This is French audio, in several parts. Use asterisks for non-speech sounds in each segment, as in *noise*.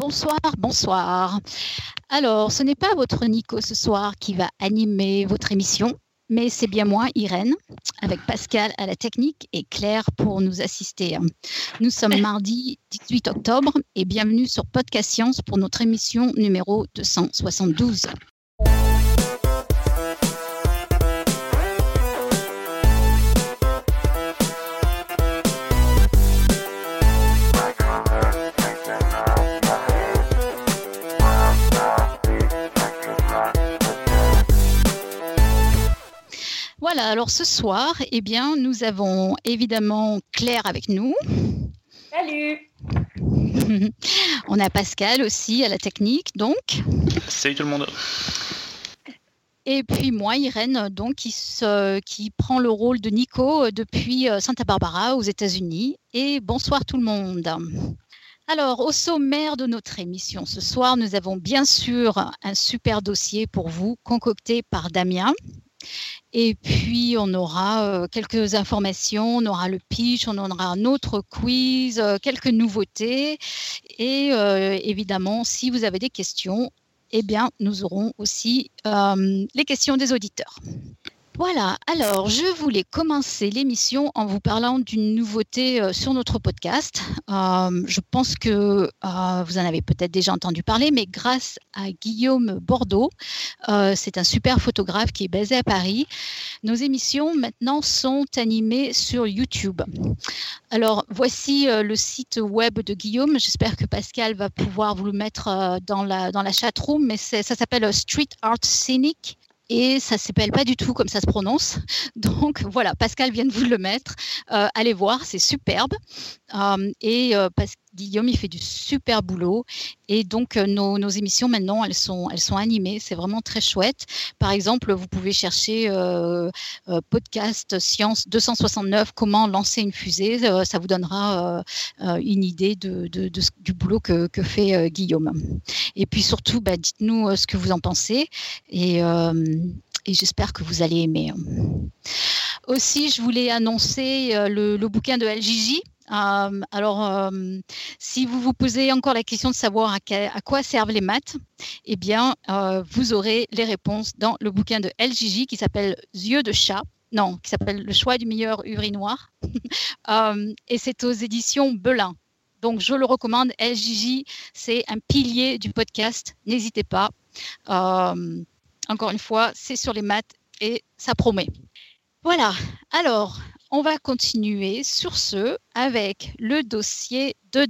Bonsoir, bonsoir. Alors, ce n'est pas votre Nico ce soir qui va animer votre émission, mais c'est bien moi, Irène, avec Pascal à la technique et Claire pour nous assister. Nous sommes *laughs* mardi 18 octobre et bienvenue sur Podcast Science pour notre émission numéro 272. Voilà, alors ce soir, eh bien, nous avons évidemment Claire avec nous. Salut *laughs* On a Pascal aussi à la technique, donc. Salut tout le monde et puis moi, Irène, donc, qui, qui prend le rôle de Nico depuis euh, Santa Barbara aux États-Unis. Et bonsoir tout le monde. Alors, au sommaire de notre émission ce soir, nous avons bien sûr un super dossier pour vous concocté par Damien. Et puis, on aura euh, quelques informations, on aura le pitch, on aura un autre quiz, euh, quelques nouveautés. Et euh, évidemment, si vous avez des questions, eh bien, nous aurons aussi les questions des auditeurs. Voilà, alors je voulais commencer l'émission en vous parlant d'une nouveauté euh, sur notre podcast. Euh, je pense que euh, vous en avez peut-être déjà entendu parler, mais grâce à Guillaume Bordeaux, c'est un super photographe qui est basé à Paris, nos émissions maintenant sont animées sur YouTube. Alors voici le site web de Guillaume. J'espère que Pascal va pouvoir vous le mettre dans la, dans la chat room, mais ça s'appelle Street Art Scenic et ça s'appelle pas du tout comme ça se prononce. *laughs* Donc voilà, Pascal vient de vous le mettre. Euh, allez voir, c'est superbe. Euh, et euh, Guillaume, il fait du super boulot. Et donc, nos, émissions maintenant, elles sont, animées. C'est vraiment très chouette. Par exemple, vous pouvez chercher podcast Science 269, comment lancer une fusée. ça vous donnera une idée du boulot que, fait Guillaume. Et puis surtout, bah, dites-nous ce que vous en pensez. Et, j'espère que vous allez aimer. Aussi, je voulais annoncer le, le bouquin de LJJ euh, alors, euh, si vous vous posez encore la question de savoir à, quoi servent les maths, eh bien, euh, vous aurez les réponses dans le bouquin de LJJ qui s'appelle Yeux de chat. Non, qui s'appelle Le choix du meilleur urinoir. *laughs* et c'est aux éditions Belin. Donc, je le recommande. LJJ, c'est un pilier du podcast. N'hésitez pas. encore une fois, c'est sur les maths et ça promet. Voilà. Alors, on va continuer sur ce avec le dossier de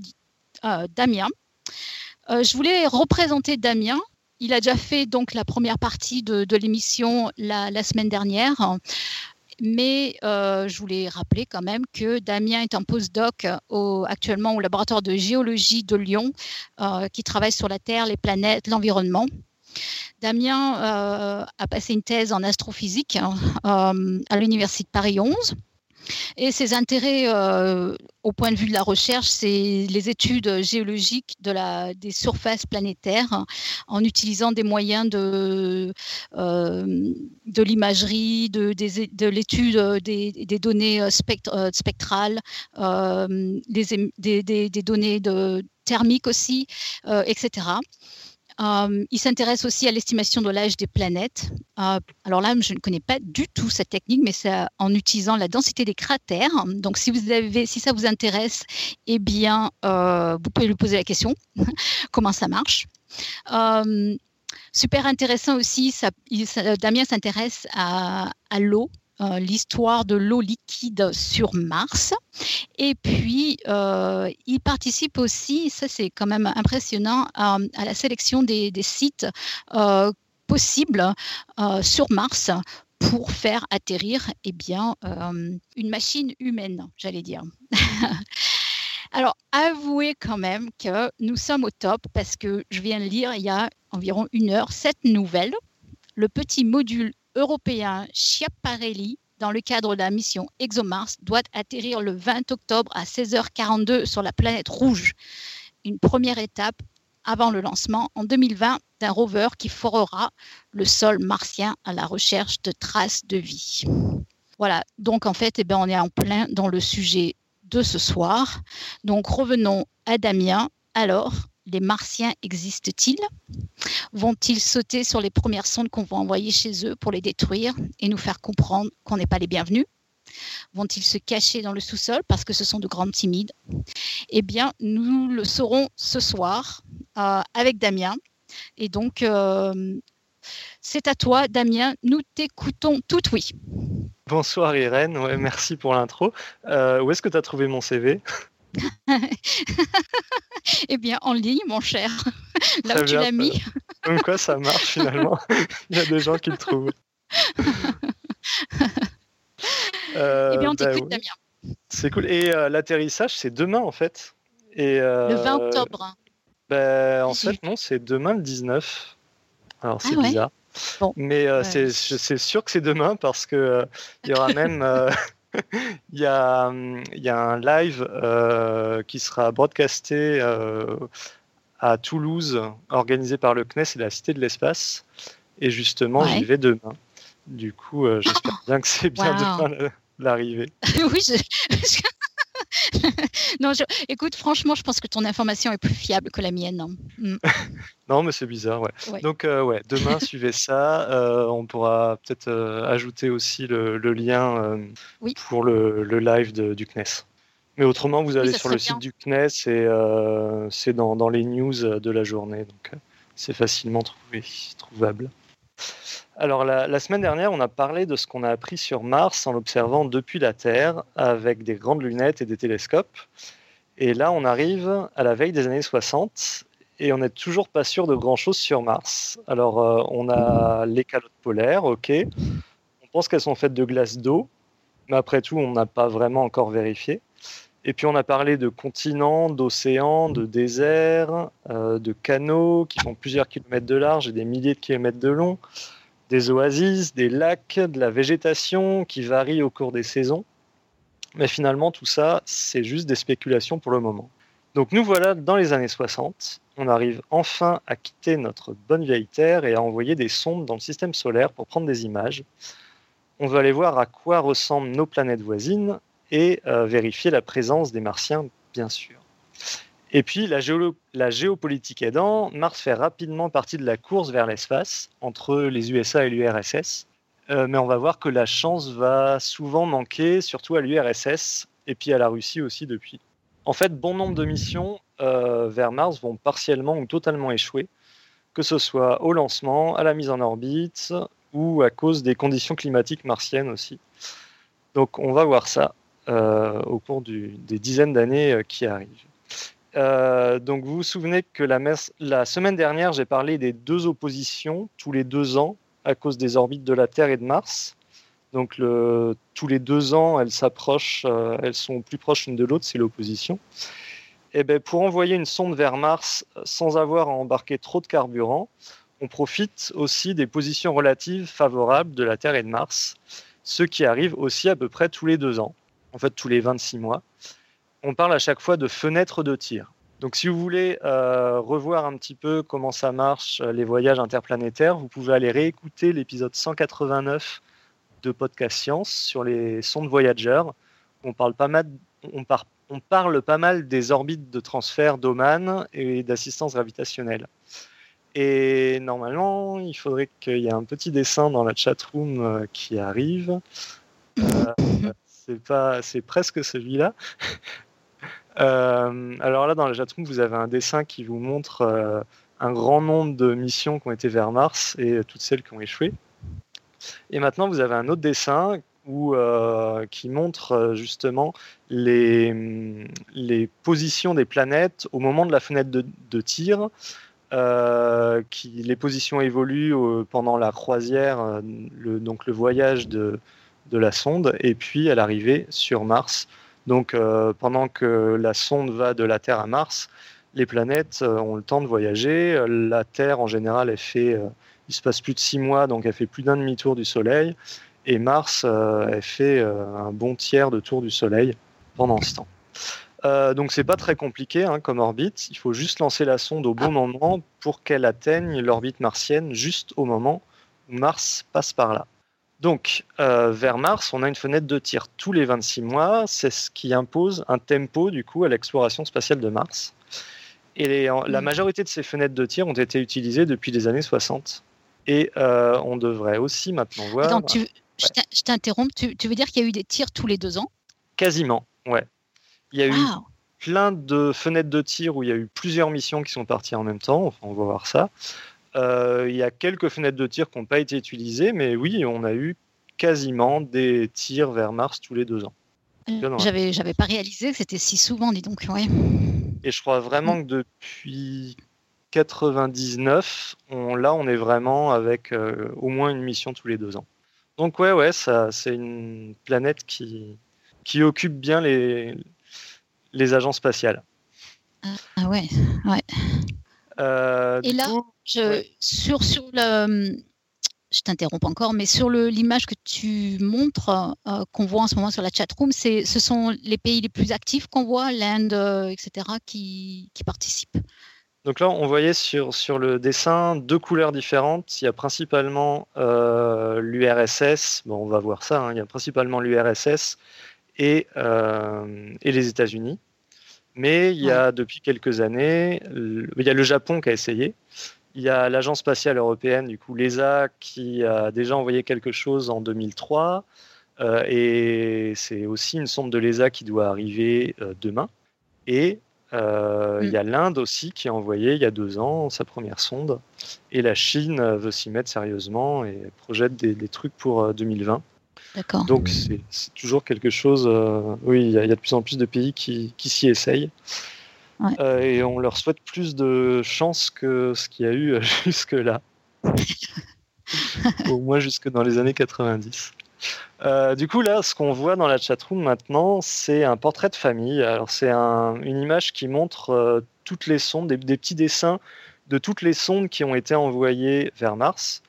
euh, Damien. Euh, je voulais représenter Damien. Il a déjà fait donc la première partie de, l'émission la, semaine dernière. Mais euh, je voulais rappeler quand même que Damien est un postdoc actuellement au laboratoire de géologie de Lyon qui travaille sur la Terre, les planètes, l'environnement. Damien a passé une thèse en astrophysique à l'Université de Paris 11 et ses intérêts euh, au point de vue de la recherche, c'est les études géologiques des surfaces planétaires en utilisant des moyens de, euh, l'imagerie, de, de l'étude des, données euh, spectrales, des, données thermiques aussi, etc. Euh, il s'intéresse aussi à l'estimation de l'âge des planètes. Euh, alors là, je ne connais pas du tout cette technique, mais c'est en utilisant la densité des cratères. Donc, si, ça vous intéresse, eh bien, euh, vous pouvez lui poser la question *laughs* comment ça marche. super intéressant aussi, Damien s'intéresse à l'eau euh, l'histoire de l'eau liquide sur Mars. Et puis, euh, il participe aussi, ça c'est quand même impressionnant, à, la sélection des, sites euh, possibles sur Mars pour faire atterrir eh bien, une machine humaine, j'allais dire. *laughs* Alors, avouez quand même que nous sommes au top parce que je viens de lire il y a environ une heure cette nouvelle. Le petit module européen Schiaparelli dans le cadre de la mission ExoMars doit atterrir le 20 octobre à 16h42 sur la planète rouge. Une première étape avant le lancement en 2020 d'un rover qui forera le sol martien à la recherche de traces de vie. Voilà, donc en fait, eh bien, on est en plein dans le sujet de ce soir. Donc revenons à Damien. Alors, les Martiens existent-ils? Vont-ils sauter sur les premières sondes qu'on va envoyer chez eux pour les détruire et nous faire comprendre qu'on n'est pas les bienvenus? Vont-ils se cacher dans le sous-sol parce que ce sont de grandes timides? Eh bien, nous le saurons ce soir euh, avec Damien. Et donc, euh, c'est à toi, Damien. Nous t'écoutons tout oui. Bonsoir Irène, ouais, merci pour l'intro. Euh, où est-ce que tu as trouvé mon CV *laughs* Eh bien, en ligne, mon cher. *laughs* Là où tu l'as mis. Comme quoi, ça marche finalement. *laughs* Il y a des gens qui le trouvent. eh bien, on bah t'écoute, Damien. C'est cool. Et l'atterrissage, c'est demain en fait. Et, le 20 octobre. Ben, en fait, non, c'est demain le 19. Alors, c'est ah bizarre. Mais euh, c'est sûr que c'est demain parce que euh, il y aura même. Euh, *laughs* il y, a, y, a, un live qui sera broadcasté à Toulouse, organisé par le CNES et la Cité de l'Espace. Et justement, j'y vais demain. Du coup, j'espère *laughs* bien que c'est bien demain l'arrivée. *laughs* oui, je, *laughs* non, écoute, franchement, je pense que ton information est plus fiable que la mienne. Hein. Mm. *laughs* non, mais c'est bizarre, ouais. Donc, euh, ouais, demain, *laughs* suivez ça. Euh, on pourra peut-être euh, ajouter aussi le, lien pour le, live du CNES. Mais autrement, vous allez sur le site du CNES et c'est dans, dans, les news de la journée. Donc, c'est facilement trouvé, trouvable. Alors la, semaine dernière, on a parlé de ce qu'on a appris sur Mars en l'observant depuis la Terre avec des grandes lunettes et des télescopes. Et là, on arrive à la veille des années 60 et on n'est toujours pas sûr de grand-chose sur Mars. Alors euh, on a les calottes polaires, ok. On pense qu'elles sont faites de glace d'eau, mais après tout, on n'a pas vraiment encore vérifié. Et puis on a parlé de continents, d'océans, de déserts, euh, de canaux qui font plusieurs kilomètres de large et des milliers de kilomètres de long des oasis, des lacs, de la végétation qui varie au cours des saisons. Mais finalement, tout ça, c'est juste des spéculations pour le moment. Donc nous voilà dans les années 60. On arrive enfin à quitter notre bonne vieille Terre et à envoyer des sondes dans le système solaire pour prendre des images. On va aller voir à quoi ressemblent nos planètes voisines et euh, vérifier la présence des Martiens, bien sûr. Et puis, la, géopolitique aidant, Mars fait rapidement partie de la course vers l'espace entre les USA et l'URSS. Euh, mais on va voir que la chance va souvent manquer, surtout à l'URSS et puis à la Russie aussi depuis. En fait, bon nombre de missions euh, vers Mars vont partiellement ou totalement échouer, que ce soit au lancement, à la mise en orbite ou à cause des conditions climatiques martiennes aussi. Donc on va voir ça euh, au cours des dizaines d'années qui arrivent. Euh, donc vous vous souvenez que la, semaine dernière, j'ai parlé des deux oppositions tous les deux ans à cause des orbites de la Terre et de Mars. Donc tous les deux ans, elles s'approchent, euh, elles sont plus proches l'une de l'autre, c'est l'opposition. Et eh ben, pour envoyer une sonde vers Mars sans avoir à embarquer trop de carburant, on profite aussi des positions relatives favorables de la Terre et de Mars, ce qui arrive aussi à peu près tous les deux ans, en fait tous les 26 mois on parle à chaque fois de fenêtre de tir. Donc si vous voulez euh, revoir un petit peu comment ça marche, euh, les voyages interplanétaires, vous pouvez aller réécouter l'épisode 189 de Podcast Science sur les sondes voyageurs. On parle pas mal, on, parle pas mal des orbites de transfert d'Oman et d'assistance gravitationnelle. Et normalement, il faudrait qu'il y ait un petit dessin dans la chatroom euh, qui arrive. c'est pas, c'est presque celui-là. Euh, alors là, dans la chatroom, vous avez un dessin qui vous montre euh, un grand nombre de missions qui ont été vers Mars et toutes celles qui ont échoué. Et maintenant, vous avez un autre dessin euh, qui montre justement les, les, positions des planètes au moment de la fenêtre de, tir. qui, les positions évoluent pendant la croisière, le, donc le voyage de la sonde, et puis à l'arrivée sur Mars. Donc euh, pendant que la sonde va de la Terre à Mars, les planètes euh, ont le temps de voyager. La Terre, en général, elle fait, euh, il se passe plus de six mois, donc elle fait plus d'un demi-tour du Soleil. Et Mars, elle fait un bon tiers de tour du Soleil pendant ce temps. Donc c'est pas très compliqué hein, comme orbite. Il faut juste lancer la sonde au bon moment pour qu'elle atteigne l'orbite martienne juste au moment où Mars passe par là. Donc, euh, vers Mars, on a une fenêtre de tir tous les 26 mois. C'est ce qui impose un tempo, du coup, à l'exploration spatiale de Mars. Et la mm. majorité de ces fenêtres de tir ont été utilisées depuis les années 60. Et on devrait aussi maintenant voir. Attends, tu, je t'interromps. Tu, veux dire qu'il y a eu des tirs tous les deux ans? Quasiment, ouais. Il y a eu plein de fenêtres de tir où il y a eu plusieurs missions qui sont parties en même temps. Enfin, on va voir ça. Euh, il y a quelques fenêtres de tir qui n'ont pas été utilisées, mais oui, on a eu quasiment des tirs vers Mars tous les deux ans. Euh, j'avais, j'avais pas réalisé que c'était si souvent, dis donc. Ouais. Et je crois vraiment que depuis 99, on, là, on est vraiment avec euh, au moins une mission tous les deux ans. Donc ouais, ouais, ça, c'est une planète qui, qui occupe bien les, les agences spatiales. Ah ouais, ouais. Euh, Et là, je, sur, sur le, je t'interromps encore, mais sur l'image que tu montres, euh, qu'on voit en ce moment sur la chatroom, ce sont les pays les plus actifs qu'on voit, l'Inde, euh, etc., qui, qui, participent. Donc là, on voyait sur, sur le dessin deux couleurs différentes. Il y a principalement l'URSS, bon, on va voir ça, hein. il y a principalement l'URSS et, et les États-Unis. Mais il y a depuis quelques années, il y a le Japon qui a essayé. Il y a l'Agence spatiale européenne, du coup l'ESA, qui a déjà envoyé quelque chose en 2003. Euh, et c'est aussi une sonde de l'ESA qui doit arriver euh, demain. Et euh, il y a mm. l'Inde aussi qui a envoyé il y a deux ans sa première sonde. Et la Chine veut s'y mettre sérieusement et projette des trucs pour 2020. Donc c'est toujours quelque chose. Euh, oui, il y, a de plus en plus de pays qui, s'y essayent. Euh, et on leur souhaite plus de chance que ce qu'il y a eu euh, *laughs* jusque-là. *laughs* Au moins jusque dans les années 90. du coup, là, ce qu'on voit dans la chatroom maintenant, c'est un portrait de famille. Alors, c'est une image qui montre toutes les sondes, des, des, petits dessins de toutes les sondes qui ont été envoyées vers Mars.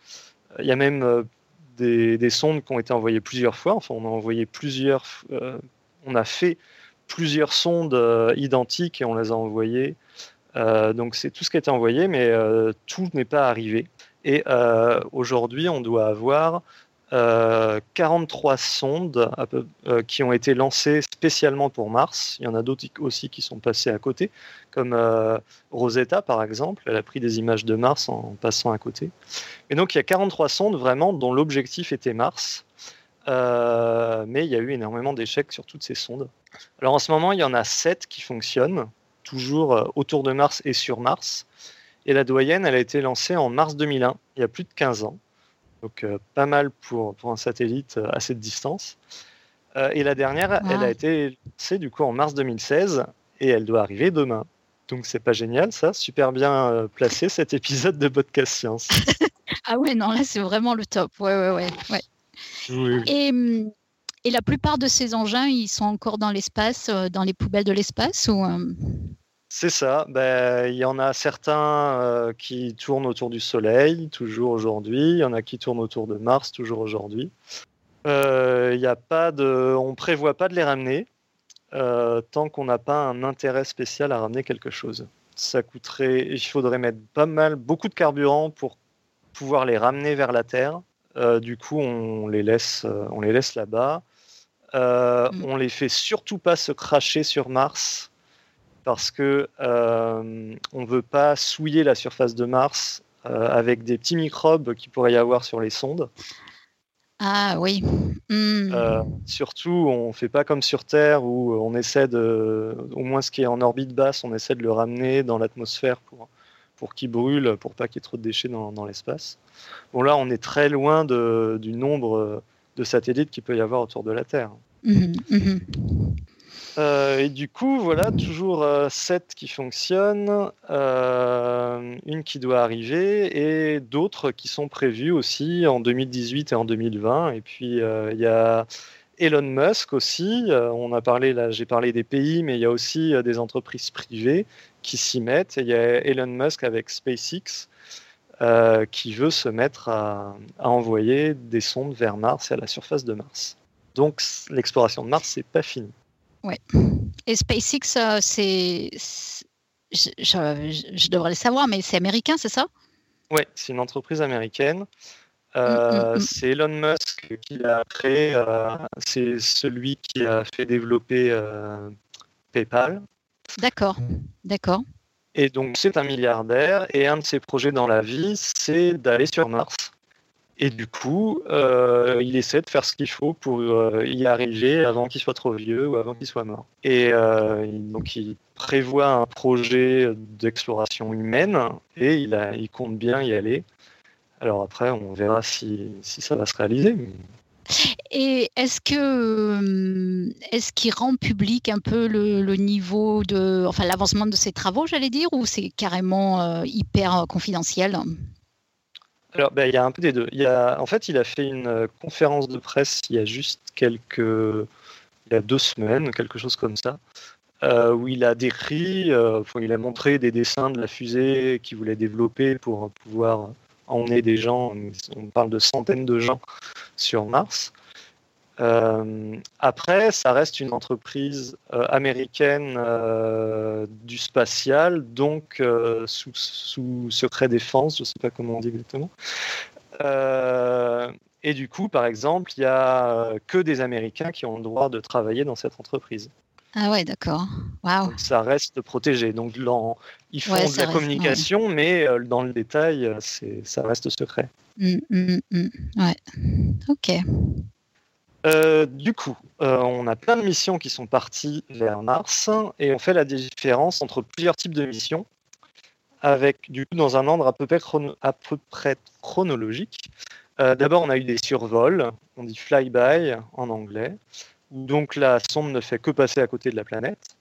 Il y a même des, sondes qui ont été envoyées plusieurs fois. On a envoyé plusieurs, euh, on a fait plusieurs sondes euh, identiques et on les a envoyées. Euh, donc c'est tout ce qui a été envoyé, mais tout n'est pas arrivé. Et aujourd'hui, on doit avoir 43 sondes qui ont été lancées spécialement pour Mars. Il y en a d'autres aussi qui sont passées à côté, comme Rosetta par exemple. Elle a pris des images de Mars en passant à côté. Et donc il y a 43 sondes vraiment dont l'objectif était Mars. Euh, mais il y a eu énormément d'échecs sur toutes ces sondes. Alors en ce moment, il y en a 7 qui fonctionnent, toujours euh, autour de Mars et sur Mars. Et la doyenne, elle a été lancée en mars 2001, il y a plus de 15 ans. Donc euh, pas mal pour, pour un satellite à cette distance. et la dernière, elle a été lancée du coup en mars 2016 et elle doit arriver demain. Donc c'est pas génial ça, super bien placé cet épisode de Podcast Science. *laughs* Ah ouais, non, là, c'est vraiment le top. Ouais, ouais, ouais. ouais. Et, hum, et, la plupart de ces engins, ils sont encore dans l'espace, euh, dans les poubelles de l'espace ou hum? C'est ça. Ben, il y en a certains euh, qui tournent autour du Soleil, toujours aujourd'hui. Il y en a qui tournent autour de Mars, toujours aujourd'hui. Euh, il a pas de, on prévoit pas de les ramener tant qu'on n'a pas un intérêt spécial à ramener quelque chose. Ça coûterait, il faudrait mettre pas mal, beaucoup de carburant pour pouvoir les ramener vers la Terre. Euh, du coup, on les laisse, euh, on les laisse là-bas. Euh, mm. On les fait surtout pas se cracher sur Mars parce que euh, on veut pas souiller la surface de Mars avec des petits microbes qui pourrait y avoir sur les sondes. Ah oui. Mm. surtout, on fait pas comme sur Terre où on essaie de, au moins ce qui est en orbite basse, on essaie de le ramener dans l'atmosphère pour pour qu'il brûle, pour pas qu'il y ait trop de déchets dans, l'espace. Bon là, on est très loin du nombre de satellites qu'il peut y avoir autour de la Terre. Mhm, mhm. Euh, et du coup, voilà, toujours euh, 7 qui fonctionnent, euh, une qui doit arriver et d'autres qui sont prévues aussi en 2018 et en 2020. Et puis, euh, il y a Elon Musk aussi. on a parlé, là, j'ai parlé des pays, mais il y a aussi des entreprises privées qui s'y mettent. il y a Elon Musk avec SpaceX qui veut se mettre à, envoyer des sondes vers Mars et à la surface de Mars. Donc l'exploration de Mars, c'est pas fini. Ouais. Et SpaceX, euh, c'est, je, je, devrais le savoir, mais c'est américain, c'est ça? Oui, c'est une entreprise américaine. Euh, mm, mm, mm. C'est Elon Musk qui l'a créé. c'est celui qui a fait développer PayPal. D'accord, d'accord. Et donc c'est un milliardaire et un de ses projets dans la vie, c'est d'aller sur Mars. Et du coup, euh, il essaie de faire ce qu'il faut pour euh, y arriver avant qu'il soit trop vieux ou avant qu'il soit mort. Et euh, donc, il prévoit un projet d'exploration humaine et il, compte bien y aller. Alors après, on verra si, si ça va se réaliser. Et est-ce que est-ce qu'il rend public un peu le, niveau de, enfin l'avancement de ses travaux, j'allais dire, ou c'est carrément hyper confidentiel? Alors, ben, il y a un peu des deux. Y a, en fait, il a fait une euh, conférence de presse il y a juste quelques, il y a deux semaines, quelque chose comme ça, euh, où il a décrit, euh, il a montré des dessins de la fusée qu'il voulait développer pour pouvoir emmener des gens. On parle de centaines de gens sur Mars. Euh, après, ça reste une entreprise euh, américaine euh, du spatial, donc sous, secret défense, je ne sais pas comment on dit exactement. et du coup, par exemple, il n'y a que des Américains qui ont le droit de travailler dans cette entreprise. Ah ouais, d'accord. Wow. ça reste protégé. Donc ils font de la communication, mais dans le détail, ça reste secret. Mmh, mmh, mmh. Ouais. Ok. Euh, du coup, euh, on a plein de missions qui sont parties vers Mars et on fait la différence entre plusieurs types de missions avec, du coup, dans un ordre à peu près, chronologique. Euh, d'abord, on a eu des survols, on dit flyby en anglais, donc la sonde ne fait que passer à côté de la planète.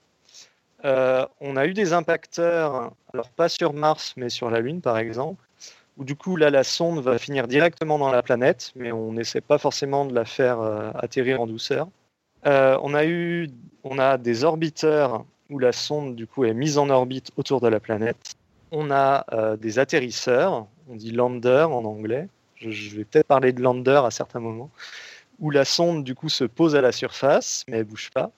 on a eu des impacteurs, alors pas sur Mars, mais sur la Lune par exemple, où du coup là la sonde va finir directement dans la planète, mais on n'essaie pas forcément de la faire euh, atterrir en douceur. Euh, on a des orbiteurs où la sonde du coup est mise en orbite autour de la planète. On a euh, des atterrisseurs, on dit lander en anglais. Je, vais peut-être parler de lander à certains moments, où la sonde du coup se pose à la surface, mais elle bouge pas.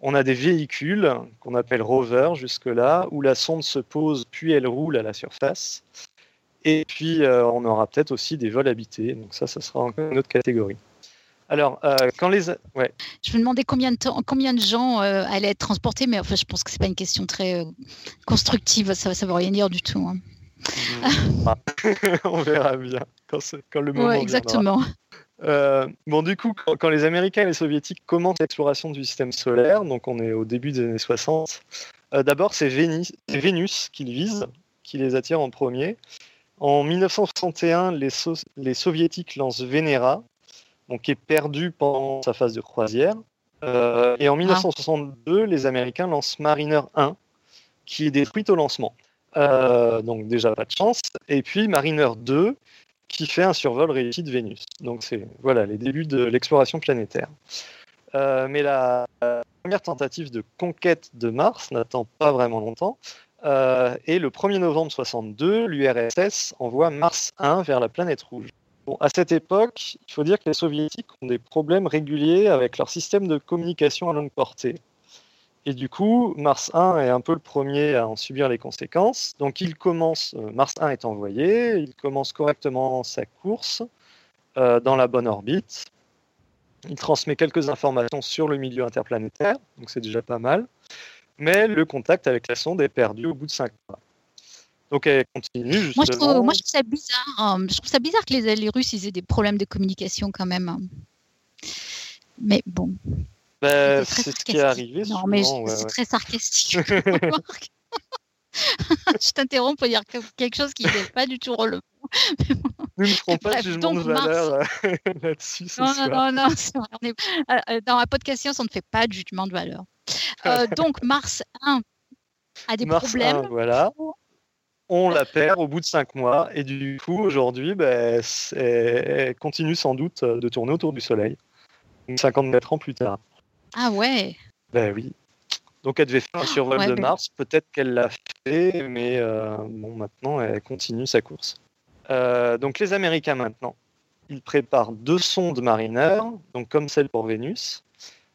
On a des véhicules qu'on appelle rover jusque-là, où la sonde se pose puis elle roule à la surface. Et puis, euh, on aura peut-être aussi des vols habités. Donc ça, ça sera encore une autre catégorie. Alors, euh, quand les... Ouais. Je me demandais combien de, temps, combien de gens euh, allaient être transportés, mais enfin, je pense que ce n'est pas une question très constructive. Ça ne veut rien dire du tout. Hein. Mmh. *laughs* on verra bien quand, quand le moment ouais, exactement. bon, du coup, quand, les Américains et les Soviétiques commencent l'exploration du système solaire, donc on est au début des années 60, d'abord c'est Vénus, Vénus qu'ils visent, qui les attire en premier. En 1961, les, Soviétiques lancent Venera, donc qui est perdu pendant sa phase de croisière. Euh, et en 1962, ah. les Américains lancent Mariner 1, qui est détruite au lancement. Euh, donc déjà pas de chance. Et puis Mariner 2, qui fait un survol réussi de Vénus. Donc c'est voilà les débuts de l'exploration planétaire. Euh, mais la, première tentative de conquête de Mars n'attend pas vraiment longtemps. Euh, et le 1er novembre 62, l'URSS envoie Mars 1 vers la planète rouge. Bon, à cette époque, il faut dire que les soviétiques ont des problèmes réguliers avec leur système de communication à longue portée. Et du coup, Mars 1 est un peu le premier à en subir les conséquences. Donc il commence, euh, Mars 1 est envoyé, il commence correctement sa course euh, dans la bonne orbite. Il transmet quelques informations sur le milieu interplanétaire, donc c'est déjà pas mal mais le contact avec la sonde est perdu au bout de 5 mois. Donc elle continue justement. Moi je trouve, moi, je trouve ça bizarre. Hein. Je trouve ça bizarre que les, les, Russes ils aient des problèmes de communication quand même. Hein. Mais bon. Ben, c'est ce qui est arrivé. Non, mais c'est très sarcastique. *laughs* *laughs* je t'interromps pour dire quelque chose qui n'est pas du tout relevant. Nous ne ferons pas de jugement de valeur *laughs* là-dessus. Non, non, non, non, euh, euh, Dans la podcast, on ne fait pas de jugement de valeur. Euh, *laughs* donc Mars 1 a des problèmes. voilà. On la perd au bout de 5 mois et du coup aujourd'hui, ben, elle continue sans doute de tourner autour du Soleil, 54 ans plus tard. Ah ouais. Ben oui. Donc elle devait faire un survol de Mars, peut-être qu'elle l'a fait, mais euh, bon maintenant elle continue sa course. Euh, donc les Américains maintenant, ils préparent deux sondes Mariner, donc comme celle pour Vénus,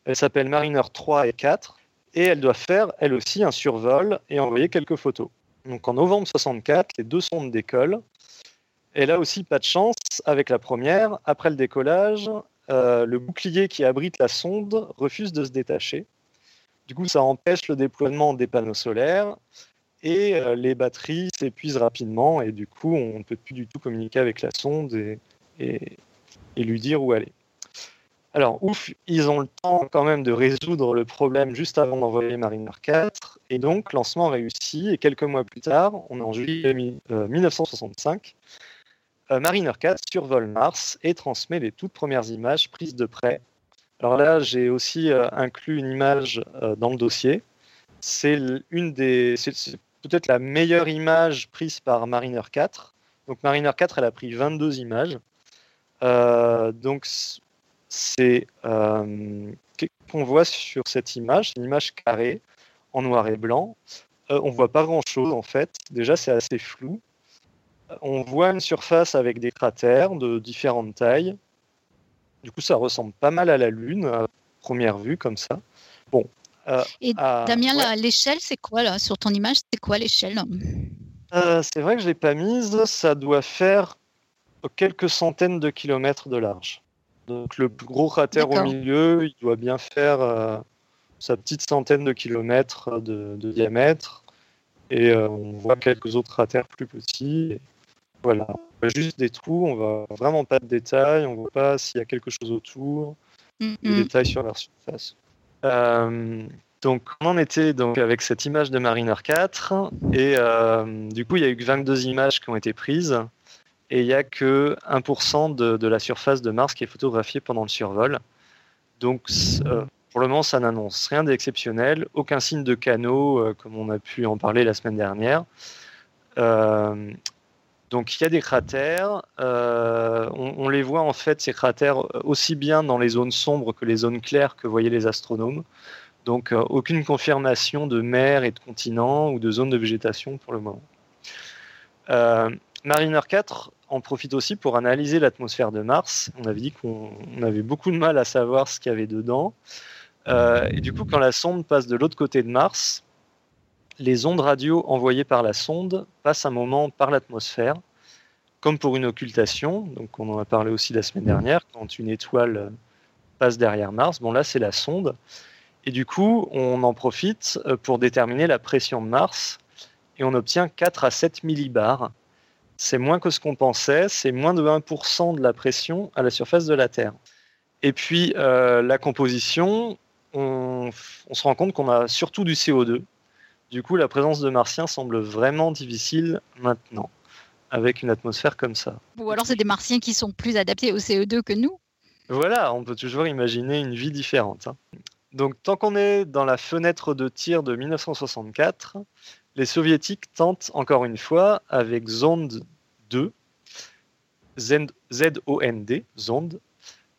elle s'appelle Mariner 3 et 4 et elle doit faire elle aussi un survol et envoyer quelques photos. Donc en novembre 64, les deux sondes décollent. Et là aussi, pas de chance avec la première. Après le décollage, euh, le bouclier qui abrite la sonde refuse de se détacher. Du coup, ça empêche le déploiement des panneaux solaires. et les batteries s'épuisent rapidement et du coup on ne peut plus du tout communiquer avec la sonde et, et lui dire où aller. Alors, ouf, ils ont le temps quand même de résoudre le problème juste avant d'envoyer Mariner 4. Et donc, lancement réussi. Et quelques mois plus tard, on est en juillet 1965, euh, euh, Mariner 4 survole Mars et transmet les toutes premières images prises de près. Alors là, j'ai aussi euh, inclus une image dans le dossier. C'est une des, peut-être la meilleure image prise par Mariner 4. Donc Mariner 4, elle a pris 22 images. donc c'est euh, qu'on voit sur cette image, une image carrée en noir et blanc. Euh, on voit pas grand-chose en fait. Déjà, c'est assez flou. On voit une surface avec des cratères de différentes tailles. Du coup, ça ressemble pas mal à la Lune à première vue comme ça. Bon. Euh, et Damien, l'échelle, c'est quoi là sur ton image? C'est quoi l'échelle? Euh, C'est vrai que je l'ai pas mise. Ça doit faire quelques centaines de kilomètres de large. Donc le plus gros cratère au milieu, il doit bien faire euh, sa petite centaine de kilomètres de, diamètre. Et euh, on voit quelques autres cratères plus petits. voilà, on voit juste des trous, on voit vraiment pas de détails, on voit pas s'il y a quelque chose autour, des détails sur leur surface. Euh, donc, on en était donc avec cette image de Mariner 4 et du coup, il y a eu que 22 images qui ont été prises et il n'y a que 1% de, la surface de Mars qui est photographiée pendant le survol. Donc euh, pour le moment, ça n'annonce rien d'exceptionnel, aucun signe de canaux, euh, comme on a pu en parler la semaine dernière. Euh, donc il y a des cratères, on, on, les voit en fait ces cratères aussi bien dans les zones sombres que les zones claires que voyaient les astronomes. Donc aucune confirmation de mer et de continent ou de zone de végétation pour le moment. Mariner 4 en profite aussi pour analyser l'atmosphère de Mars. On avait dit qu'on avait beaucoup de mal à savoir ce qu'il y avait dedans. Euh, et du coup, quand la sonde passe de l'autre côté de Mars, les ondes radio envoyées par la sonde passent un moment par l'atmosphère, comme pour une occultation. Donc, on en a parlé aussi la semaine dernière, quand une étoile passe derrière Mars. Bon, là, c'est la sonde. Et du coup, on en profite pour déterminer la pression de Mars. Et on obtient 4 à 7 millibars c'est moins que ce qu'on pensait, c'est moins de 1% de la pression à la surface de la Terre. Et puis euh, la composition, on, se rend compte qu'on a surtout du CO2. Du coup, la présence de martiens semble vraiment difficile maintenant, avec une atmosphère comme ça. Ou alors c'est des martiens qui sont plus adaptés au CO2 que nous Voilà, on peut toujours imaginer une vie différente. Hein. Donc tant qu'on est dans la fenêtre de tir de 1964, les soviétiques tentent encore une fois avec Zond 2, Z-O-N-D, Zond,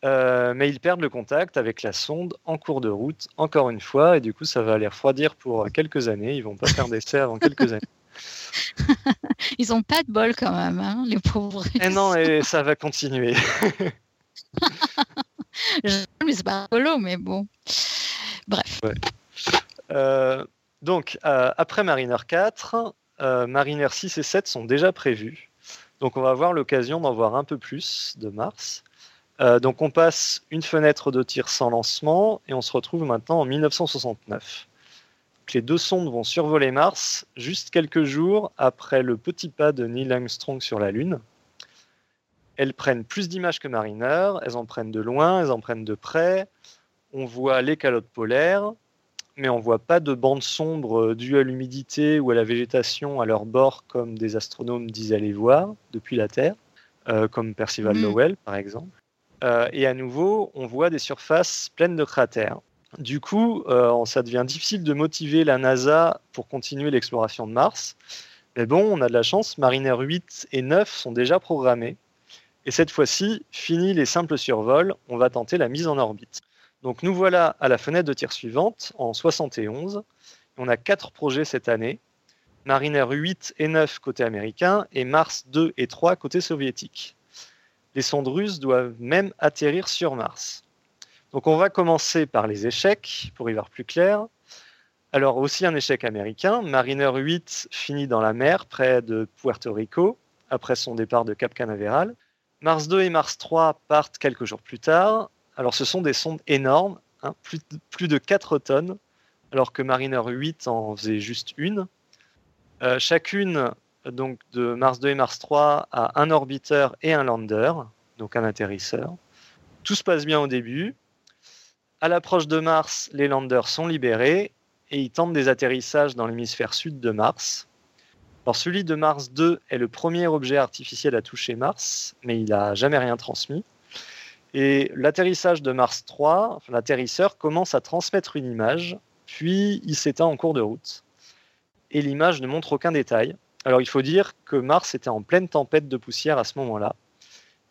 euh, mais ils perdent le contact avec la sonde en cours de route, encore une fois, et du coup ça va les refroidir pour quelques années, ils vont pas faire d'essai avant quelques années. *laughs* ils ont pas de bol quand même, hein, les pauvres. Et eh non, et ça va continuer. *laughs* mais c'est pas rigolo, mais bon. Bref. Euh, donc, euh, après Mariner 4, euh, Mariner 6 et 7 sont déjà prévus. Donc, on va avoir l'occasion d'en voir un peu plus de Mars. Euh, donc, on passe une fenêtre de tir sans lancement et on se retrouve maintenant en 1969. les deux sondes vont survoler Mars juste quelques jours après le petit pas de Neil Armstrong sur la Lune. Elles prennent plus d'images que Mariner, elles en prennent de loin, elles en prennent de près. On voit les calottes polaires, mais on voit pas de bandes sombres euh, dues à l'humidité ou à la végétation à leur bord comme des astronomes disaient les voir depuis la Terre, euh, comme Percival mm. Lowell par exemple. Euh, et à nouveau, on voit des surfaces pleines de cratères. Du coup, ça devient difficile de motiver la NASA pour continuer l'exploration de Mars. Mais bon, on a de la chance, Mariner 8 et 9 sont déjà programmés. Et cette fois-ci, fini les simples survols, on va tenter la mise en orbite. Donc nous voilà à la fenêtre de tir suivante, en 71. On a quatre projets cette année. Mariner 8 et 9 côté américain et Mars 2 et 3 côté soviétique. Les sondes russes doivent même atterrir sur Mars. Donc on va commencer par les échecs, pour y voir plus clair. Alors aussi un échec américain, Mariner 8 finit dans la mer près de Puerto Rico, après son départ de Cap Canaveral. Mars 2 et Mars 3 partent quelques jours plus tard, alors ce sont des sondes énormes, hein, plus, de, plus, de 4 tonnes, alors que Mariner 8 en faisait juste une. chacune donc de Mars 2 et Mars 3 a un orbiteur et un lander, donc un atterrisseur. Tout se passe bien au début. À l'approche de Mars, les landers sont libérés et ils tentent des atterrissages dans l'hémisphère sud de Mars. Alors celui de Mars 2 est le premier objet artificiel à toucher Mars, mais il n'a jamais rien transmis. Et l'atterrissage de Mars 3, l'atterrisseur commence à transmettre une image, puis il s'éteint en cours de route. Et l'image ne montre aucun détail. Alors il faut dire que Mars était en pleine tempête de poussière à ce moment-là.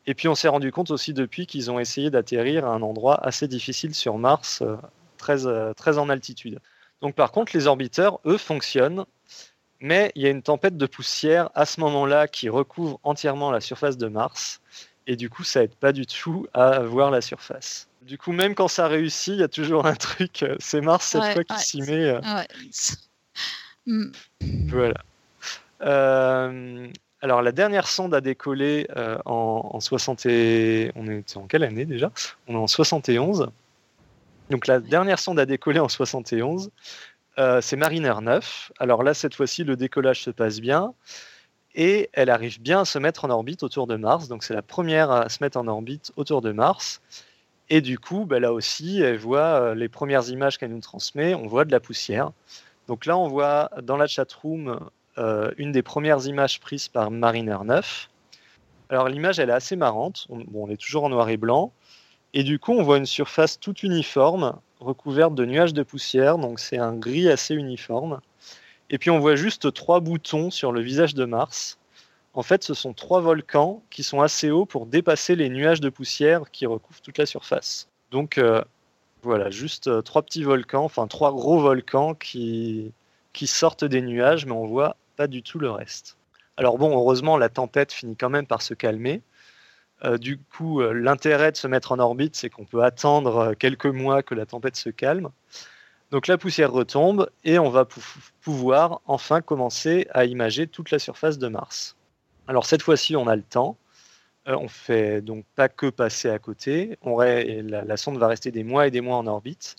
Et puis on s'est rendu compte aussi depuis qu'ils ont essayé d'atterrir à un endroit assez difficile sur Mars, euh, très, euh, très en altitude. Donc par contre, les orbiteurs, eux, fonctionnent, mais il y a une tempête de poussière à ce moment-là qui recouvre entièrement la surface de Mars, et du coup, ça aide pas du tout à voir la surface. Du coup, même quand ça réussit, il y a toujours un truc, euh, c'est Mars cette fois qui s'y met. Mm. Voilà. Alors, la dernière sonde a décollé euh, en, 60 On est en quelle année déjà? On est en 71. Donc, la dernière sonde a décollé en 71. Euh, c'est Mariner 9. Alors là, cette fois-ci, le décollage se passe bien. Et elle arrive bien à se mettre en orbite autour de Mars. Donc, c'est la première à se mettre en orbite autour de Mars. Et du coup, bah, là aussi, elle voit euh, les premières images qu'elle nous transmet. On voit de la poussière. Donc là, on voit dans la chatroom euh, une des premières images prises par Mariner 9. Alors l'image, elle est assez marrante. On, on est toujours en noir et blanc. Et du coup, on voit une surface toute uniforme, recouverte de nuages de poussière. Donc c'est un gris assez uniforme. Et puis on voit juste trois boutons sur le visage de Mars. En fait, ce sont trois volcans qui sont assez hauts pour dépasser les nuages de poussière qui recouvrent toute la surface. Donc euh, voilà, juste euh, trois petits volcans, enfin trois gros volcans qui, sortent des nuages, mais on voit pas du tout le reste. Alors bon, heureusement, la tempête finit quand même par se calmer. Euh, du coup, l'intérêt de se mettre en orbite, c'est qu'on peut attendre quelques mois que la tempête se calme. Donc la poussière retombe et on va pouvoir enfin commencer à imager toute la surface de Mars. Alors cette fois-ci, on a le temps. on fait donc pas que passer à côté. On la, sonde va rester des mois et des mois en orbite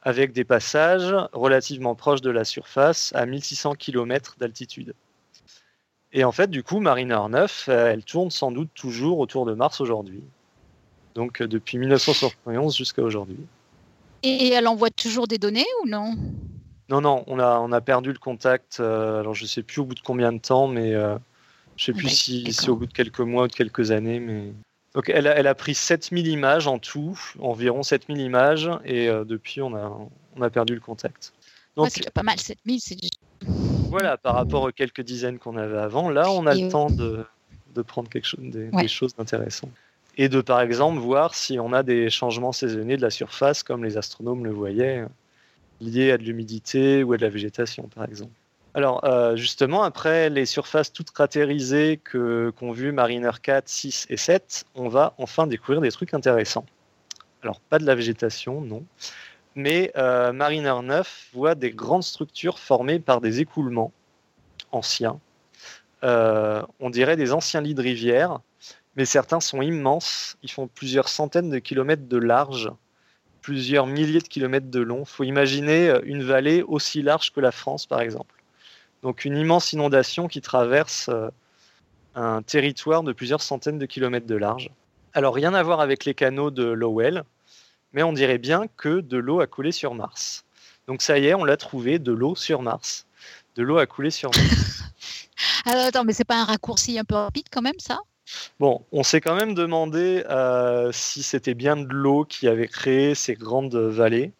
avec des passages relativement proches de la surface à 1600 km d'altitude. Et en fait, du coup, Mariner 9, euh, elle tourne sans doute toujours autour de Mars aujourd'hui. Donc euh, depuis 1971 jusqu'à aujourd'hui. Et elle envoie toujours des données ou non? Non, non, on a, on a perdu le contact. Euh, alors je ne sais plus au bout de combien de temps, mais je ne sais plus si c'est au bout de quelques mois ou de quelques années. Mais donc elle a, pris 7000 images en tout, environ 7000 images, et euh, depuis on a, on a perdu le contact. Donc, c'est pas mal, 7000, c'est Voilà, par rapport aux quelques dizaines qu'on avait avant, là on a le temps de, de, prendre quelque chose, des, choses intéressantes. Et de par exemple voir si on a des changements saisonniers de la surface, comme les astronomes le voyaient, liés à de l'humidité ou à de la végétation par exemple. Alors, euh, justement, après les surfaces toutes cratérisées que, qu'ont vu Mariner 4, 6 et 7, on va enfin découvrir des trucs intéressants. Alors, pas de la végétation, non. Mais euh, Mariner 9 voit des grandes structures formées par des écoulements anciens. Euh, on dirait des anciens lits de rivière, mais certains sont immenses. Ils font plusieurs centaines de kilomètres de large, plusieurs milliers de kilomètres de long. Il faut imaginer une vallée aussi large que la France, par exemple. Donc une immense inondation qui traverse euh, un territoire de plusieurs centaines de kilomètres de large. Alors rien à voir avec les canaux de Lowell, mais on dirait bien que de l'eau a coulé sur Mars. Donc ça y est, on l'a trouvé, de l'eau sur Mars. De l'eau a coulé sur Mars. *laughs* Alors, attends, mais c'est pas un raccourci un peu rapide quand même, ça? Bon, on s'est quand même demandé euh, si c'était bien de l'eau qui avait créé ces grandes vallées.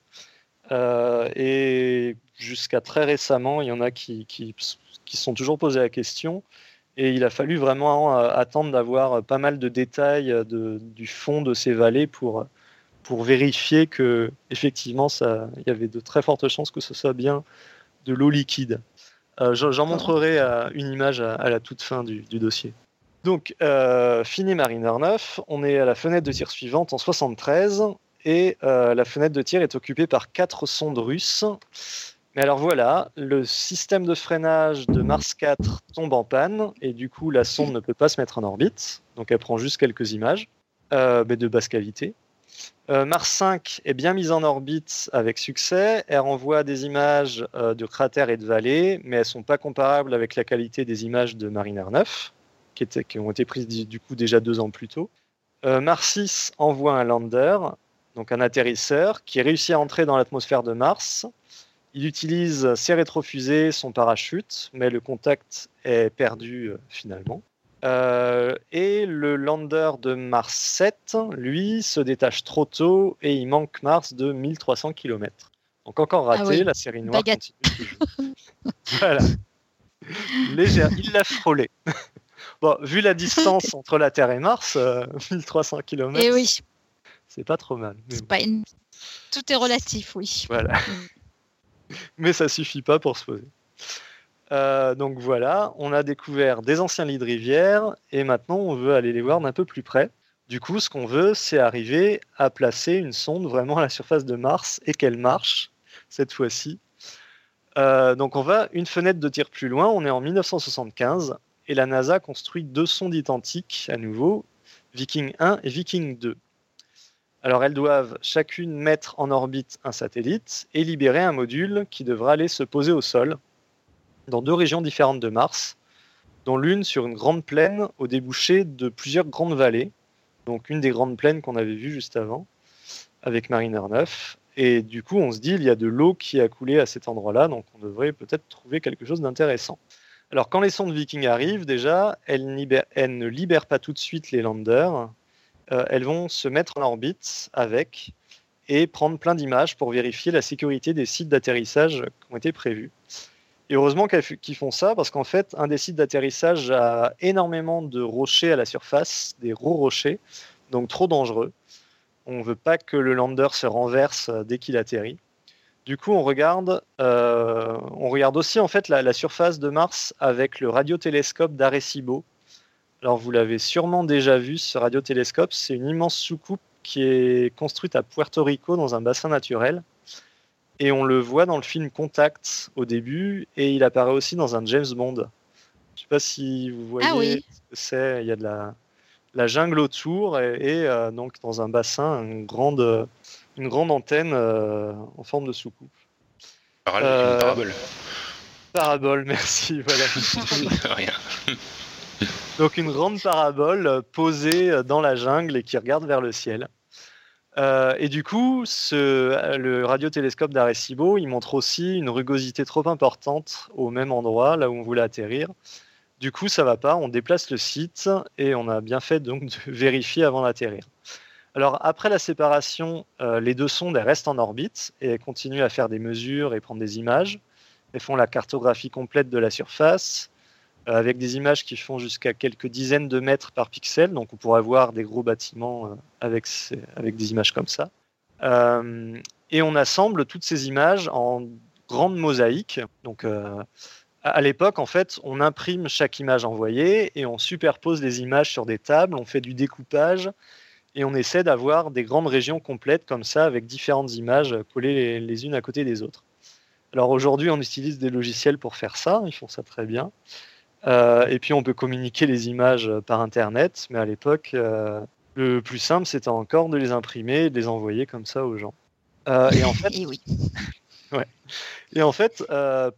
Euh, et jusqu'à très récemment, il y en a qui, qui, qui sont toujours posés la question. Et il a fallu vraiment euh, attendre d'avoir pas mal de détails de, du fond de ces vallées pour, pour vérifier que effectivement, ça, il y avait de très fortes chances que ce soit bien de l'eau liquide. J'en montrerai une image à, la toute fin du, du dossier. Donc, euh, fini Mariner 9, on est à la fenêtre de tir suivante en 73, et la fenêtre de tir est occupée par quatre sondes russes. Mais alors voilà, le système de freinage de Mars 4 tombe en panne. Et du coup la sonde ne peut pas se mettre en orbite, donc elle prend juste quelques images euh, mais de basse qualité. Mars 5 est bien mise en orbite avec succès. Elle renvoie des images de cratères et de vallées, mais elles ne sont pas comparables avec la qualité des images de Mariner 9, qui, qui ont été prises du coup déjà deux ans plus tôt. Mars 6 envoie un lander, donc un atterrisseur, qui réussit à entrer dans l'atmosphère de Mars. Il utilise ses rétrofusées, son parachute, mais le contact est perdu finalement. Euh, et le lander de Mars 7, lui, se détache trop tôt et il manque Mars de 1300 km. Donc encore ah raté, la série noire continue *laughs* voilà. Légère, il l'a frôlé. Bon, vu la distance *laughs* entre la Terre et Mars, 1300 km, et oui. c'est pas trop mal. Pas Tout est relatif, oui. Voilà. *laughs* mais ça suffit pas pour se poser. Euh, donc voilà, on a découvert des anciens lits de rivière et maintenant on veut aller les voir d'un peu plus près. Du coup, ce qu'on veut, c'est arriver à placer une sonde vraiment à la surface de Mars et qu'elle marche cette fois-ci. Euh, donc on va une fenêtre de tir plus loin, on est en 1975 et la NASA construit deux sondes identiques à nouveau, Viking 1 et Viking 2. Alors elles doivent chacune mettre en orbite un satellite et libérer un module qui devra aller se poser au sol dans deux régions différentes de Mars, dont l'une sur une grande plaine au débouché de plusieurs grandes vallées, donc une des grandes plaines qu'on avait vues juste avant, avec Mariner 9. Et du coup, on se dit, il y a de l'eau qui a coulé à cet endroit-là, donc on devrait peut-être trouver quelque chose d'intéressant. Alors, quand les sondes Viking arrivent, déjà, elles, ne libèrent pas tout de suite les landers. Euh, elles vont se mettre en orbite avec et prendre plein d'images pour vérifier la sécurité des sites d'atterrissage qui ont été prévus. Et heureusement qu'ils font ça, parce qu'en fait, un des sites d'atterrissage a énormément de rochers à la surface, des gros rochers, donc trop dangereux. On ne veut pas que le lander se renverse euh, dès qu'il atterrit. Du coup, on regarde, euh, on regarde aussi en fait la, surface de Mars avec le radiotélescope d'Arecibo. Alors, vous l'avez sûrement déjà vu, ce radiotélescope. C'est une immense soucoupe qui est construite à Puerto Rico dans un bassin naturel. Et on le voit dans le film Contact au début, et il apparaît aussi dans un James Bond. Je ne sais pas si vous voyez ah oui. ce que c'est. Il y a de la, la jungle autour, et, euh, donc dans un bassin, une grande, une grande antenne euh, en forme de soucoupe. Euh, parabole. Parabole, *laughs* merci. Voilà. Rien. donc une grande parabole posée dans la jungle et qui regarde vers le ciel. Euh, et du coup, ce, le radiotélescope d'Arecibo, il montre aussi une rugosité trop importante au même endroit, là où on voulait atterrir. Du coup, ça va pas, on déplace le site et on a bien fait donc de vérifier avant d'atterrir. Alors après la séparation, euh, les deux sondes restent en orbite et elles continuent à faire des mesures et prendre des images. Elles font la cartographie complète de la surface, euh, avec des images qui font jusqu'à quelques dizaines de mètres par pixel. Donc on pourrait voir des gros bâtiments euh, avec, avec des images comme ça. Et on assemble toutes ces images en grandes mosaïques. Donc à l'époque, en fait, on imprime chaque image envoyée et on superpose les images sur des tables, on fait du découpage et on essaie d'avoir des grandes régions complètes comme ça avec différentes images collées les unes à côté des autres. Alors aujourd'hui, on utilise des logiciels pour faire ça, ils font ça très bien. Euh, et puis on peut communiquer les images par Internet, mais à l'époque, euh, le plus simple, c'était encore de les imprimer et de les envoyer comme ça aux gens. Euh, et en fait, *laughs* oui. *laughs* ouais. Et en fait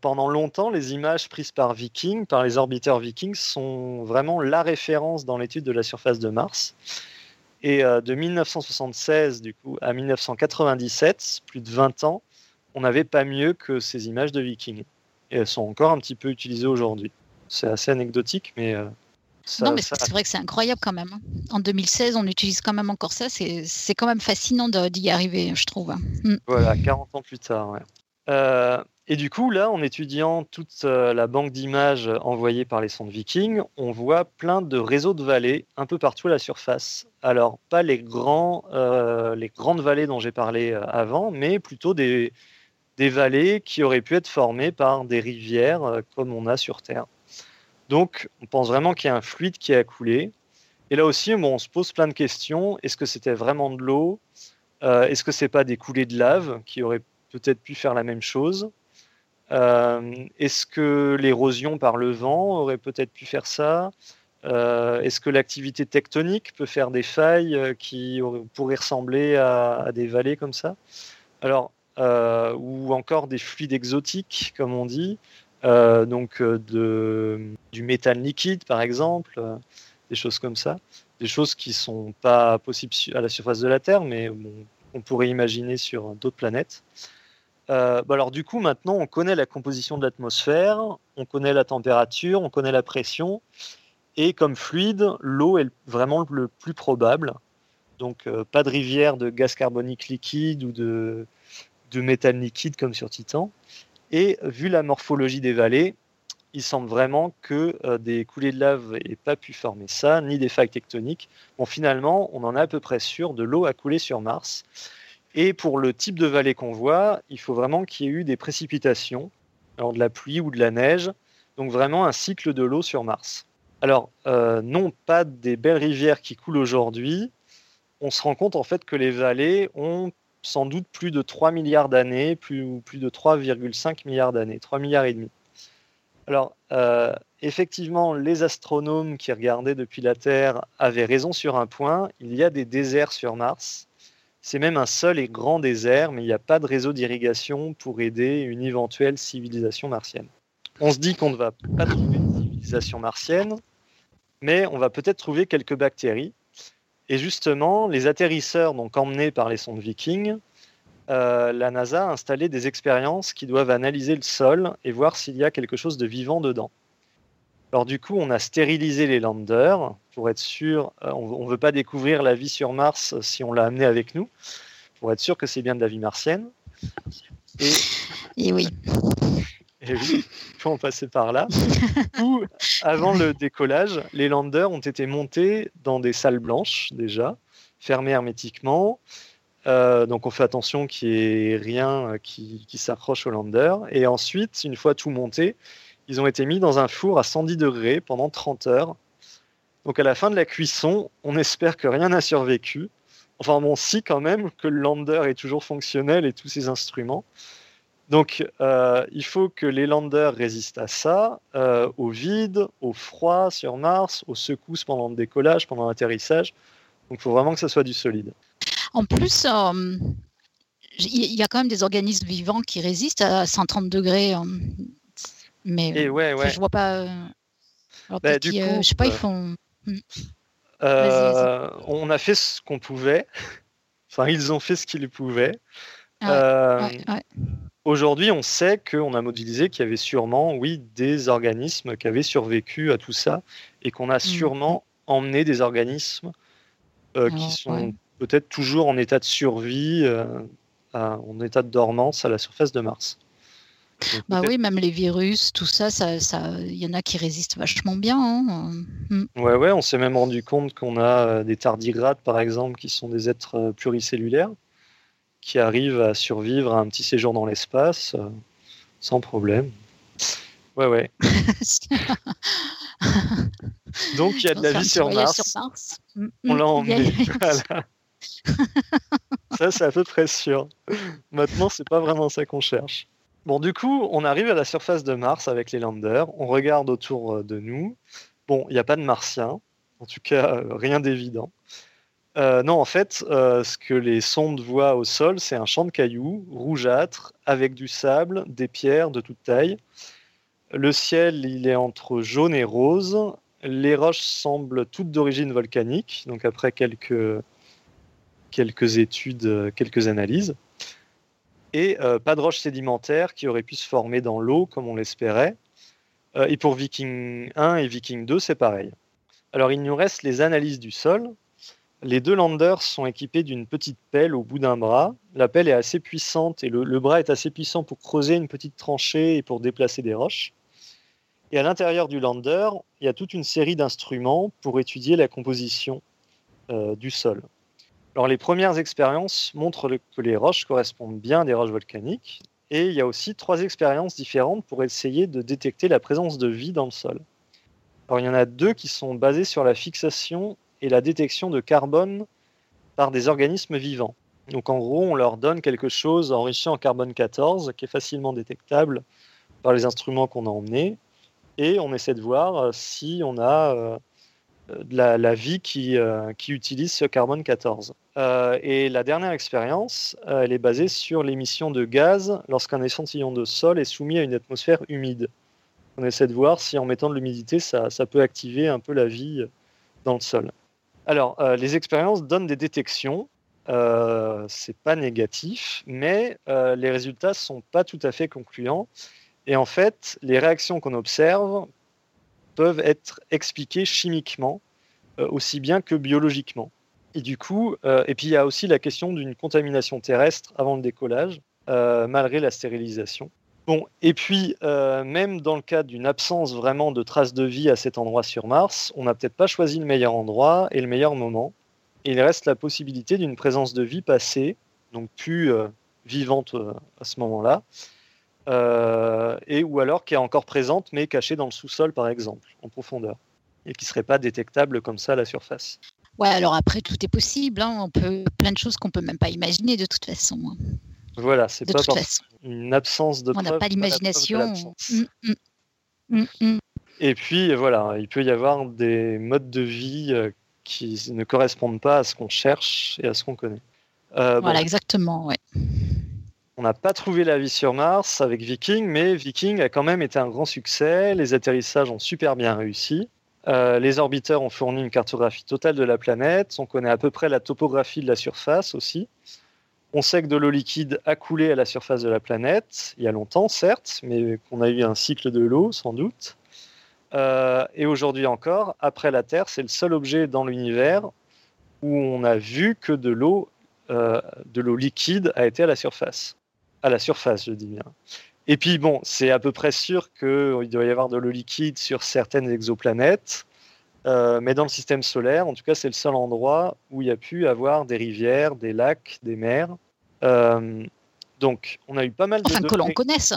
pendant longtemps, les images prises par Viking, par les orbiteurs Vikings, sont vraiment la référence dans l'étude de la surface de Mars. Et de 1976 du coup à 1997, plus de 20 ans, on n'avait pas mieux que ces images de Viking. Et elles sont encore un petit peu utilisées aujourd'hui c'est assez anecdotique, mais. Euh, non, mais c'est vrai que c'est incroyable quand même. Hein. En 2016, on utilise quand même encore ça. C'est quand même fascinant d'y arriver, je trouve. Voilà, 40 ans plus tard. Euh, et du coup, là, en étudiant toute euh, la banque d'images envoyée par les sondes Viking, on voit plein de réseaux de vallées un peu partout à la surface. Alors, pas les, grands, les grandes vallées dont j'ai parlé avant, mais plutôt des, des vallées qui auraient pu être formées par des rivières comme on a sur Terre. Donc, on pense vraiment qu'il y a un fluide qui a coulé. Et là aussi, on se pose plein de questions. Est-ce que c'était vraiment de l'eau? Euh, Est-ce que c'est pas des coulées de lave qui auraient peut-être pu faire la même chose? euh, Est-ce que l'érosion par le vent aurait peut-être pu faire ça? Est-ce que l'activité tectonique peut faire des failles qui pourraient ressembler à, des vallées comme ça? Alors, ou encore des fluides exotiques, comme on dit, donc du métal liquide par exemple, des choses comme ça, des choses qui sont pas possibles à la surface de la Terre, mais on pourrait imaginer sur d'autres planètes. Euh, bah alors du coup, maintenant, on connaît la composition de l'atmosphère, on connaît la température, on connaît la pression, et comme fluide, l'eau est vraiment le plus probable. Donc euh, pas de rivière de gaz carbonique liquide ou de, de méthane liquide comme sur Titan. Et vu la morphologie des vallées, il semble vraiment que euh, des coulées de lave n'aient pas pu former ça, ni des failles tectoniques. Bon, finalement, on en est à peu près sûr de l'eau à couler sur Mars. Et pour le type de vallée qu'on voit, il faut vraiment qu'il y ait eu des précipitations, alors de la pluie ou de la neige, donc vraiment un cycle de l'eau sur Mars. Alors, euh, non pas des belles rivières qui coulent aujourd'hui, on se rend compte en fait que les vallées ont sans doute plus de 3 milliards d'années, plus, plus de 3,5 milliards d'années, 3 milliards et demi. Alors, euh, effectivement, les astronomes qui regardaient depuis la Terre avaient raison sur un point, il y a des déserts sur Mars, c'est même un seul et grand désert, mais il n'y a pas de réseau d'irrigation pour aider une éventuelle civilisation martienne. On se dit qu'on ne va pas trouver une civilisation martienne, mais on va peut-être trouver quelques bactéries. Et justement, les atterrisseurs, donc emmenés par les sondes Vikings, euh, la NASA a installé des expériences qui doivent analyser le sol et voir s'il y a quelque chose de vivant dedans. Alors du coup, on a stérilisé les landers pour être sûr, euh, on ne veut pas découvrir la vie sur Mars si on l'a amené avec nous, pour être sûr que c'est bien de la vie martienne. Et, oui. Et oui, *laughs* en passer par là. Ou, avant le décollage, les landers ont été montés dans des salles blanches déjà, fermées hermétiquement. Euh, donc on fait attention qu'il n'y ait rien qui, qui s'accroche au lander. Et ensuite, une fois tout monté, ils ont été mis dans un four à 110 degrés pendant 30 heures. Donc à la fin de la cuisson, on espère que rien n'a survécu. Enfin bon, si quand même, que le lander est toujours fonctionnel et tous ses instruments. Donc euh, il faut que les landers résistent à ça, euh, au vide, au froid sur Mars, aux secousses pendant le décollage, pendant l'atterrissage. Donc il faut vraiment que ça soit du solide. En plus, euh, il y a quand même des organismes vivants qui résistent à 130 degrés. Mais Et ouais, ouais. je vois pas. Euh, alors, bah, du coup, je sais pas, ils euh, font. Hmm. Euh, on a fait ce qu'on pouvait. *laughs* Enfin, ils ont fait ce qu'ils pouvaient. Aujourd'hui, on sait qu'on a modélisé qu'il y avait sûrement, oui, des organismes qui avaient survécu à tout ça et qu'on a hmm. sûrement emmené des organismes qui sont peut-être toujours en état de survie, en état de dormance à la surface de Mars. Bah oui, même les virus, tout ça, ça, il y en a qui résistent vachement bien. Hein. Mm. Ouais, ouais, on s'est même rendu compte qu'on a euh, des tardigrades, par exemple, qui sont des êtres euh, pluricellulaires, qui arrivent à survivre à un petit séjour dans l'espace euh, sans problème. Ouais, ouais. *laughs* Donc il y a de la vie sur Mars. Mm, on l'a mm, emmené. *laughs* ça, c'est à peu près sûr. Maintenant, c'est pas vraiment ça qu'on cherche. Bon, du coup, on arrive à la surface de Mars avec les landers. On regarde autour euh, de nous. Bon, il n'y a pas de martiens. En tout cas, euh, rien d'évident. Euh, non, en fait, ce que les sondes voient au sol, c'est un champ de cailloux rougeâtre avec du sable, des pierres de toute taille. Le ciel, il est entre jaune et rose. Les roches semblent toutes d'origine volcanique, donc après quelques, quelques études, quelques analyses et euh, pas de roches sédimentaires qui auraient pu se former dans l'eau comme on l'espérait. Euh, et pour Viking 1 et Viking 2, c'est pareil. Alors il nous reste les analyses du sol. Les deux landers sont équipés d'une petite pelle au bout d'un bras. La pelle est assez puissante et le, bras est assez puissant pour creuser une petite tranchée et pour déplacer des roches. Et à l'intérieur du lander, il y a toute une série d'instruments pour étudier la composition euh, du sol. Les premières expériences montrent que les roches correspondent bien à des roches volcaniques. Et il y a aussi trois expériences différentes pour essayer de détecter la présence de vie dans le sol. Alors, il y en a deux qui sont basées sur la fixation et la détection de carbone par des organismes vivants. Donc en gros, on leur donne quelque chose enrichi en carbone 14 qui est facilement détectable par les instruments qu'on a emmenés et on essaie de voir euh, si on a euh, de la, vie qui, qui, utilise ce carbone 14. et la dernière expérience, elle est basée sur l'émission de gaz lorsqu'un échantillon de sol est soumis à une atmosphère humide. On essaie de voir si en mettant de l'humidité, ça, ça, peut activer un peu la vie dans le sol. Alors, les expériences donnent des détections euh, c'est pas négatif, mais euh, les résultats sont pas tout à fait concluants. Et en fait, les réactions qu'on observe peuvent être expliquées chimiquement euh, aussi bien que biologiquement. Et du coup, et puis il y a aussi la question d'une contamination terrestre avant le décollage, malgré la stérilisation. Bon, et puis, même dans le cas d'une absence vraiment de traces de vie à cet endroit sur Mars, on n'a peut-être pas choisi le meilleur endroit et le meilleur moment il reste la possibilité d'une présence de vie passée, donc plus euh, vivante euh, à ce moment-là, euh, et ou alors qui est encore présente mais cachée dans le sous-sol par exemple, en profondeur, et qui ne serait pas détectable comme ça à la surface. Ouais, alors après tout est possible, hein. on peut plein de choses qu'on peut même pas imaginer de toute façon. Hein. Voilà, c'est pas une absence de. On n'a pas l'imagination. Mm, mm. mm, et puis voilà, il peut y avoir des modes de vie qui ne correspondent pas à ce qu'on cherche et à ce qu'on connaît. Euh, voilà, exactement, ouais. On n'a pas trouvé la vie sur Mars avec Viking, mais Viking a quand même été un grand succès. Les atterrissages ont super bien réussi. Euh, les orbiteurs ont fourni une cartographie totale de la planète. On connaît à peu près la topographie de la surface aussi. On sait que de l'eau liquide a coulé à la surface de la planète, il y a longtemps certes, mais qu'on a eu un cycle de l'eau sans doute. Euh, et aujourd'hui encore, après la Terre, c'est le seul objet dans l'univers où on a vu que de l'eau, euh, de l'eau liquide a été à la surface. À la surface, je dis bien. Et puis bon, c'est à peu près sûr qu'il doit y avoir de l'eau liquide sur certaines exoplanètes, euh, mais dans le système solaire, en tout cas, c'est le seul endroit où il y a pu avoir des rivières, des lacs, des mers. donc, on a eu pas mal de enfin, que l'on connaisse.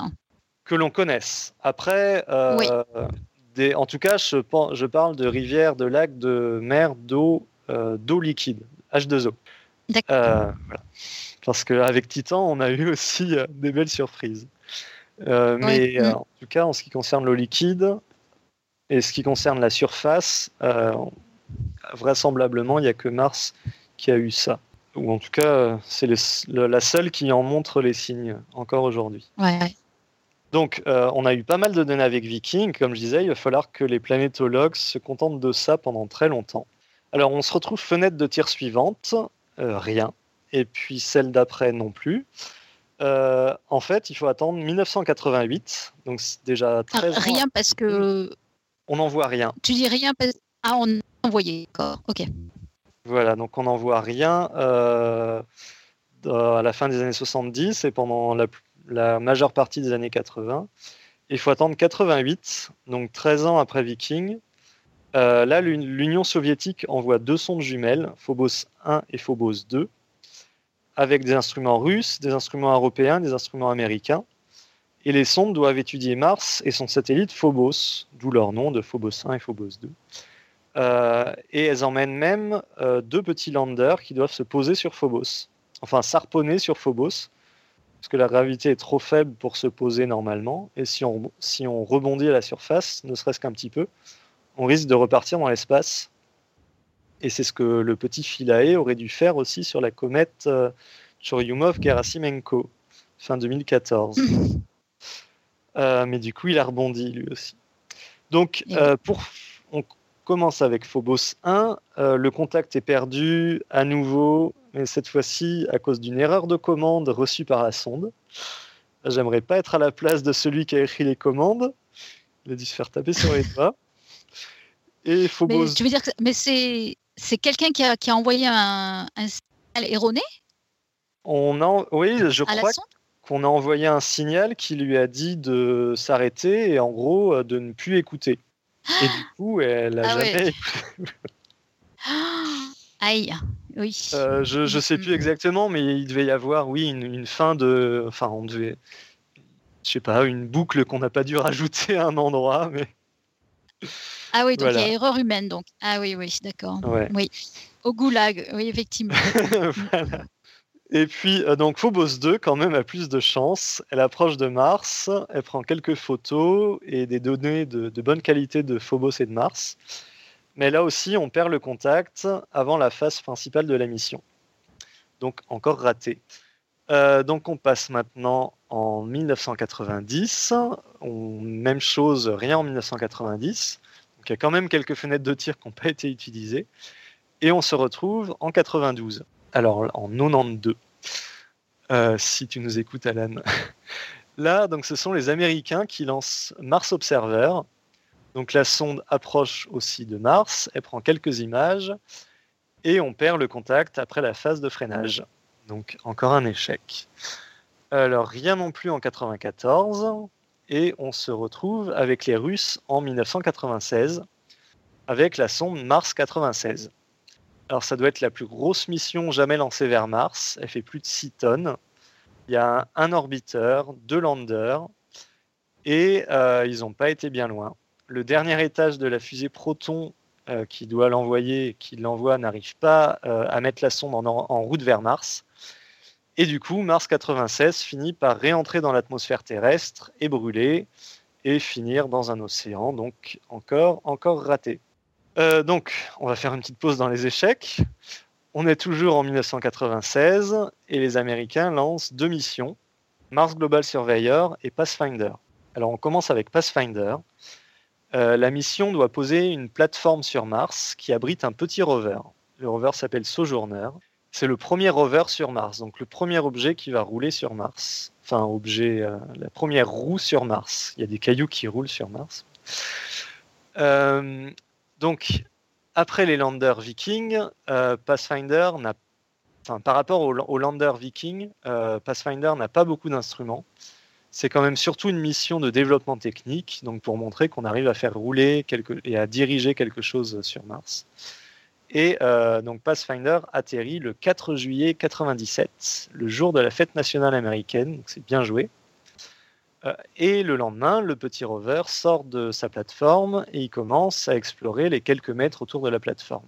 Que l'on connaisse. Après, oui en tout cas, je, parle de rivières, de lacs, de mers, d'eau, euh, d'eau liquide, H2O. Euh, Parce qu'avec Titan, on a eu aussi euh, des belles surprises. mais mm. en tout cas, en ce qui concerne l'eau liquide et ce qui concerne la surface, vraisemblablement, il n'y a que Mars qui a eu ça. Ou en tout cas, c'est la seule qui en montre les signes encore aujourd'hui. Ouais. Donc, euh, on a eu pas mal de données avec Viking. Comme je disais, il va falloir que les planétologues se contentent de ça pendant très longtemps. Alors, on se retrouve fenêtre de tir suivante, euh, rien. Et puis celle d'après non plus. Euh, en fait, il faut attendre 1988. Donc, déjà très. Ah, rien parce que. On n'en voit rien. Tu dis rien parce Ah, on a envoyé, d'accord. Ok. Voilà, donc on n'en voit rien à la fin des années 70 et pendant la, la majeure partie des années 80. Il faut attendre 88, donc 13 ans après Viking. Euh, là, l'Union soviétique envoie deux sondes jumelles, Phobos 1 et Phobos 2, avec des instruments russes, des instruments européens, des instruments américains. Et les sondes doivent étudier Mars et son satellite Phobos, d'où leur nom de Phobos 1 et Phobos 2. Euh, et elles emmènent même euh, deux petits landers qui doivent se poser sur Phobos, enfin s'arponner sur Phobos, parce que la gravité est trop faible pour se poser normalement, et si si on rebondit à la surface, ne serait-ce qu'un petit peu, on risque de repartir dans l'espace. Et c'est ce que le petit Philae aurait dû faire aussi sur la comète euh, Churyumov-Gerasimenko, fin 2014. Euh, mais du coup, il a rebondi lui aussi. Donc, euh, pour, on commence avec Phobos 1. le contact est perdu à nouveau mais cette fois-ci à cause d'une erreur de commande reçue par la sonde. J'aimerais pas être à la place de celui qui a écrit les commandes. Il a dû se faire taper sur les doigts. Et Phobos. Mais, tu veux dire que mais c'est, c'est quelqu'un qui a, qui a envoyé un, un signal erroné? On a, Oui, je crois qu'on a envoyé un signal qui lui a dit de s'arrêter et en gros euh, de ne plus écouter. Et du *gasps* coup, elle a ah jamais. *gasps* Aïe. Oui. Euh, je ne sais plus exactement, mais il devait y avoir, oui, une, fin de. Enfin, on devait. Je sais pas, une boucle qu'on n'a pas dû *laughs* rajouter à un endroit, mais. Ah oui, donc il y a erreur humaine, donc. Ah oui, oui, d'accord. Oui. Au goulag, oui, effectivement. *laughs* voilà. Et puis, euh, donc, Phobos 2, quand même, a plus de chance. Elle approche de Mars, elle prend quelques photos et des données de, de bonne qualité de Phobos et de Mars. Mais là aussi, on perd le contact avant la phase principale de la mission. Donc encore raté. Euh, donc on passe maintenant en 1990. même chose, rien en 1990. Donc il y a quand même quelques fenêtres de tir qui n'ont pas été utilisées. Et on se retrouve en 92. Alors en 92. Euh, si tu nous écoutes, Alan. *laughs* Là, donc, ce sont les Américains qui lancent Mars Observer. Donc la sonde approche aussi de Mars, elle prend quelques images et on perd le contact après la phase de freinage. Donc encore un échec. Alors rien non plus en 94 et on se retrouve avec les Russes en 1996 avec la sonde Mars 96. Alors ça doit être la plus grosse mission jamais lancée vers Mars, elle fait plus de 6 tonnes. Il y a un, orbiteur, deux landers et euh, ils n'ont pas été bien loin. Le dernier étage de la fusée Proton euh, qui doit l'envoyer, qui l'envoie, n'arrive pas euh, à mettre la sonde en, route vers Mars. Et du coup, Mars 96 finit par réentrer dans l'atmosphère terrestre et brûler et finir dans un océan, donc encore, encore raté. Euh, donc, on va faire une petite pause dans les échecs. On est toujours en 1996 et les Américains lancent deux missions, Mars Global Surveyor et Pathfinder. Alors, on commence avec Pathfinder. Euh, la mission doit poser une plateforme sur Mars qui abrite un petit rover. Le rover s'appelle Sojourner. C'est le premier rover sur Mars, donc le premier objet qui va rouler sur Mars. Enfin, objet, euh, la première roue sur Mars. Il y a des cailloux qui roulent sur Mars. Euh, donc, après les landers Viking, Pathfinder n'a, enfin, par rapport aux, aux landers Viking, Pathfinder n'a pas beaucoup d'instruments c'est quand même surtout une mission de développement technique, donc pour montrer qu'on arrive à faire rouler et à diriger quelque chose sur Mars. Et euh, donc Pathfinder atterrit le 4 juillet 97, le jour de la fête nationale américaine, donc c'est bien joué. Euh, et le lendemain, le petit rover sort de sa plateforme et il commence à explorer les quelques mètres autour de la plateforme.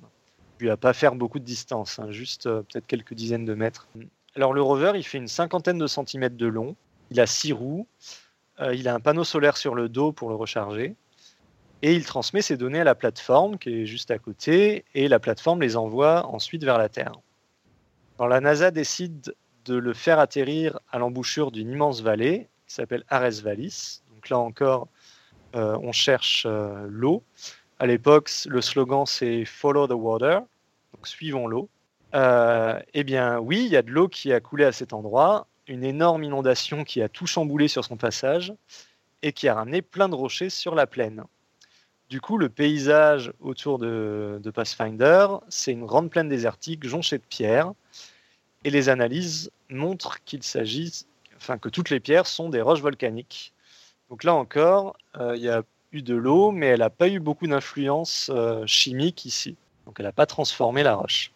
Il va pas faire beaucoup de distance, hein, juste euh, peut-être quelques dizaines de mètres. Alors le rover, il fait une cinquantaine de centimètres de long, il a six roues. Il a un panneau solaire sur le dos pour le recharger. Et il transmet ses données à la plateforme qui est juste à côté. Et la plateforme les envoie ensuite vers la Terre. La NASA décide de le faire atterrir à l'embouchure d'une immense vallée qui s'appelle Ares Vallis. Donc là encore, euh, on cherche euh, l'eau. À l'époque, le slogan c'est Follow the water, donc suivons l'eau. eh bien, oui, il y a de l'eau qui a coulé à cet endroit une énorme inondation qui a tout chamboulé sur son passage et qui a ramené plein de rochers sur la plaine. Du coup, le paysage autour de, Pathfinder, c'est une grande plaine désertique jonchée de pierres. Et les analyses montrent qu'il s'agit, enfin que toutes les pierres sont des roches volcaniques. Donc là encore, euh, il y a eu de l'eau, mais elle n'a pas eu beaucoup d'influence euh, chimique ici. Donc elle n'a pas transformé la roche.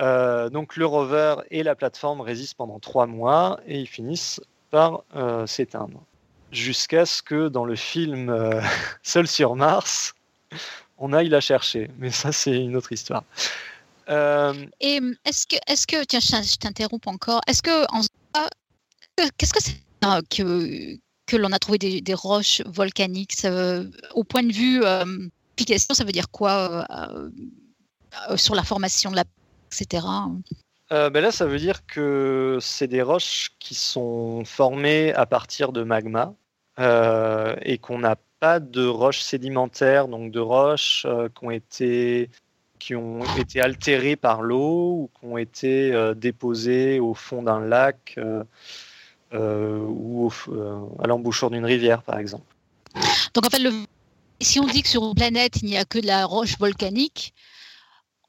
Euh, donc le rover et la plateforme résistent pendant trois mois et ils finissent par s'éteindre. Jusqu'à ce que dans le film euh, *laughs* Seul sur Mars, on aille la chercher. Mais ça, c'est une autre histoire. Et est-ce que, est-ce que, tiens, je t'interromps encore. Est-ce que, qu'est-ce que c'est que, que l'on a trouvé des, roches volcaniques Au point de vue application, ça veut dire quoi sur la formation de la etc. Euh, ben là, ça veut dire que c'est des roches qui sont formées à partir de magma euh, et qu'on n'a pas de roches sédimentaires, donc de roches euh, qui ont été qui ont été altérées par l'eau ou qui ont été déposées au fond d'un lac ou à l'embouchure d'une rivière, par exemple. Donc en fait, le... si on dit que sur une planète il n'y a que de la roche volcanique,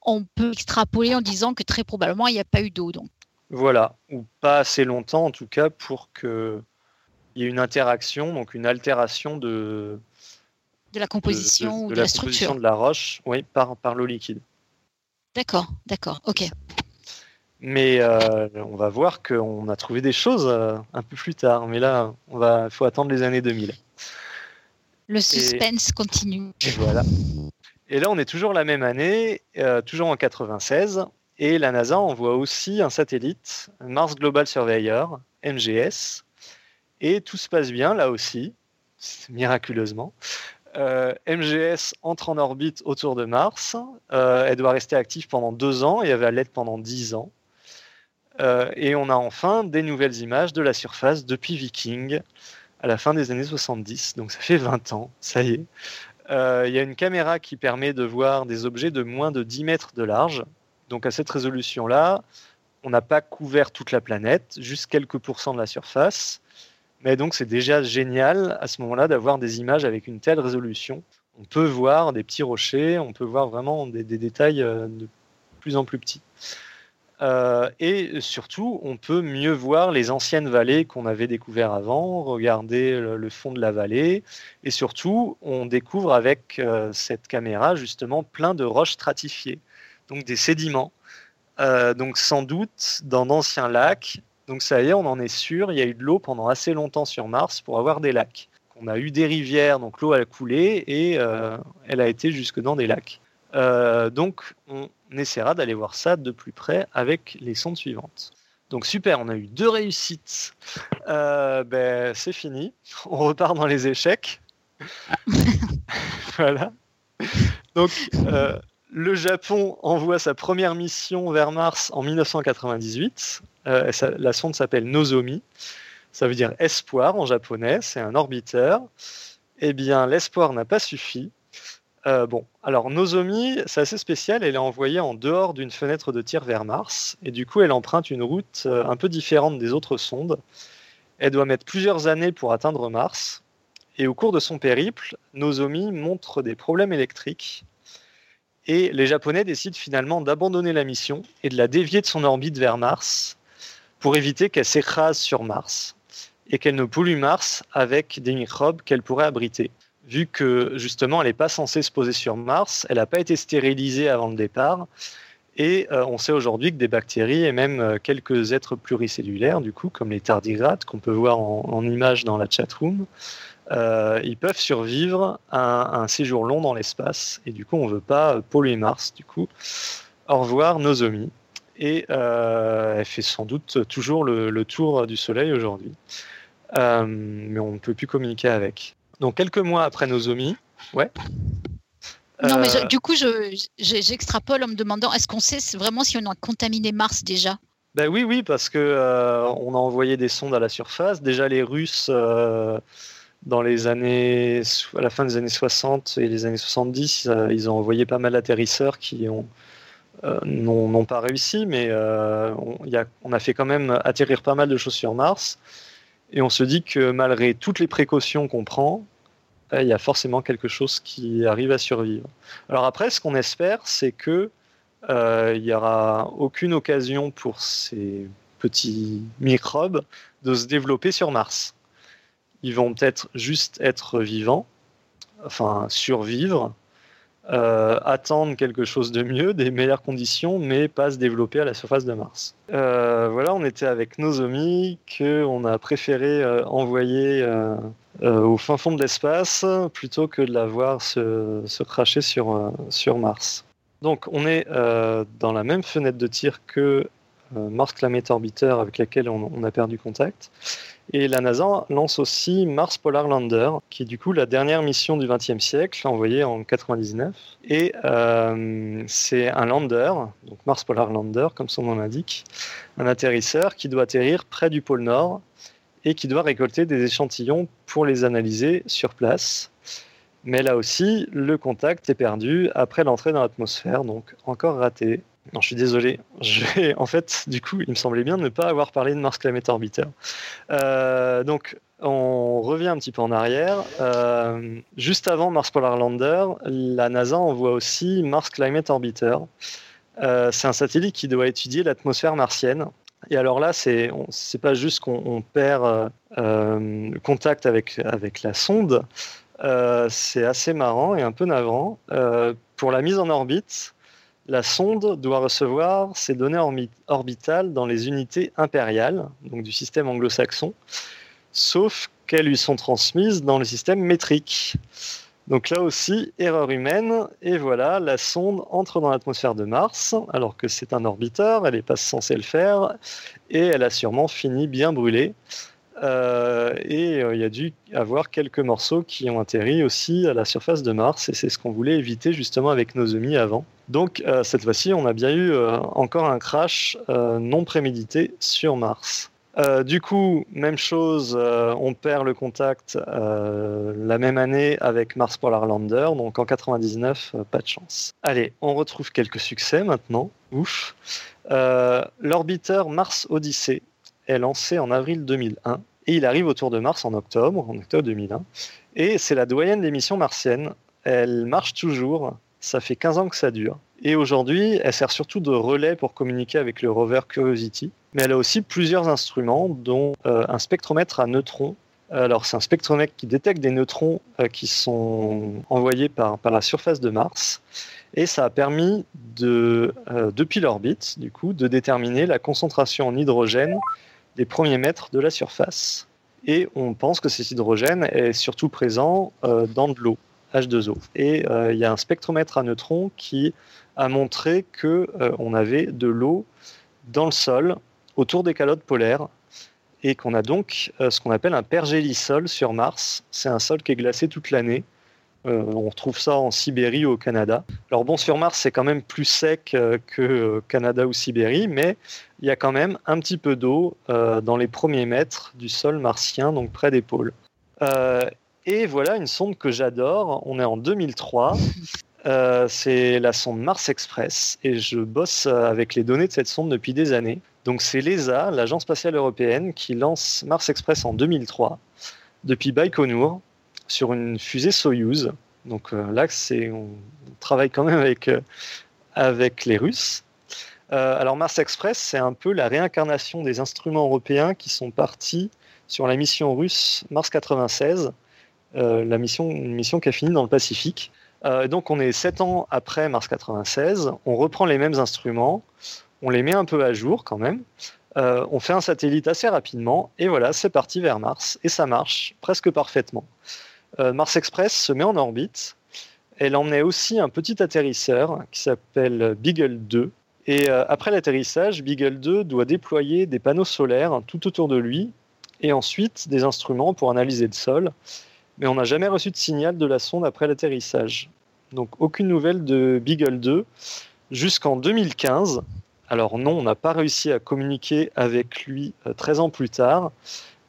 on peut extrapoler en disant que très probablement il n'y a pas eu d'eau. Donc. Voilà, ou pas assez longtemps en tout cas pour qu'il y ait une interaction, donc une altération de, de la composition ou de, la, structure de la roche, oui, par, par l'eau liquide. D'accord, d'accord, ok. Mais euh, on va voir qu'on a trouvé des choses euh, un peu plus tard. Mais là, va, faut attendre les années 2000. Le suspense continue. Et voilà. Et là, on est toujours la même année, euh, toujours en 96, et la NASA envoie aussi un satellite, Mars Global Surveyor, MGS, et tout se passe bien là aussi, miraculeusement. MGS entre en orbite autour de Mars. elle doit rester active pendant deux ans et elle va l'être pendant dix ans. et on a enfin des nouvelles images de la surface depuis Viking à la fin des années 70. Donc ça fait 20 ans, ça y est. Il y a une caméra qui permet de voir des objets de moins de 10 mètres de large. Donc à cette résolution-là, on n'a pas couvert toute la planète, juste quelques pourcents de la surface. Mais donc c'est déjà génial à ce moment-là d'avoir des images avec une telle résolution. On peut voir des petits rochers, on peut voir vraiment des, détails euh, de plus en plus petits. Euh, et surtout, on peut mieux voir les anciennes vallées qu'on avait découvertes avant, regarder le, fond de la vallée. Et surtout, on découvre avec euh, cette caméra justement plein de roches stratifiées, donc des sédiments. donc sans doute dans d'anciens lacs donc ça y est, on en est sûr, il y a eu de l'eau pendant assez longtemps sur Mars pour avoir des lacs. On a eu des rivières, donc l'eau a coulé et euh, elle a été jusque dans des lacs. Euh, donc on essaiera d'aller voir ça de plus près avec les sondes suivantes. Donc super, on a eu deux réussites. Euh, ben, c'est fini. On repart dans les échecs. *laughs* voilà. Donc le Japon envoie sa première mission vers Mars en 1998. Euh, la sonde s'appelle Nozomi. Ça veut dire espoir en japonais. C'est un orbiteur. Eh bien, l'espoir n'a pas suffi. Euh, bon, alors Nozomi, c'est assez spécial. Elle est envoyée en dehors d'une fenêtre de tir vers Mars. Et du coup, elle emprunte une route euh, un peu différente des autres sondes. Elle doit mettre plusieurs années pour atteindre Mars. Et au cours de son périple, Nozomi montre des problèmes électriques et les Japonais décident finalement d'abandonner la mission et de la dévier de son orbite vers Mars pour éviter qu'elle s'écrase sur Mars et qu'elle ne pollue Mars avec des microbes qu'elle pourrait abriter. Vu que justement elle n'est pas censée se poser sur Mars, elle n'a pas été stérilisée avant le départ, et euh, on sait aujourd'hui que des bactéries et même euh, quelques êtres pluricellulaires, du coup, comme les tardigrades qu'on peut voir en, image dans la chatroom, euh, ils peuvent survivre à un, séjour long dans l'espace. Et du coup, on ne veut pas polluer Mars. Du coup, au revoir Nozomi. Et euh, elle fait sans doute toujours le, tour du Soleil aujourd'hui. Euh, mais on ne peut plus communiquer avec. Donc, quelques mois après Nozomi, ouais. Non, mais du coup, j'extrapole en me demandant est-ce qu'on sait vraiment si on a contaminé Mars déjà? Ben oui, oui, parce que on a envoyé des sondes à la surface. Déjà, les Russes dans les années, à la fin des années 60 et les années 70, euh, ils ont envoyé pas mal d'atterrisseurs qui ont euh, n'ont pas réussi, mais euh, on, a, fait quand même atterrir pas mal de choses sur Mars. Et on se dit que malgré toutes les précautions qu'on prend, il y a forcément quelque chose qui arrive à survivre. Alors après, ce qu'on espère, c'est que il n'y aura aucune occasion pour ces petits microbes de se développer sur Mars ils vont peut-être juste être vivants, enfin survivre, euh, attendre quelque chose de mieux, des meilleures conditions, mais pas se développer à la surface de Mars. Euh, voilà, on était avec Nozomi, qu'on a préféré euh, envoyer au fin fond de l'espace plutôt que de la voir se, se cracher sur, sur Mars. Donc on est dans la même fenêtre de tir que Mars Climate Orbiter avec laquelle on a perdu contact. Et la NASA lance aussi Mars Polar Lander, qui est du coup la dernière mission du XXe siècle, envoyée en 99. Et euh, c'est un lander, donc Mars Polar Lander, comme son nom l'indique, un atterrisseur qui doit atterrir près du pôle Nord et qui doit récolter des échantillons pour les analyser sur place. Mais là aussi, le contact est perdu après l'entrée dans l'atmosphère, donc encore raté. Non, je suis désolé. En fait, du coup, il me semblait bien de ne pas avoir parlé de Mars Climate Orbiter. Euh, donc, on revient un petit peu en arrière. Euh, juste avant Mars Polar Lander, la NASA envoie aussi Mars Climate Orbiter. Euh, c'est un satellite qui doit étudier l'atmosphère martienne. Et alors là, c'est pas juste qu'on perd le contact avec avec la sonde. c'est assez marrant et un peu navrant. pour la mise en orbite, la sonde doit recevoir ses données orbitales dans les unités impériales, donc du système anglo-saxon, sauf qu'elles lui sont transmises dans le système métrique. Donc là aussi, erreur humaine, et voilà, la sonde entre dans l'atmosphère de Mars, alors que c'est un orbiteur, elle n'est pas censée le faire, et elle a sûrement fini bien brûlée. Et il y a dû avoir quelques morceaux qui ont atterri aussi à la surface de Mars, et c'est ce qu'on voulait éviter justement avec nos amis avant. Donc cette fois-ci, on a bien eu encore un crash non prémédité sur Mars. Euh, du coup, même chose, euh, on perd le contact euh, la même année avec Mars Polar Lander, donc en 99, pas de chance. Allez, on retrouve quelques succès maintenant. Ouf. L'orbiteur Mars Odyssey est lancé en avril 2001 et il arrive autour de Mars en octobre, en octobre 2001. Et c'est la doyenne des missions martiennes. Elle marche toujours. Ça fait 15 ans que ça dure. Et aujourd'hui, elle sert surtout de relais pour communiquer avec le rover Curiosity mais elle a aussi plusieurs instruments, dont euh, un spectromètre à neutrons. Alors, c'est un spectromètre qui détecte des neutrons euh, qui sont envoyés par, la surface de Mars. Et ça a permis, de, euh, depuis l'orbite, du coup, de déterminer la concentration en hydrogène des premiers mètres de la surface. Et on pense que cet hydrogène est surtout présent dans de l'eau, H2O. Et il y a un spectromètre à neutrons qui a montré qu'on avait de l'eau dans le sol autour des calottes polaires et qu'on a donc euh, ce qu'on appelle un pergélisol sur Mars. C'est un sol qui est glacé toute l'année. Euh, on retrouve ça en Sibérie ou au Canada. Alors bon, sur Mars, c'est quand même plus sec euh, que Canada ou Sibérie, mais il y a quand même un petit peu d'eau dans les premiers mètres du sol martien, donc près des pôles. et voilà une sonde que j'adore. On est en 2003. c'est la sonde Mars Express et je bosse avec les données de cette sonde depuis des années. Donc c'est l'ESA, l'Agence spatiale européenne, qui lance Mars Express en 2003 depuis Baïkonour sur une fusée Soyuz. Donc euh, là, c'est, on travaille quand même avec, euh, les Russes. Euh, alors Mars Express, c'est un peu la réincarnation des instruments européens qui sont partis sur la mission russe Mars 96, la mission, une mission qui a fini dans le Pacifique. donc on est sept ans après Mars 96, on reprend les mêmes instruments, on les met un peu à jour quand même. On fait un satellite assez rapidement et voilà, c'est parti vers Mars et ça marche presque parfaitement. Euh, Mars Express se met en orbite. Elle emmenait aussi un petit atterrisseur qui s'appelle Beagle 2. Et euh, après l'atterrissage, Beagle 2 doit déployer des panneaux solaires tout autour de lui et ensuite des instruments pour analyser le sol. Mais on n'a jamais reçu de signal de la sonde après l'atterrissage. Donc aucune nouvelle de Beagle 2 jusqu'en 2015 alors non, on n'a pas réussi à communiquer avec lui 13 euh, ans plus tard,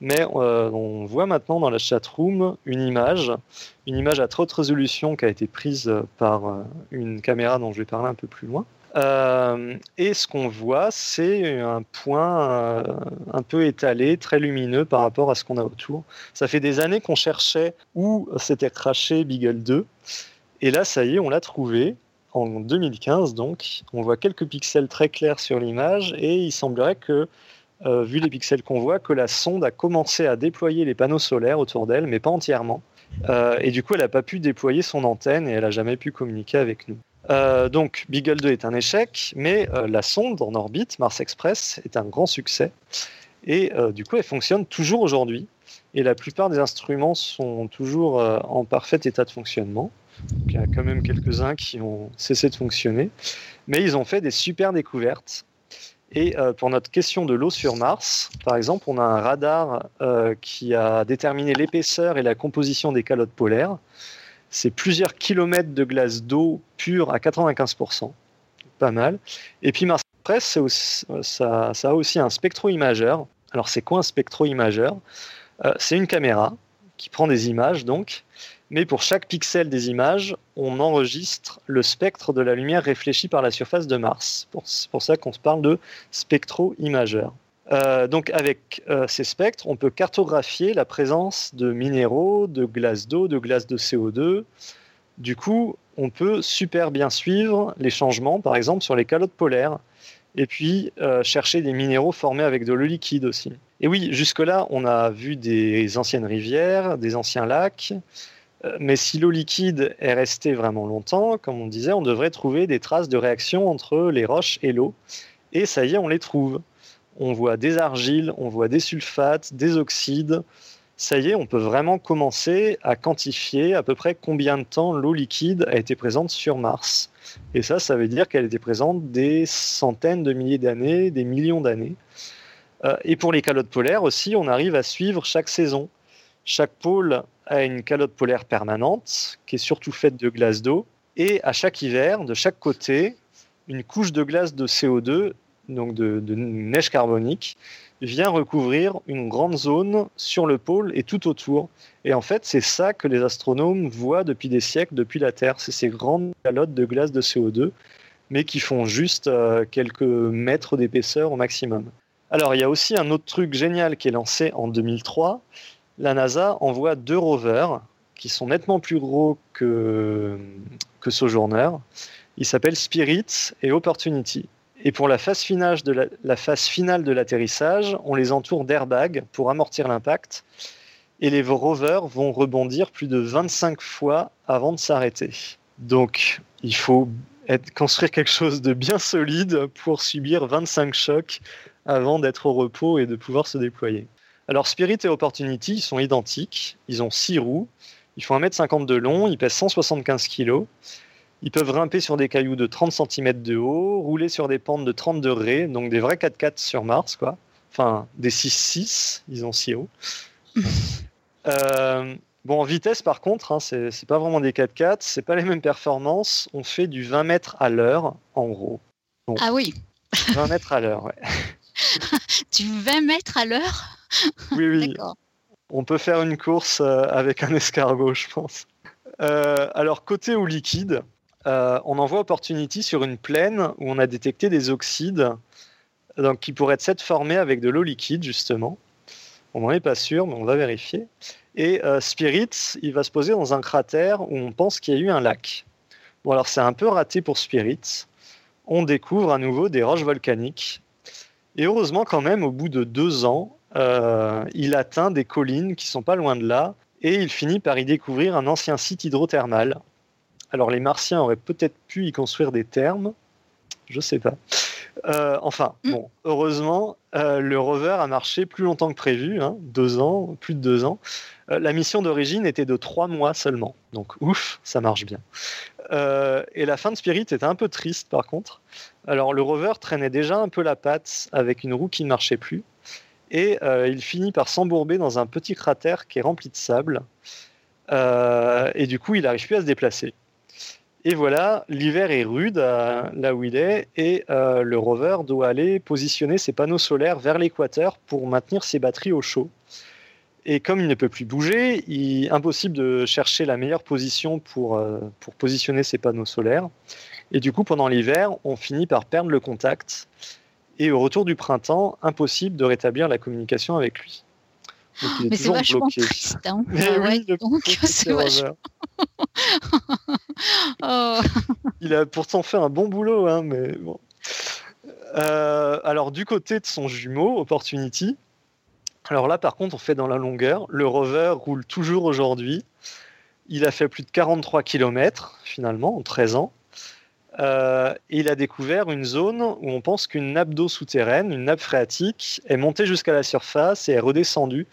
mais euh, on voit maintenant dans la chatroom une image, une image à très haute résolution qui a été prise euh, par une caméra dont je vais parler un peu plus loin. et ce qu'on voit, c'est un point un peu étalé, très lumineux par rapport à ce qu'on a autour. Ça fait des années qu'on cherchait où s'était craché Beagle 2. Et là, ça y est, on l'a trouvé en 2015, donc, on voit quelques pixels très clairs sur l'image et il semblerait que, euh, vu les pixels qu'on voit, que la sonde a commencé à déployer les panneaux solaires autour d'elle, mais pas entièrement. Euh, et du coup, elle n'a pas pu déployer son antenne et elle n'a jamais pu communiquer avec nous. Euh, donc, Beagle 2 est un échec, mais la sonde en orbite, Mars Express, est un grand succès. Et du coup, elle fonctionne toujours aujourd'hui. Et la plupart des instruments sont toujours en parfait état de fonctionnement il y a quand même quelques-uns qui ont cessé de fonctionner. Mais ils ont fait des super découvertes. Et euh, pour notre question de l'eau sur Mars, par exemple, on a un radar euh, qui a déterminé l'épaisseur et la composition des calottes polaires. C'est plusieurs kilomètres de glace d'eau pure à 95%. Pas mal. Et puis Mars Press, ça, a aussi un spectro-imageur. Alors c'est quoi un spectro-imageur euh, C'est une caméra qui prend des images donc mais pour chaque pixel des images, on enregistre le spectre de la lumière réfléchie par la surface de Mars. C'est pour ça qu'on se parle de spectro-imageur. Euh, donc avec euh, ces spectres, on peut cartographier la présence de minéraux, de glace d'eau, de glace de CO2. Du coup, on peut super bien suivre les changements, par exemple sur les calottes polaires, et puis euh, chercher des minéraux formés avec de l'eau liquide aussi. Et oui, jusque-là, on a vu des anciennes rivières, des anciens lacs, mais si l'eau liquide est restée vraiment longtemps, comme on disait, on devrait trouver des traces de réaction entre les roches et l'eau. Et ça y est, on les trouve. On voit des argiles, on voit des sulfates, des oxydes. Ça y est, on peut vraiment commencer à quantifier à peu près combien de temps l'eau liquide a été présente sur Mars. Et ça, ça veut dire qu'elle était présente des centaines de milliers d'années, des millions d'années. et pour les calottes polaires aussi, on arrive à suivre chaque saison. Chaque pôle a une calotte polaire permanente qui est surtout faite de glace d'eau. Et à chaque hiver, de chaque côté, une couche de glace de CO2, donc de, neige carbonique, vient recouvrir une grande zone sur le pôle et tout autour. Et en fait, c'est ça que les astronomes voient depuis des siècles, depuis la Terre. C'est ces grandes calottes de glace de CO2, mais qui font juste euh, quelques mètres d'épaisseur au maximum. Alors, il y a aussi un autre truc génial qui est lancé en 2003. La NASA envoie deux rovers qui sont nettement plus gros que, Sojourner. Ils s'appellent Spirit et Opportunity. Et pour la phase finale de l'atterrissage, on les entoure d'airbags pour amortir l'impact. Et les rovers vont rebondir plus de 25 fois avant de s'arrêter. Donc, il faut construire quelque chose de bien solide pour subir 25 chocs avant d'être au repos et de pouvoir se déployer. Alors, Spirit et Opportunity sont identiques. Ils ont 6 roues. Ils font 1m50 de long. Ils pèsent 175 kg. Ils peuvent grimper sur des cailloux de 30 cm de haut, rouler sur des pentes de 30 degrés, donc des vrais 4x4 sur Mars, quoi. Enfin, des 6-6, ils ont si haut. *laughs* Euh, bon, en vitesse, par contre, hein, c'est pas vraiment des 4x4, c'est pas les mêmes performances. On fait du 20 mètres à l'heure, en gros. ah oui 20 mètres à l'heure, ouais. *laughs* du 20 mètres à l'heure? Oui, oui. On peut faire une course euh, avec un escargot, je pense. Euh, alors, côté au liquide, euh, on envoie Opportunity sur une plaine où on a détecté des oxydes donc, qui pourraient être formés avec de l'eau liquide, justement. On n'en est pas sûr, mais on va vérifier. Et euh, Spirit, il va se poser dans un cratère où on pense qu'il y a eu un lac. Bon, alors c'est un peu raté pour Spirit. On découvre à nouveau des roches volcaniques. Et heureusement, quand même, au bout de deux ans, euh, il atteint des collines qui sont pas loin de là. Et il finit par y découvrir un ancien site hydrothermal alors les Martiens auraient peut-être pu y construire des thermes, je sais pas. Euh, enfin, mm. bon, heureusement, euh, le rover a marché plus longtemps que prévu, hein, deux ans, plus de deux ans. Euh, la mission d'origine était de trois mois seulement, donc ouf, ça marche bien. et la fin de Spirit était un peu triste par contre. Alors le rover traînait déjà un peu la patte avec une roue qui ne marchait plus, et il finit par s'embourber dans un petit cratère qui est rempli de sable. et du coup, il n'arrive plus à se déplacer. Et voilà, l'hiver est rude là où il est et euh, le rover doit aller positionner ses panneaux solaires vers l'équateur pour maintenir ses batteries au chaud. Et comme il ne peut plus bouger, il est impossible de chercher la meilleure position euh, pour positionner ses panneaux solaires. Et du coup, pendant l'hiver, on finit par perdre le contact. Et au retour du printemps, impossible de rétablir la communication avec lui. mais c'est vachement triste. Hein. Mais oui, donc c'est vachement... *laughs* Oh. Il a pourtant fait un bon boulot, hein, mais bon. Euh, alors du côté de son jumeau, Opportunity, alors là par contre on fait dans la longueur, le rover roule toujours aujourd'hui. Il a fait plus de 43 km finalement en 13 ans. Euh, il a découvert une zone où on pense qu'une nappe d'eau souterraine, une nappe phréatique, est montée jusqu'à la surface et est redescendue,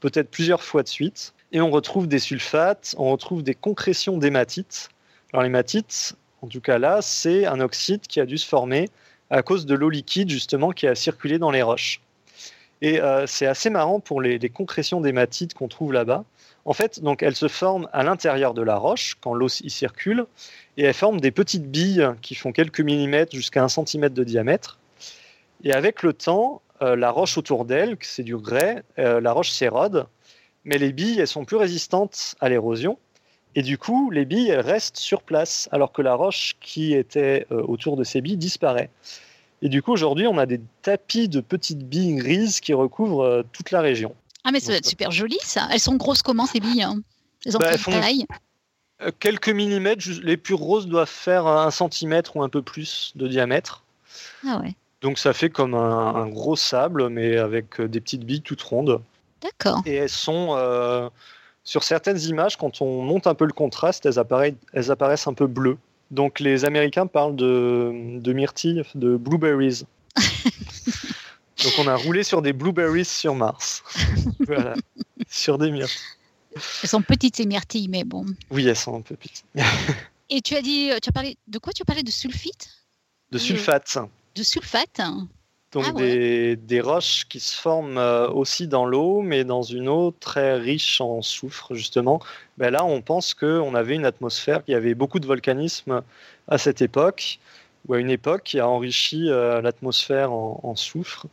peut-être plusieurs fois de suite. Et on retrouve des sulfates, on retrouve des concrétions d'hématite. Alors l'hématite, en tout cas là, c'est un oxyde qui a dû se former à cause de l'eau liquide justement qui a circulé dans les roches. Et euh, c'est assez marrant pour les, concrétions d'hématite qu'on trouve là-bas. En fait, donc elles se forment à l'intérieur de la roche quand l'eau y circule, et elles forment des petites billes qui font quelques millimètres jusqu'à un centimètre de diamètre. Et avec le temps, euh, la roche autour d'elle, c'est du grès, euh, la roche s'érode, mais les billes, elles sont plus résistantes à l'érosion. Et du coup, les billes, restent sur place, alors que la roche qui était euh, autour de ces billes disparaît. Et du coup, aujourd'hui, on a des tapis de petites billes grises qui recouvrent toute la région. Ah, mais ça va être super joli, ça. Elles sont grosses comment, ces billes hein? Elles ont bah, taille? Euh, Quelques millimètres. Les plus grosses doivent faire un centimètre ou un peu plus de diamètre. Ah ouais. Donc ça fait comme un gros sable, mais avec des petites billes toutes rondes. D'accord. Et elles sont euh, sur certaines images, quand on monte un peu le contraste, elles apparaissent, elles apparaissent un peu bleues. Donc les Américains parlent de, de myrtilles, de blueberries. *laughs* Donc on a roulé sur des blueberries sur Mars. *laughs* voilà, sur des myrtilles. Elles sont petites ces myrtilles, mais bon. Oui, elles sont un peu petites. *laughs* Et tu as dit, tu as parlé de quoi Tu as parlé de sulfite? De sulfate. De sulfate Donc ah des, roches qui se forment euh, aussi dans l'eau, mais dans une eau très riche en soufre, justement. Ben là, on pense qu'on avait une atmosphère, il y avait beaucoup de volcanisme à cette époque, ou à une époque qui a enrichi euh, l'atmosphère en, soufre.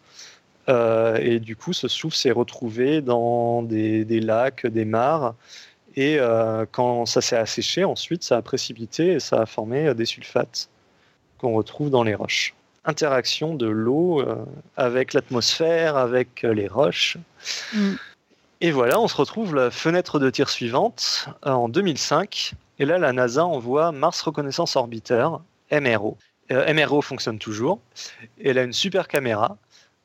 Euh, et du coup, ce soufre s'est retrouvé dans des, lacs, des mares. Et quand ça s'est asséché, ensuite, ça a précipité et ça a formé des sulfates qu'on retrouve dans les roches interaction de l'eau euh, avec l'atmosphère, avec euh, les roches. Mm. Et voilà, on se retrouve la fenêtre de tir suivante euh, en 2005. Et là, la NASA envoie Mars Reconnaissance Orbiter, MRO. MRO fonctionne toujours. Elle a une super caméra.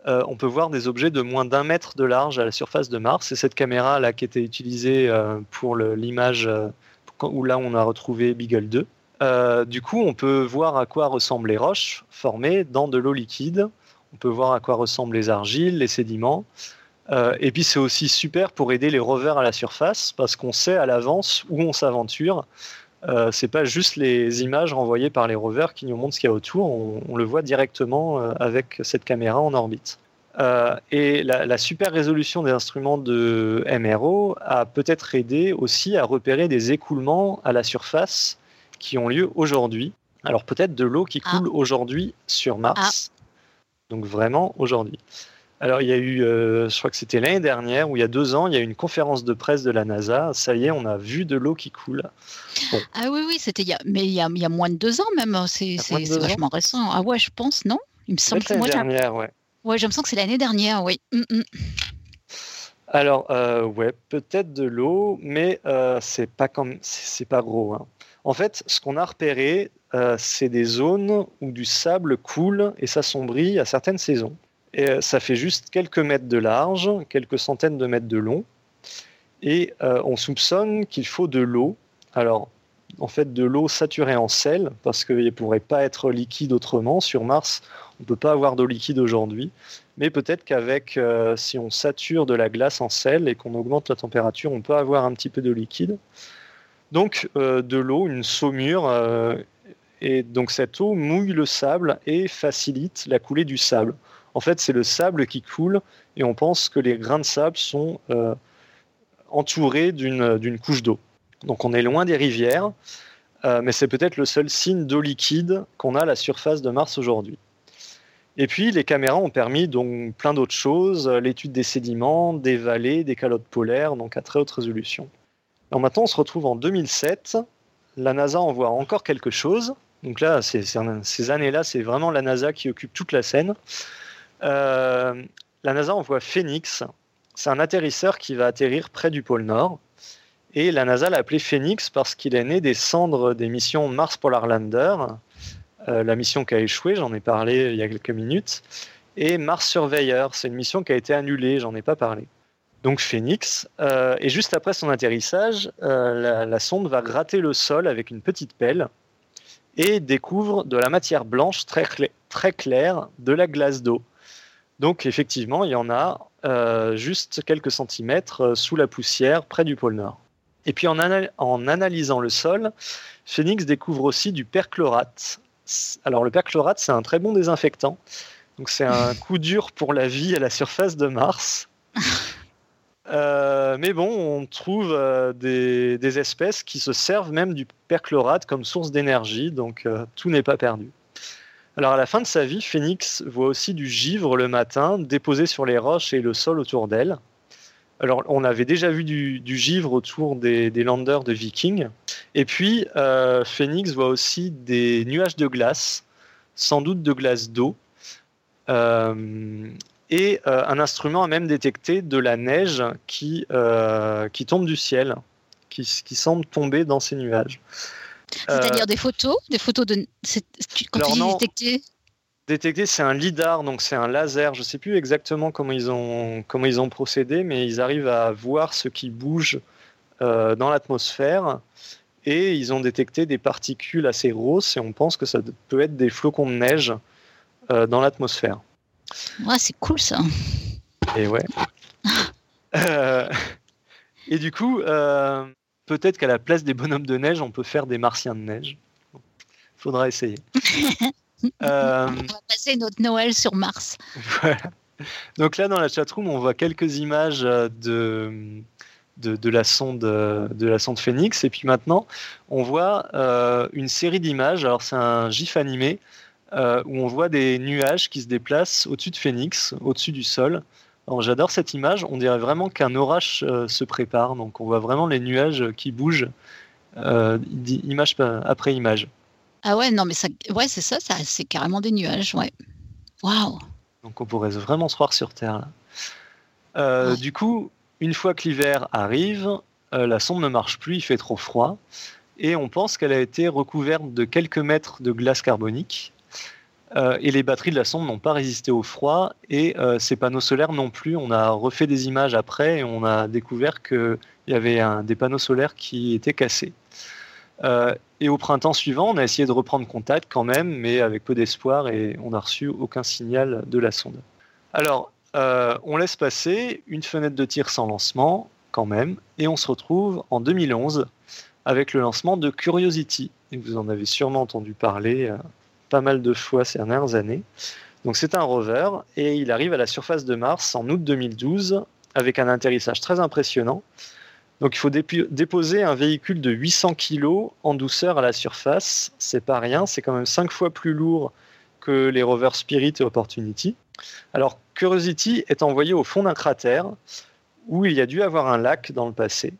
on peut voir des objets de moins d'un mètre de large à la surface de Mars. Et cette caméra là qui était utilisée pour l'image où là on a retrouvé Beagle 2. Euh, du coup, on peut voir à quoi ressemblent les roches formées dans de l'eau liquide. On peut voir à quoi ressemblent les argiles, les sédiments. Euh, et puis, c'est aussi super pour aider les rovers à la surface parce qu'on sait à l'avance où on s'aventure. Euh, c'est pas juste les images renvoyées par les rovers qui nous montrent ce qu'il y a autour. On, le voit directement euh, avec cette caméra en orbite. et la, la, super résolution des instruments de MRO a peut-être aidé aussi à repérer des écoulements à la surface qui ont lieu aujourd'hui. Alors peut-être de l'eau qui ah. coule aujourd'hui sur Mars. Ah. Donc vraiment aujourd'hui. Alors il y a eu, euh, je crois que c'était l'année dernière ou il y a deux ans, il y a eu une conférence de presse de la NASA. Ça y est, on a vu de l'eau qui coule. Ah oui, oui, c'était il y a, mais il y a, il y a moins de deux ans même. C'est vachement récent. Ah ouais, je pense, non? Il me semble. L'année dernière, ouais. Ouais, je me sens que c'est l'année dernière, oui. Mm, mm. Alors euh, ouais, peut-être de l'eau, mais euh, c'est pas comme, c'est pas gros. Hein. En fait, ce qu'on a repéré, euh, c'est des zones où du sable coule et s'assombrit à certaines saisons. Et euh, ça fait juste quelques mètres de large, quelques centaines de mètres de long. Et euh, on soupçonne qu'il faut de l'eau. Alors, en fait, de l'eau saturée en sel, parce qu'il ne pourrait pas être liquide autrement. Sur Mars, on ne peut pas avoir d'eau liquide aujourd'hui. Mais peut-être qu'avec, si on sature de la glace en sel et qu'on augmente la température, on peut avoir un petit peu de liquide. Donc euh, de l'eau, une saumure, euh, et donc cette eau mouille le sable et facilite la coulée du sable. En fait, c'est le sable qui coule et on pense que les grains de sable sont euh, entourés d'une couche d'eau. Donc on est loin des rivières, mais c'est peut-être le seul signe d'eau liquide qu'on a à la surface de Mars aujourd'hui. Et puis les caméras ont permis donc plein d'autres choses, l'étude des sédiments, des vallées, des calottes polaires, donc à très haute résolution. Alors maintenant, on se retrouve en 2007. La NASA envoie encore quelque chose. Donc là, ces années-là, c'est vraiment la NASA qui occupe toute la scène. Euh, la NASA envoie Phoenix. C'est un atterrisseur qui va atterrir près du pôle Nord. Et la NASA l'a appelé Phoenix parce qu'il est né des cendres des missions Mars Polar Lander, euh, la mission qui a échoué, j'en ai parlé il y a quelques minutes, et Mars Surveyor, c'est une mission qui a été annulée, j'en ai pas parlé donc Phoenix. Euh, et juste après son atterrissage, la, sonde va gratter le sol avec une petite pelle et découvre de la matière blanche très claire, de la glace d'eau. Donc effectivement, il y en a euh, juste quelques centimètres sous la poussière près du pôle Nord. Et puis en, en analysant le sol, Phoenix découvre aussi du perchlorate. Alors le perchlorate, c'est un très bon désinfectant. Donc c'est un *laughs* coup dur pour la vie à la surface de Mars. *laughs* Euh, mais bon, on trouve euh, des, espèces qui se servent même du perchlorate comme source d'énergie, donc euh, tout n'est pas perdu. Alors à la fin de sa vie, Phoenix voit aussi du givre le matin déposé sur les roches et le sol autour d'elle. Alors on avait déjà vu du, givre autour des, landers de Vikings. Et puis Phoenix voit aussi des nuages de glace, sans doute de glace d'eau. Et euh, un instrument a même détecté de la neige qui, euh, qui tombe du ciel, qui, semble tomber dans ces nuages. C'est-à-dire euh, des photos Des photos de. Quand tu dis détecter Détecter, c'est un lidar, donc c'est un laser. Je ne sais plus exactement comment ils, ont, comment ils ont procédé, mais ils arrivent à voir ce qui bouge dans l'atmosphère. Et ils ont détecté des particules assez grosses, et on pense que ça peut être des flocons de neige dans l'atmosphère. Ouais, c'est cool ça. Et ouais. *laughs* Euh, et du coup, euh, peut-être qu'à la place des bonhommes de neige, on peut faire des martiens de neige. Faudra essayer. *laughs* Euh, on va passer notre Noël sur Mars. Donc là, dans la chatroom, on voit quelques images de, de, la, sonde, de la sonde Phoenix. Et puis maintenant, on voit une série d'images. Alors, c'est un GIF animé où on voit des nuages qui se déplacent au-dessus de Phoenix, au-dessus du sol. J'adore cette image. On dirait vraiment qu'un orage se prépare. Donc, on voit vraiment les nuages qui bougent euh, image après image. Ah ouais, non, mais ça, ouais, c'est ça, ça c'est carrément des nuages, ouais. Waouh. Donc on pourrait vraiment se croire sur Terre là. Euh, du coup, une fois que l'hiver arrive, euh, la sonde ne marche plus, il fait trop froid, et on pense qu'elle a été recouverte de quelques mètres de glace carbonique. Et les batteries de la sonde n'ont pas résisté au froid, et ces panneaux solaires non plus. On a refait des images après, et on a découvert qu'il y avait des panneaux solaires qui étaient cassés. Euh, et au printemps suivant, on a essayé de reprendre contact quand même, mais avec peu d'espoir et on n'a reçu aucun signal de la sonde. Alors, euh, on laisse passer une fenêtre de tir sans lancement quand même, et on se retrouve en 2011 avec le lancement de Curiosity. Et vous en avez sûrement entendu parler euh, pas mal de fois ces dernières années. Donc c'est un rover et il arrive à la surface de Mars en août 2012 avec un atterrissage très impressionnant donc il faut déposer un véhicule de 800 kg en douceur à la surface. C'est pas rien, c'est quand même 5 fois plus lourd que les rovers Spirit et Opportunity. Alors Curiosity est envoyé au fond d'un cratère où il y a dû avoir un lac dans le passé.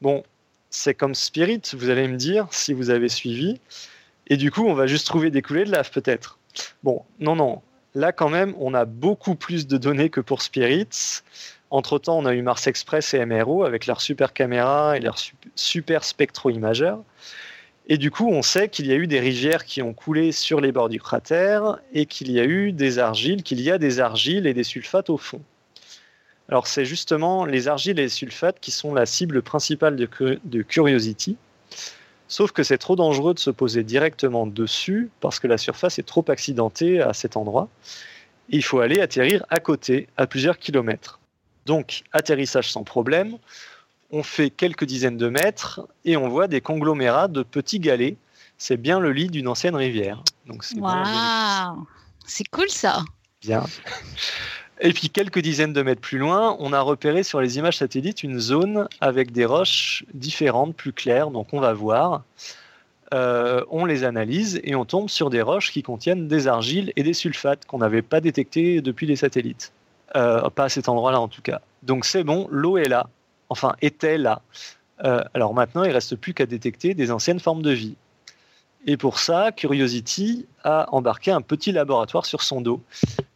Bon, c'est comme Spirit, vous allez me dire, si vous avez suivi. Et du coup, on va juste trouver des coulées de lave peut-être. Bon, non, non. Là, quand même, on a beaucoup plus de données que pour Spirit. Entre-temps, on a eu Mars Express et MRO avec leurs super caméras et leurs super spectro-imageurs. Et du coup, on sait qu'il y a eu des rivières qui ont coulé sur les bords du cratère et qu'il y a eu des argiles, qu'il y a des argiles et des sulfates au fond. Alors, c'est justement les argiles et les sulfates qui sont la cible principale de Curiosity. Sauf que c'est trop dangereux de se poser directement dessus parce que la surface est trop accidentée à cet endroit. il faut aller atterrir à côté, à plusieurs kilomètres. Donc, atterrissage sans problème. On fait quelques dizaines de mètres et on voit des conglomérats de petits galets. C'est bien le lit d'une ancienne rivière. Donc Waouh C'est cool ça. Bien. Et puis quelques dizaines de mètres plus loin, on a repéré sur les images satellites une zone avec des roches différentes, plus claires. Donc on va voir. Euh, on les analyse et on tombe sur des roches qui contiennent des argiles et des sulfates qu'on n'avait pas détectés depuis les satellites. Euh, pas à cet endroit-là en tout cas. Donc c'est bon, l'eau est là, enfin était là. Euh, alors maintenant, il reste plus qu'à détecter des anciennes formes de vie. Et pour ça, Curiosity a embarqué un petit laboratoire sur son dos.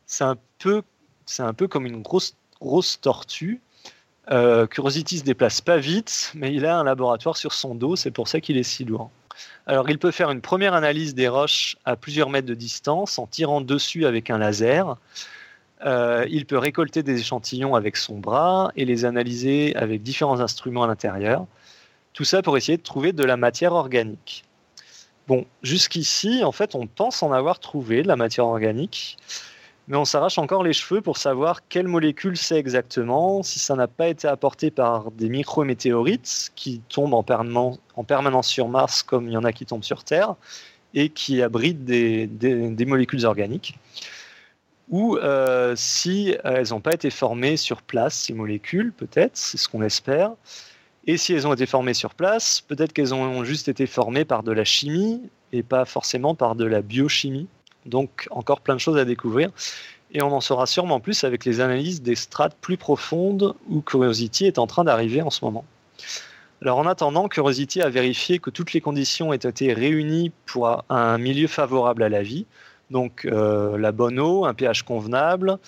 C'est un peu, c'est un peu comme une grosse, tortue. Euh, Curiosity se déplace pas vite, mais il a un laboratoire sur son dos. C'est pour ça qu'il est si lourd. Alors, il peut faire une première analyse des roches à plusieurs mètres de distance en tirant dessus avec un laser. Euh, il peut récolter des échantillons avec son bras et les analyser avec différents instruments à l'intérieur. Tout ça pour essayer de trouver de la matière organique. Bon, jusqu'ici, en fait, on pense en avoir trouvé de la matière organique, mais on s'arrache encore les cheveux pour savoir quelle molécule c'est exactement, si ça n'a pas été apporté par des micrométéorites qui tombent en, permanence sur Mars comme il y en a qui tombent sur Terre et qui abritent des molécules organiques ou euh, si elles n'ont pas été formées sur place, ces molécules, peut-être, c'est ce qu'on espère. Et si elles ont été formées sur place, peut-être qu'elles ont juste été formées par de la chimie et pas forcément par de la biochimie. Donc encore plein de choses à découvrir. Et on en saura sûrement plus avec les analyses des strates plus profondes où Curiosity est en train d'arriver en ce moment. Alors en attendant, Curiosity a vérifié que toutes les conditions aient été réunies pour un milieu favorable à la vie. Donc euh, la bonne eau, un pH convenable,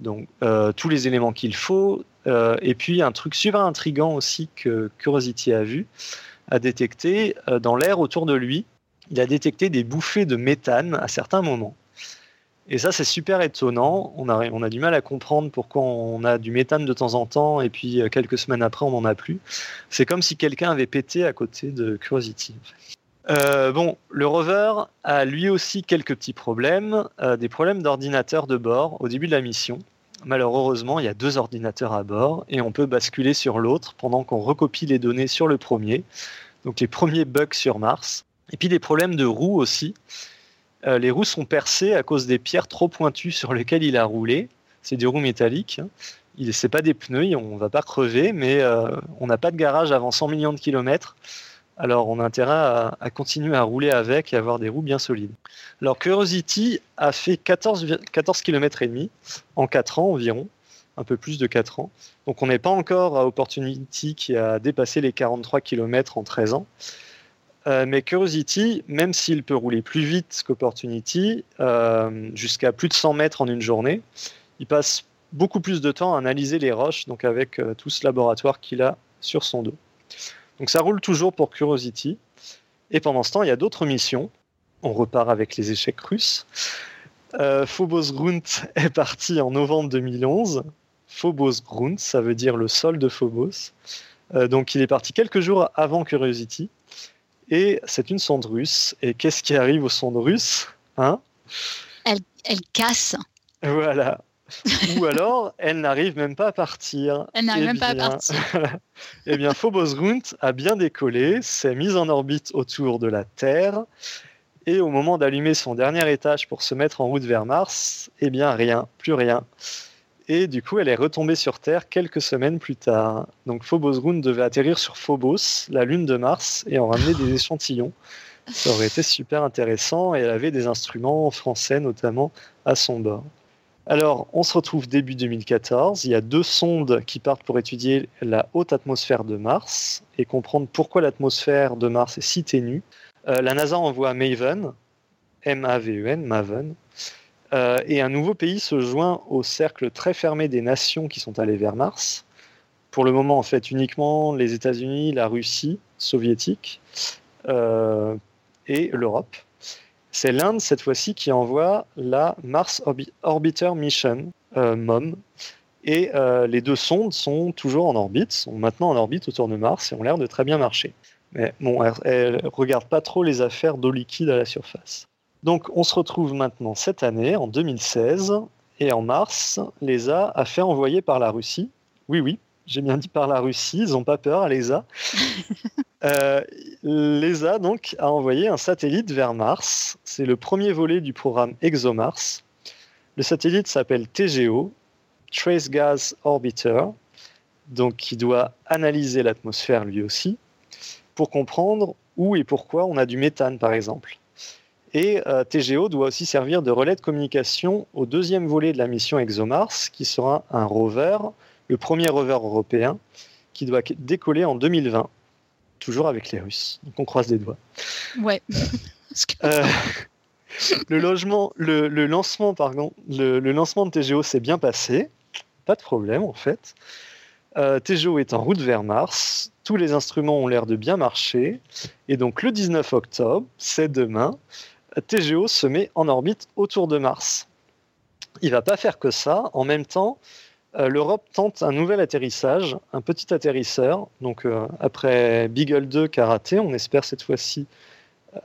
donc euh, tous les éléments qu'il faut, euh, et puis un truc super intrigant aussi que Curiosity a vu, a détecté dans l'air autour de lui, il a détecté des bouffées de méthane à certains moments. Et ça, c'est super étonnant. On a, du mal à comprendre pourquoi on a du méthane de temps en temps et puis quelques semaines après, on n'en a plus. C'est comme si quelqu'un avait pété à côté de Curiosity. Euh, bon, le rover a lui aussi quelques petits problèmes, euh, des problèmes d'ordinateur de bord au début de la mission. Malheureusement, il y a deux ordinateurs à bord et on peut basculer sur l'autre pendant qu'on recopie les données sur le premier. Donc les premiers bugs sur Mars. Et puis des problèmes de roues aussi. les roues sont percées à cause des pierres trop pointues sur lesquelles il a roulé. C'est des roues métalliques. Hein. Il c'est pas des pneus, on va pas crever, mais on n'a pas de garage avant 100 millions de kilomètres. Alors on a intérêt à, à, continuer à rouler avec et avoir des roues bien solides. Alors Curiosity a fait 14, 14 km et demi en 4 ans environ un peu plus de 4 ans. Donc on n'est pas encore à Opportunity qui a dépassé les 43 km en 13 ans. Euh, mais Curiosity, même s'il peut rouler plus vite qu'Opportunity, euh, jusqu'à plus de 100 mètres en une journée, il passe beaucoup plus de temps à analyser les roches, donc avec euh, tout ce laboratoire qu'il a sur son dos. Donc ça roule toujours pour Curiosity. Et pendant ce temps, il y a d'autres missions. On repart avec les échecs russes. Phobos Grunt *laughs* est parti en novembre 2011 Phobos Grund, ça veut dire le sol de Phobos. Donc il est parti quelques jours avant Curiosity. Et c'est une sonde russe. Et qu'est-ce qui arrive aux sondes russes hein? Elle, elle casse. Voilà. Ou alors, elle n'arrive même pas à partir. Elle n'arrive eh même pas à partir. *laughs* eh bien, Phobos Grunt a bien décollé, s'est mise en orbite autour de la Terre. Et au moment d'allumer son dernier étage pour se mettre en route vers Mars, eh bien, rien, plus rien. Et du coup, elle est retombée sur Terre quelques semaines plus tard. Donc Phobos Ground devait atterrir sur Phobos, la lune de Mars, et en ramener des *laughs* échantillons. Ça aurait été super intéressant et elle avait des instruments français notamment à son bord. Alors, on se retrouve début 2014. Il y a deux sondes qui partent pour étudier la haute atmosphère de Mars et comprendre pourquoi l'atmosphère de Mars est si ténue. Euh, la NASA envoie Maven, M-A-V-E-N, Maven, euh, et un nouveau pays se joint au cercle très fermé des nations qui sont allées vers Mars. Pour le moment, en fait, uniquement les États-Unis, la Russie soviétique euh, et l'Europe. C'est l'Inde, cette fois-ci, qui envoie la Mars Orbiter Mission, euh, MOM. Et les deux sondes sont toujours en orbite, sont maintenant en orbite autour de Mars et ont l'air de très bien marcher. Mais bon, elles ne regardent pas trop les affaires d'eau liquide à la surface. Donc on se retrouve maintenant cette année, en 2016, et en mars, l'ESA a fait envoyer par la Russie, oui oui, j'ai bien dit par la Russie, ils n'ont pas peur à l'ESA, *laughs* euh, l'ESA donc a envoyé un satellite vers Mars, c'est le premier volet du programme ExoMars. Le satellite s'appelle TGO, Trace Gas Orbiter, donc qui doit analyser l'atmosphère lui aussi, pour comprendre où et pourquoi on a du méthane par exemple. Et euh, TGO doit aussi servir de relais de communication au deuxième volet de la mission ExoMars, qui sera un rover, le premier rover européen, qui doit décoller en 2020, toujours avec les Russes. Donc on croise des doigts. Ouais. Euh, *laughs* le, logement, le, lancement, pardon, le, lancement de TGO s'est bien passé, pas de problème en fait. Euh, TGO est en route vers Mars, tous les instruments ont l'air de bien marcher, et donc le 19 octobre, c'est demain, TGO se met en orbite autour de Mars. Il va pas faire que ça. En même temps, euh, l'Europe tente un nouvel atterrissage, un petit atterrisseur. Donc euh, après Beagle 2 qui on espère cette fois-ci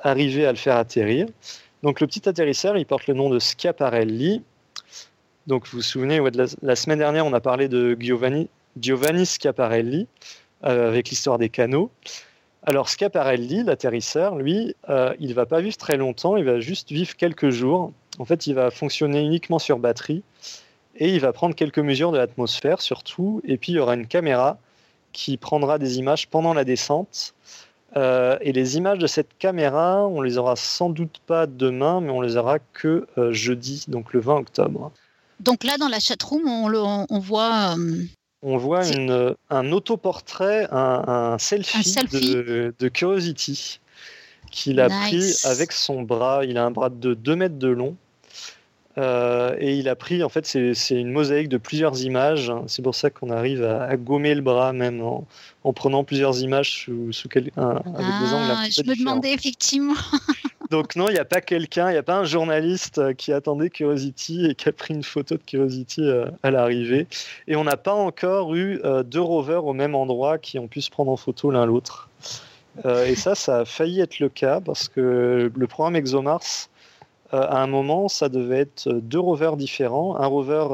arriver à le faire atterrir. Donc le petit atterrisseur, il porte le nom de Schiaparelli. Donc vous vous souvenez, la, semaine dernière, on a parlé de Giovanni, Giovanni Schiaparelli euh, avec l'histoire des canaux. Alors Schiaparelli, l'atterrisseur, lui, euh, il va pas vivre très longtemps, il va juste vivre quelques jours. En fait, il va fonctionner uniquement sur batterie et il va prendre quelques mesures de l'atmosphère surtout. Et puis il y aura une caméra qui prendra des images pendant la descente. Euh, et les images de cette caméra, on les aura sans doute pas demain, mais on les aura que euh, jeudi, donc le 20 octobre. Donc là, dans la chatroom, on, on voit on voit un autoportrait, un, selfie, De, Curiosity qu'il a pris avec son bras. Il a un bras de 2 mètres de long. Euh, et il a pris, en fait, c'est une mosaïque de plusieurs images. C'est pour ça qu'on arrive à, gommer le bras même en, prenant plusieurs images sous, sous avec des angles ah, Je me demandais effectivement. *laughs* Donc non, il n'y a pas quelqu'un, il n'y a pas un journaliste euh, qui attendait Curiosity et qui a pris une photo de Curiosity euh, à l'arrivée. Et on n'a pas encore eu euh, deux rovers au même endroit qui ont pu se prendre en photo l'un l'autre. et ça, ça a failli être le cas parce que le programme ExoMars, à un moment, ça devait être deux rovers différents, un rover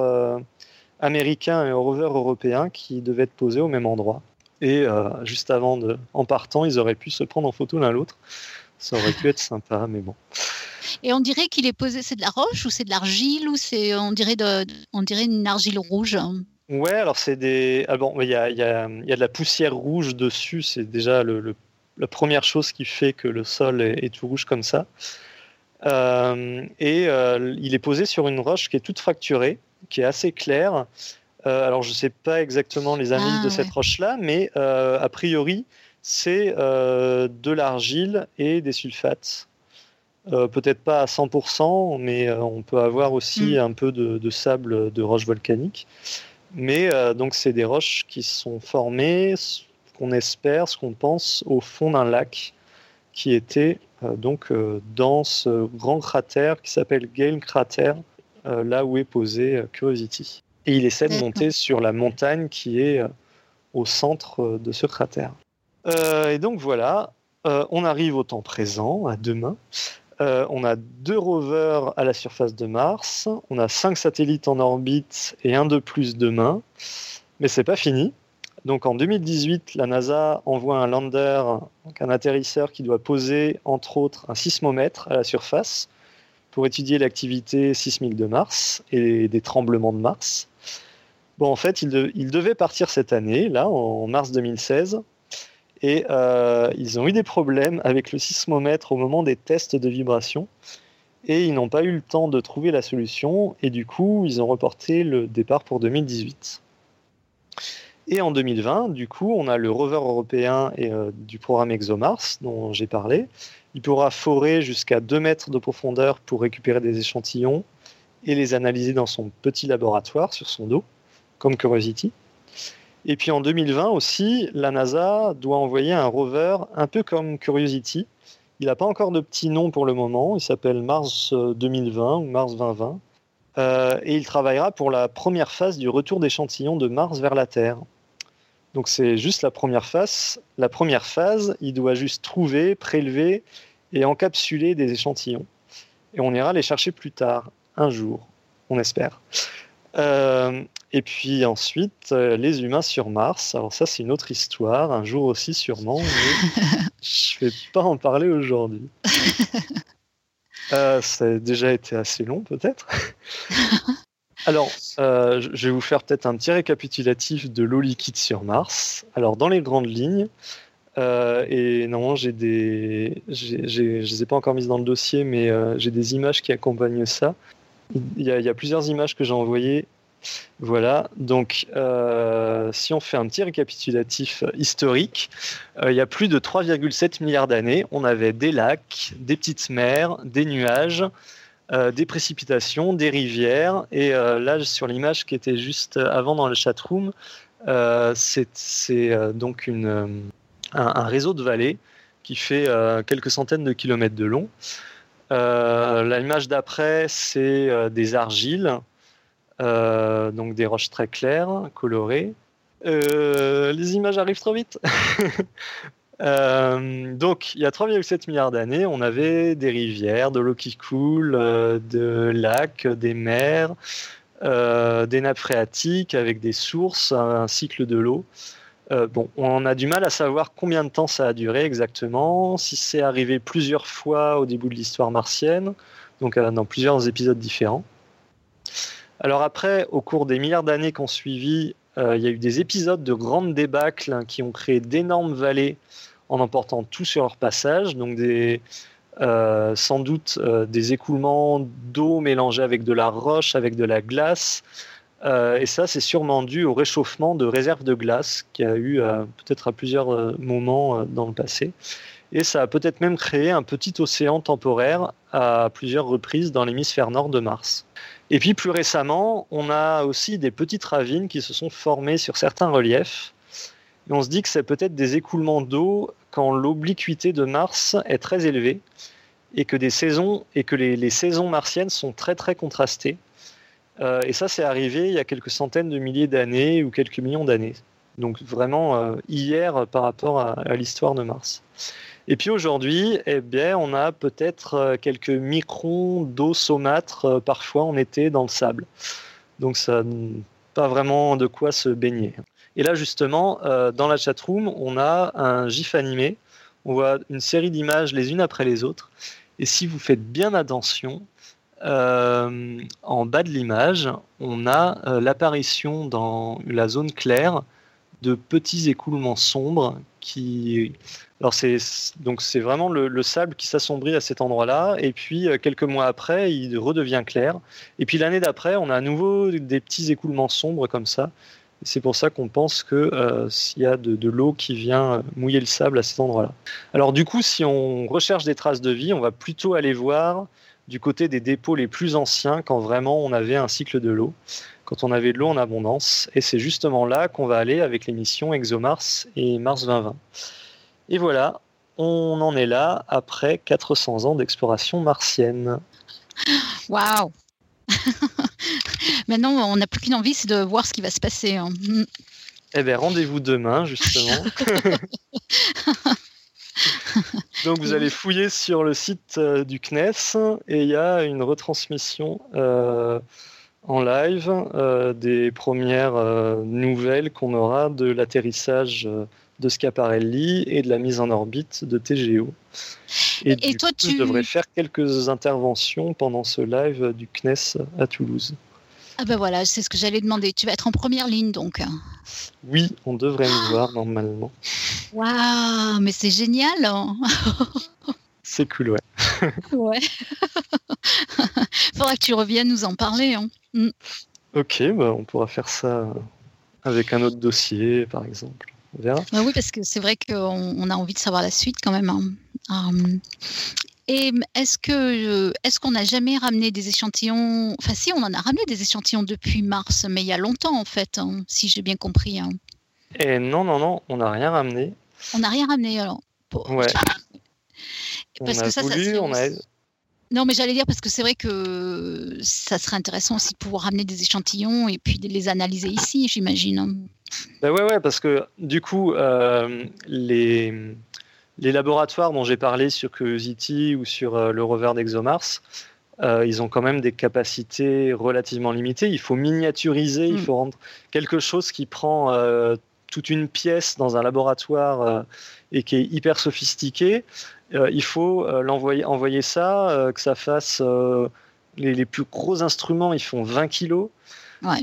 américain et un rover européen qui devaient être posés au même endroit. Et juste avant, de, en partant, ils auraient pu se prendre en photo l'un l'autre. Ça aurait pu être sympa, mais bon. Et on dirait qu'il est posé, c'est de la roche ou c'est de l'argile ou c'est, on dirait de, on dirait une argile rouge. Ouais, alors c'est des. Ah bon, il y a, y, a, y a, de la poussière rouge dessus. C'est déjà le, la première chose qui fait que le sol est, tout rouge comme ça. Euh, et euh, il est posé sur une roche qui est toute fracturée, qui est assez claire. Euh, alors je ne sais pas exactement les analyses de ah, cette roche-là, mais a priori c'est de l'argile et des sulfates. Peut-être pas à 100%, mais on peut avoir aussi mm. un peu de, de, sable de roche volcanique. Mais donc c'est des roches qui sont formées qu'on espère, ce qu'on pense, au fond d'un lac qui était euh, donc euh, dans ce grand cratère qui s'appelle Gale Crater, euh, là où est posé Curiosity. Et il essaie de monter sur la montagne qui est au centre de ce cratère. Et donc voilà, on arrive au temps présent, à demain. on a deux rovers à la surface de Mars, on a cinq satellites en orbite et un de plus demain. Mais c'est pas fini. Donc en 2018, la NASA envoie un lander, un atterrisseur qui doit poser entre autres un sismomètre à la surface pour étudier l'activité sismique de Mars et des tremblements de Mars. Bon, en fait, il, devait partir cette année, là, en mars 2016, et euh, ils ont eu des problèmes avec le sismomètre au moment des tests de vibration, et ils n'ont pas eu le temps de trouver la solution, et du coup, ils ont reporté le départ pour 2018. Et en 2020, du coup, on a le rover européen euh, du programme ExoMars dont j'ai parlé. Il pourra forer jusqu'à 2 mètres de profondeur pour récupérer des échantillons et les analyser dans son petit laboratoire sur son dos, comme Curiosity. Et puis en 2020 aussi, la NASA doit envoyer un rover un peu comme Curiosity. Il n'a pas encore de petit nom pour le moment, il s'appelle Mars 2020 euh, ou Mars 2020. Euh, et il travaillera pour la première phase du retour d'échantillons de Mars vers la Terre. Donc c'est juste la première phase. La première phase, il doit juste trouver, prélever et encapsuler des échantillons. Et on ira les chercher plus tard, un jour, on espère. Euh, et puis ensuite, euh, les humains sur Mars. Alors ça, c'est une autre histoire, un jour aussi sûrement, mais *laughs* je ne vais pas en parler aujourd'hui. *laughs* Euh, ça a déjà été assez long peut-être. *laughs* Alors, euh, je vais vous faire peut-être un petit récapitulatif de l'eau liquide sur Mars. Alors, dans les grandes lignes, euh, et non, j'ai des, je les ai pas encore mises dans le dossier, mais j'ai des images qui accompagnent ça. Il y, a, plusieurs images que j'ai envoyées. Voilà, donc si on fait un petit récapitulatif historique, il y a plus de 3,7 milliards d'années, on avait des lacs, des petites mers, des nuages, euh, des précipitations, des rivières. Et euh, là, sur l'image qui était juste avant dans le chatroom, euh, c'est donc une, un, réseau de vallées qui fait quelques centaines de kilomètres de long. L'image d'après, c'est des argiles, donc des roches très claires, colorées. les images arrivent trop vite. *laughs* Euh, donc, il y a 3,7 milliards d'années, on avait des rivières, de l'eau qui coule, euh, de lacs, des mers, euh, des nappes phréatiques avec des sources, un cycle de l'eau. bon, on a du mal à savoir combien de temps ça a duré exactement, si c'est arrivé plusieurs fois au début de l'histoire martienne, donc dans plusieurs épisodes différents. Alors après, au cours des milliards d'années qui ont suivi, il y a eu des épisodes de grandes débâcles hein, qui ont créé d'énormes vallées en emportant tout sur leur passage, donc euh, sans doute euh, des écoulements d'eau mélangés avec de la roche, avec de la glace. Euh, et ça, c'est sûrement dû au réchauffement de réserves de glace qui a eu peut-être à plusieurs moments dans le passé. Et ça a peut-être même créé un petit océan temporaire à plusieurs reprises dans l'hémisphère nord de Mars. Et puis plus récemment, on a aussi des petites ravines qui se sont formées sur certains reliefs on se dit que c'est peut-être des écoulements d'eau quand l'obliquité de Mars est très élevée et que des saisons et que les, saisons martiennes sont très très contrastées. Euh, et ça, c'est arrivé il y a quelques centaines de milliers d'années ou quelques millions d'années. Donc vraiment euh, hier par rapport à, l'histoire de Mars. Et puis aujourd'hui, eh bien, on a peut-être euh, quelques microns d'eau saumâtre parfois en été dans le sable. Donc ça pas vraiment de quoi se baigner. Et là, justement, euh, dans la chatroom, on a un GIF animé. On voit une série d'images les unes après les autres. Et si vous faites bien attention, en bas de l'image, on a l'apparition dans la zone claire de petits écoulements sombres qui alors c'est donc c'est vraiment le, sable qui s'assombrit à cet endroit-là, et puis euh, quelques mois après, il redevient clair. Et puis l'année d'après, on a à nouveau des petits écoulements sombres comme ça. C'est pour ça qu'on pense que euh, s'il y a de, l'eau qui vient euh, mouiller le sable à cet endroit-là. Alors du coup, si on recherche des traces de vie, on va plutôt aller voir du côté des dépôts les plus anciens, quand vraiment on avait un cycle de l'eau, quand on avait de l'eau en abondance. Et c'est justement là qu'on va aller avec les missions ExoMars et Mars 2020. Et voilà, on en est là après 400 ans d'exploration martienne. Waouh *laughs* Maintenant, on n'a plus qu'une envie, c'est de voir ce qui va se passer. Hein. Eh bien, rendez-vous demain, justement. *laughs* Donc, vous allez fouiller sur le site euh, du CNES et il y a une retransmission euh, en live euh, des premières nouvelles qu'on aura de l'atterrissage de Schiaparelli et de la mise en orbite de TGO. Et, toi, tu devrais faire quelques interventions pendant ce live du CNES à Toulouse. Ah ben voilà, c'est ce que j'allais demander. Tu vas être en première ligne donc. Oui, on devrait me voir normalement. Waouh, mais c'est génial. Hein. *laughs* c'est cool, ouais. ouais. *laughs* Faudra que tu reviennes nous en parler. Hein. Mm. Ok, bah, on pourra faire ça avec un autre dossier, par exemple. Bah oui, parce que c'est vrai qu'on a envie de savoir la suite quand même. Hein. Hum. Et est-ce que est-ce qu'on n'a jamais ramené des échantillons? Enfin, si, on en a ramené des échantillons depuis mars, mais il y a longtemps en fait, hein, si j'ai bien compris. Hein. Et non, non, non, on n'a rien ramené. On n'a rien ramené alors. Ouais. Parce que ça, ça on a... Non, mais j'allais dire parce que c'est vrai que ça serait intéressant aussi de pouvoir ramener des échantillons et puis de les analyser ici, j'imagine. Ben ouais, ouais, parce que du coup, euh, les, les laboratoires dont j'ai parlé sur Curiosity ou sur euh, le rover d'ExoMars, euh, ils ont quand même des capacités relativement limitées. Il faut miniaturiser, il mm. faut rendre quelque chose qui prend toute une pièce dans un laboratoire et qui est hyper sophistiqué. Il faut l'envoyer, envoyer ça, que ça fasse les, les, plus gros instruments, ils font 20 kilos.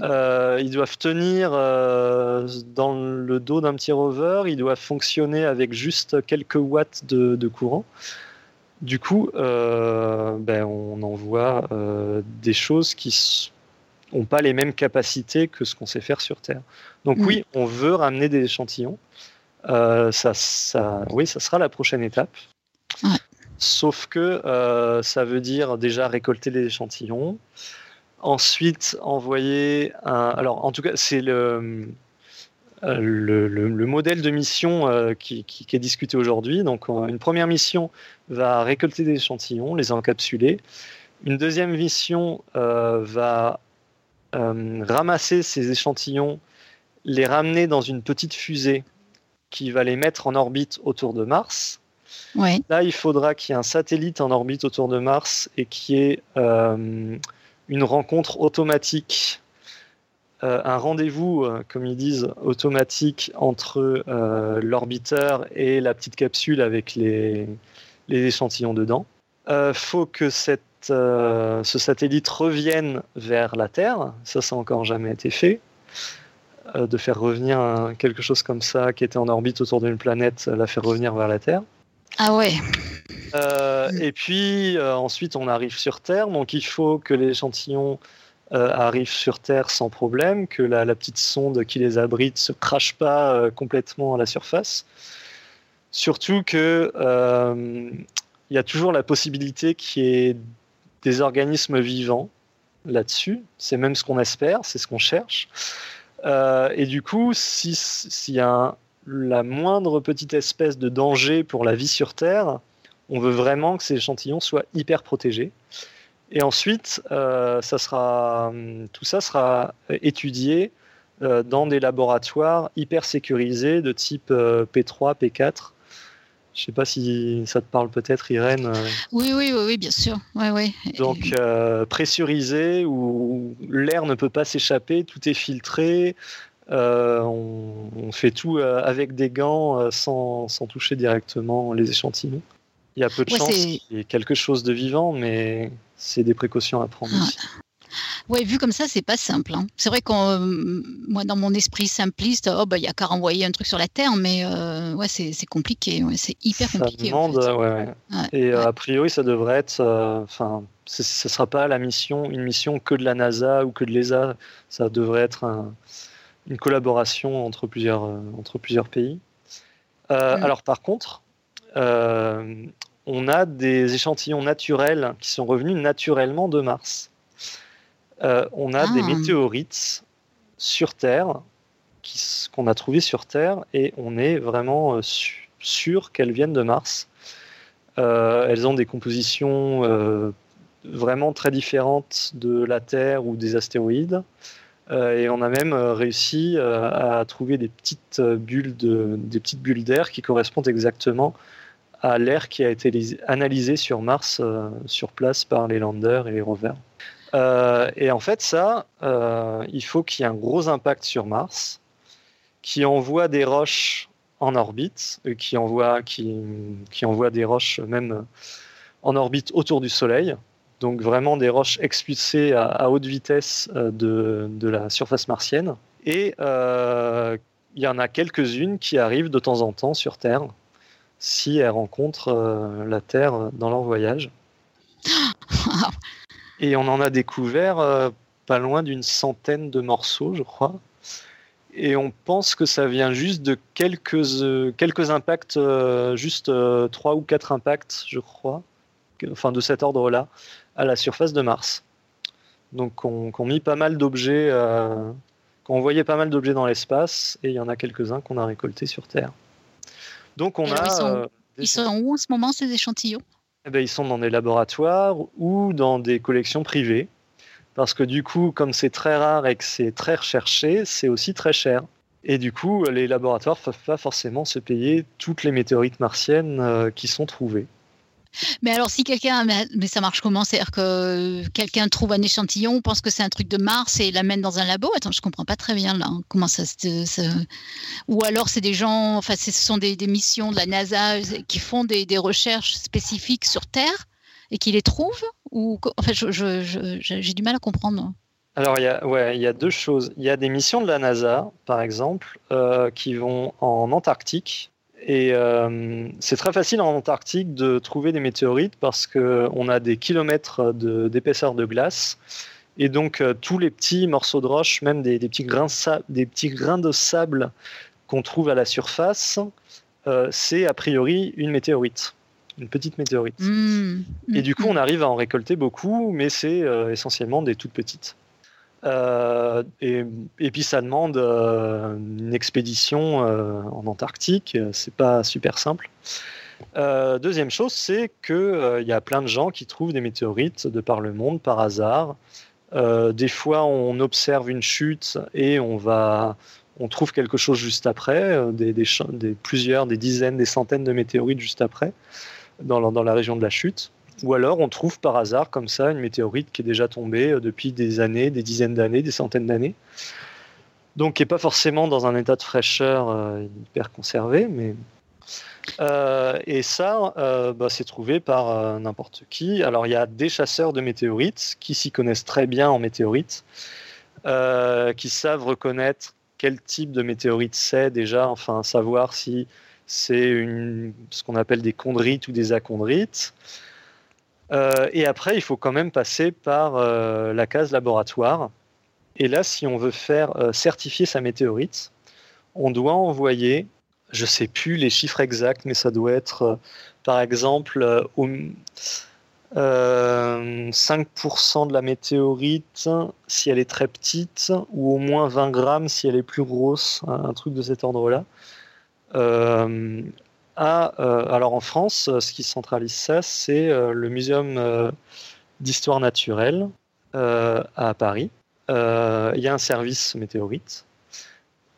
Euh, ils doivent tenir euh, dans le dos d'un petit rover, ils doivent fonctionner avec juste quelques watts de, courant. Du coup, euh, ben, on envoie des choses qui n'ont pas les mêmes capacités que ce qu'on sait faire sur Terre. Donc mm. oui, on veut ramener des échantillons. ça, ça, oui, ça sera la prochaine étape. Sauf que ça veut dire déjà récolter les échantillons, Ensuite, envoyer. Alors, en tout cas, c'est le, euh, le, modèle de mission euh, qui, est discuté aujourd'hui. Donc, une première mission va récolter des échantillons, les encapsuler. Une deuxième mission euh, va ramasser ces échantillons, les ramener dans une petite fusée qui va les mettre en orbite autour de Mars. Là, il faudra qu'il y ait un satellite en orbite autour de Mars et qui ait une rencontre automatique, euh, un rendez-vous, euh, comme ils disent, automatique entre euh, l'orbiteur et la petite capsule avec les, échantillons dedans. Il faut que ce satellite revienne vers la Terre, ça, ça n'a encore jamais été fait. de faire revenir quelque chose comme ça qui était en orbite autour d'une planète, la faire revenir vers la Terre. Ah ouais. Euh, et puis euh, ensuite, on arrive sur Terre, donc il faut que l'échantillon euh, arrive sur Terre sans problème, que la, petite sonde qui les abrite se crache pas complètement à la surface. Surtout que il y a toujours la possibilité qu'il y ait des organismes vivants là-dessus. C'est même ce qu'on espère, c'est ce qu'on cherche. et du coup, s'il y a la moindre petite espèce de danger pour la vie sur Terre, on veut vraiment que ces échantillons soient hyper protégés. Et ensuite, euh, ça sera, tout ça sera étudié euh, dans des laboratoires hyper sécurisés de type euh, P3, P4. Je ne sais pas si ça te parle peut-être, Irène. Oui, oui, oui, bien sûr. Ouais, ouais. Donc, pressurisé, où l'air ne peut pas s'échapper, tout est filtré. On, fait tout avec des gants sans, sans toucher directement les échantillons. Il y a peu de chances qu'il y ait quelque chose de vivant, mais c'est des précautions à prendre aussi. Ouais, vu comme ça, c'est pas simple. Hein. C'est vrai que euh, moi, dans mon esprit simpliste, oh bah il y a qu'à renvoyer un truc sur la Terre, mais euh, ouais, c'est compliqué. c'est hyper compliqué. Ça demande, ouais, Et euh, a priori, ça devrait être, enfin, ce ne sera pas la mission, une mission que de la NASA ou que de l'ESA. Ça devrait être une collaboration entre plusieurs, entre plusieurs pays. Mm. Alors par contre, on a des échantillons naturels qui sont revenus naturellement de Mars. Euh, on a des ah. météorites sur Terre qu'on a trouvées sur Terre et on est vraiment euh, sûr qu'elles viennent de Mars. Euh, elles ont des compositions vraiment très différentes de la Terre ou des astéroïdes. Et on a même réussi à trouver des petites bulles des petites bulles d'air qui correspondent exactement à l'air qui a été analysé sur Mars sur place par les landers et les rovers. Euh, et en fait, ça, euh, il faut qu'il y ait un gros impact sur Mars, qui envoie des roches en orbite, euh, qui envoie, qui envoie des roches même en orbite autour du Soleil. Donc vraiment des roches expulsées à, haute vitesse de, de, la surface martienne. Et il y en a quelques-unes qui arrivent de temps en temps sur Terre, si elles rencontrent la Terre dans leur voyage. *gasps* Et on en a découvert euh, pas loin d'une centaine de morceaux, je crois. Et on pense que ça vient juste de quelques, euh, quelques impacts, euh, juste trois ou quatre impacts, je crois, enfin de cet ordre-là, à la surface de Mars. Donc on, on mis pas mal d'objets, qu'on voyait pas mal d'objets dans l'espace, et il y en a quelques-uns qu'on a récoltés sur Terre. Donc on a. ils sont où en ce moment ces échantillons? Eh ben, ils sont dans des laboratoires ou dans des collections privées. Parce que du coup, comme c'est très rare et que c'est très recherché, c'est aussi très cher. Et du coup, les laboratoires ne peuvent pas forcément se payer toutes les météorites martiennes euh, qui sont trouvées. Mais alors, si quelqu'un, mais ça marche comment? C'est-à-dire que quelqu'un trouve un échantillon, pense que c'est un truc de Mars et l'amène dans un labo? Attends, je comprends pas très bien là. Hein, comment ça se. Ou alors, c'est des gens, enfin, ce sont des, missions de la NASA qui font des, recherches spécifiques sur Terre et qui les trouvent? Ou en fait, j'ai du mal à comprendre. Alors, il y, a, ouais, y a deux choses. Il y a des missions de la NASA, par exemple, euh, qui vont en Antarctique et euh, c'est très facile en Antarctique de trouver des météorites parce qu'on a des kilomètres d'épaisseur de, glace. Et donc, euh, tous les petits morceaux de roche, même des, petits, grains des petits grains de sable qu'on trouve à la surface, euh, c'est a priori une météorite, une petite météorite. Mmh. Et du coup, on arrive à en récolter beaucoup, mais c'est essentiellement des toutes petites. Euh, et, puis ça demande euh, une expédition euh, en Antarctique, c'est pas super simple. deuxième chose, c'est qu'il y a plein de gens qui trouvent des météorites de par le monde par hasard. des fois, on observe une chute et on va, on trouve quelque chose juste après, des, plusieurs, des dizaines, des centaines de météorites juste après, dans la région de la chute. Ou alors on trouve par hasard comme ça une météorite qui est déjà tombée euh, depuis des années, des dizaines d'années, des centaines d'années. Donc qui n'est pas forcément dans un état de fraîcheur euh, hyper conservé, mais euh, et ça, bah, c'est trouvé par n'importe qui. Alors il y a des chasseurs de météorites qui s'y connaissent très bien en météorites, qui savent reconnaître quel type de météorite c'est déjà, enfin savoir si c'est ce qu'on appelle des chondrites ou des achondrites. Euh, et après, il faut quand même passer par euh, la case laboratoire. Et là, si on veut faire euh, certifier sa météorite, on doit envoyer, je ne sais plus les chiffres exacts, mais ça doit être, par exemple, 5% de la météorite si elle est très petite, ou au moins 20 grammes si elle est plus grosse, un, truc de cet ordre-là. Euh, alors en France, euh, ce qui centralise ça, c'est euh, le Muséum d'histoire naturelle à Paris. Il y a un service météorite.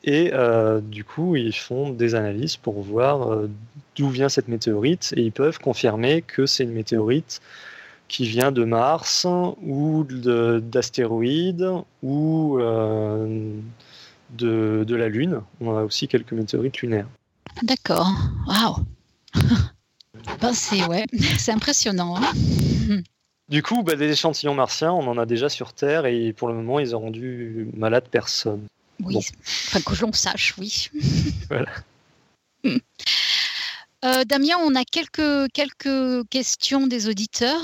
Et du coup, ils font des analyses pour voir d'où vient cette météorite. Et ils peuvent confirmer que c'est une météorite qui vient de Mars ou d'astéroïdes ou de, de, la Lune. On a aussi quelques météorites lunaires. D'accord. Waouh. *laughs* Ben, c'est ouais, *laughs* c'est impressionnant. Hein. du coup, bah, des échantillons martiens, on en a déjà sur Terre et pour le moment, ils ont rendu malade personne. Oui, enfin que l'on sache, oui. *laughs* voilà. Euh, Damien, on a quelques, quelques questions des auditeurs.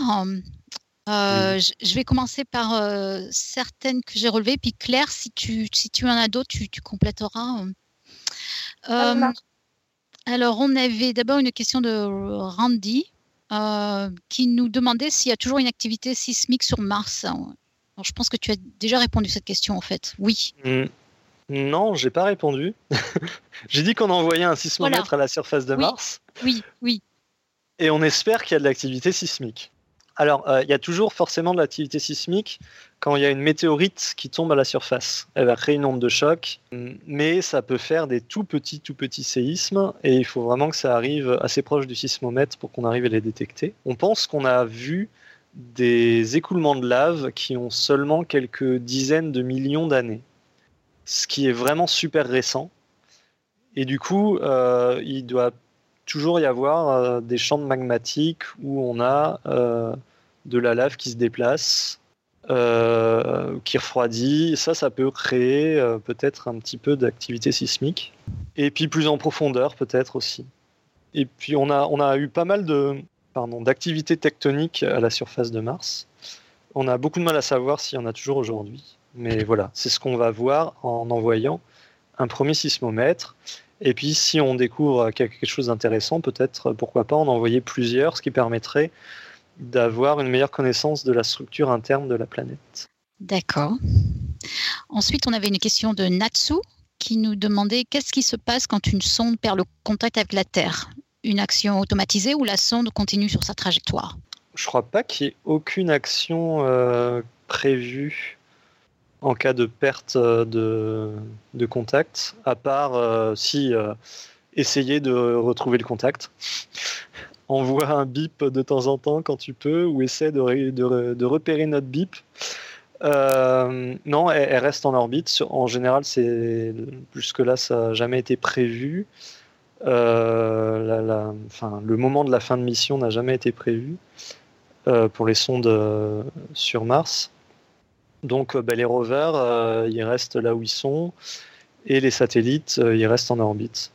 Euh, je vais commencer par euh, certaines que j'ai relevées, puis Claire, si tu, si tu en as d'autres, tu, tu compléteras. Alors, on avait d'abord une question de Randy qui nous demandait s'il y a toujours une activité sismique sur Mars. je pense que tu as déjà répondu à cette question, en fait. Oui. Mm. Non, j'ai pas répondu. *laughs* j'ai dit qu'on envoyait un sismomètre à la surface de Mars. Oui, oui. Et on espère qu'il y a de l'activité sismique. Alors, euh, il y a toujours forcément de l'activité sismique quand il y a une météorite qui tombe à la surface. Elle va créer une onde de choc, mais ça peut faire des tout petits, tout petits séismes, et il faut vraiment que ça arrive assez proche du sismomètre pour qu'on arrive à les détecter. On pense qu'on a vu des écoulements de lave qui ont seulement quelques dizaines de millions d'années ce qui est vraiment super récent. Et du coup, euh, il doit toujours y avoir euh, des champs magmatiques où on a de la lave qui se déplace, qui refroidit. ça, ça peut créer peut-être un petit peu d'activité sismique. Et puis plus en profondeur peut-être aussi. Et puis on a, on a eu pas mal de, pardon, d'activités tectoniques à la surface de Mars. On a beaucoup de mal à savoir s'il y en a toujours aujourd'hui. Mais voilà, c'est ce qu'on va voir en envoyant un premier sismomètre. Et puis, si on découvre quelque chose d'intéressant, peut-être, pourquoi pas, en envoyer plusieurs, ce qui permettrait d'avoir une meilleure connaissance de la structure interne de la planète. D'accord. Ensuite, on avait une question de Natsu qui nous demandait qu'est-ce qui se passe quand une sonde perd le contact avec la Terre? Une action automatisée ou la sonde continue sur sa trajectoire? Je ne crois pas qu'il y ait aucune action euh, prévue en cas de perte euh, de, contact, à part euh, si euh, essayer de retrouver le contact. Envoie un bip de temps en temps quand tu peux, ou essaie de, repérer notre bip. non, elle, reste en orbite. En général, c'est jusque-là, ça n'a jamais été prévu. La, le moment de la fin de mission n'a jamais été prévu pour les sondes sur Mars. Donc euh, bah, les rovers, euh, ils restent là où ils sont, et les satellites, euh, ils restent en orbite.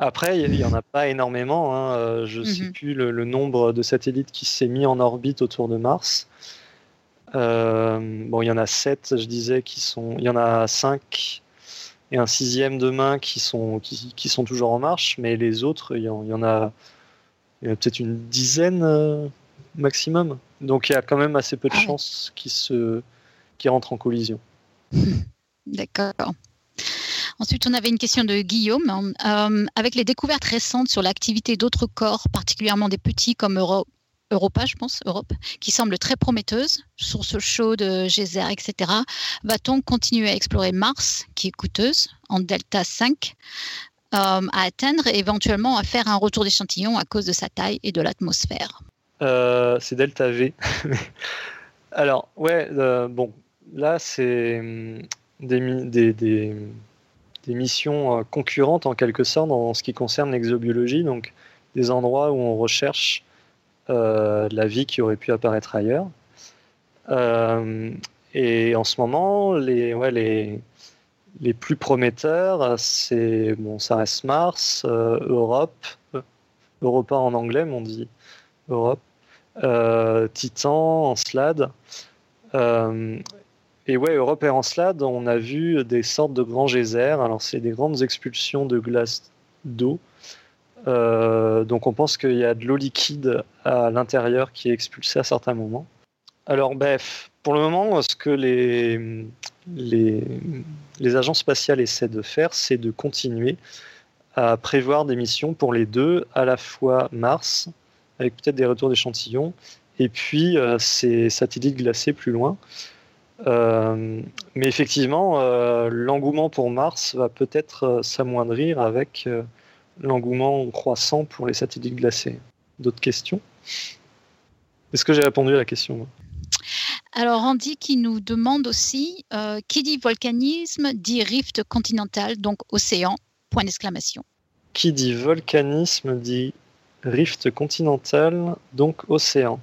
Après, il n'y en a pas énormément. Hein. Je ne sais mhm. plus le, nombre de satellites qui s'est mis en orbite autour de Mars. bon, il y en a sept, je disais, qui sont. Il y en a cinq et un sixième demain qui sont, qui, sont toujours en marche, mais les autres, il y en, il y en a, a peut-être une dizaine maximum. Donc il y a quand même assez peu de ah chances qu'ils se, qui rentrent en collision. *laughs* D'accord. Ensuite, on avait une question de Guillaume. Euh, avec les découvertes récentes sur l'activité d'autres corps, particulièrement des petits comme Europa, je pense, Europe, qui semblent très prometteuses, source chaude, geyser, etc. Va-t-on continuer à explorer Mars, qui est coûteuse, en delta 5, euh, à atteindre et éventuellement à faire un retour d'échantillon à cause de sa taille et de l'atmosphère? Euh, C'est delta V. *laughs* Alors, ouais, bon, là, c'est hum, des, des, missions euh, concurrentes en quelque sorte en ce qui concerne l'exobiologie, donc des endroits où on recherche euh, la vie qui aurait pu apparaître ailleurs. Euh, et en ce moment, les, ouais, les, les plus prometteurs, c'est bon, ça reste Mars, Europe, Europa en anglais, mais on dit Europe, Titan, Encelade. Et ouais, Europe et Encelade, on a vu des sortes de grands geysers. Alors, c'est des grandes expulsions de glace d'eau. Euh, donc, on pense qu'il y a de l'eau liquide à l'intérieur qui est expulsée à certains moments. Alors, bref, pour le moment, ce que les, les, les agences spatiales essaient de faire, c'est de continuer à prévoir des missions pour les deux, à la fois Mars, avec peut-être des retours d'échantillons, et puis euh, ces satellites glacés plus loin. Euh, mais effectivement, euh, l'engouement pour Mars va peut-être euh, s'amoindrir avec l'engouement croissant pour les satellites glacés. D'autres questions? Est-ce que j'ai répondu à la question alors Andy qui nous demande aussi, qui dit volcanisme dit rift continental, donc océan, point d'exclamation. Qui dit volcanisme dit rift continental, donc océan.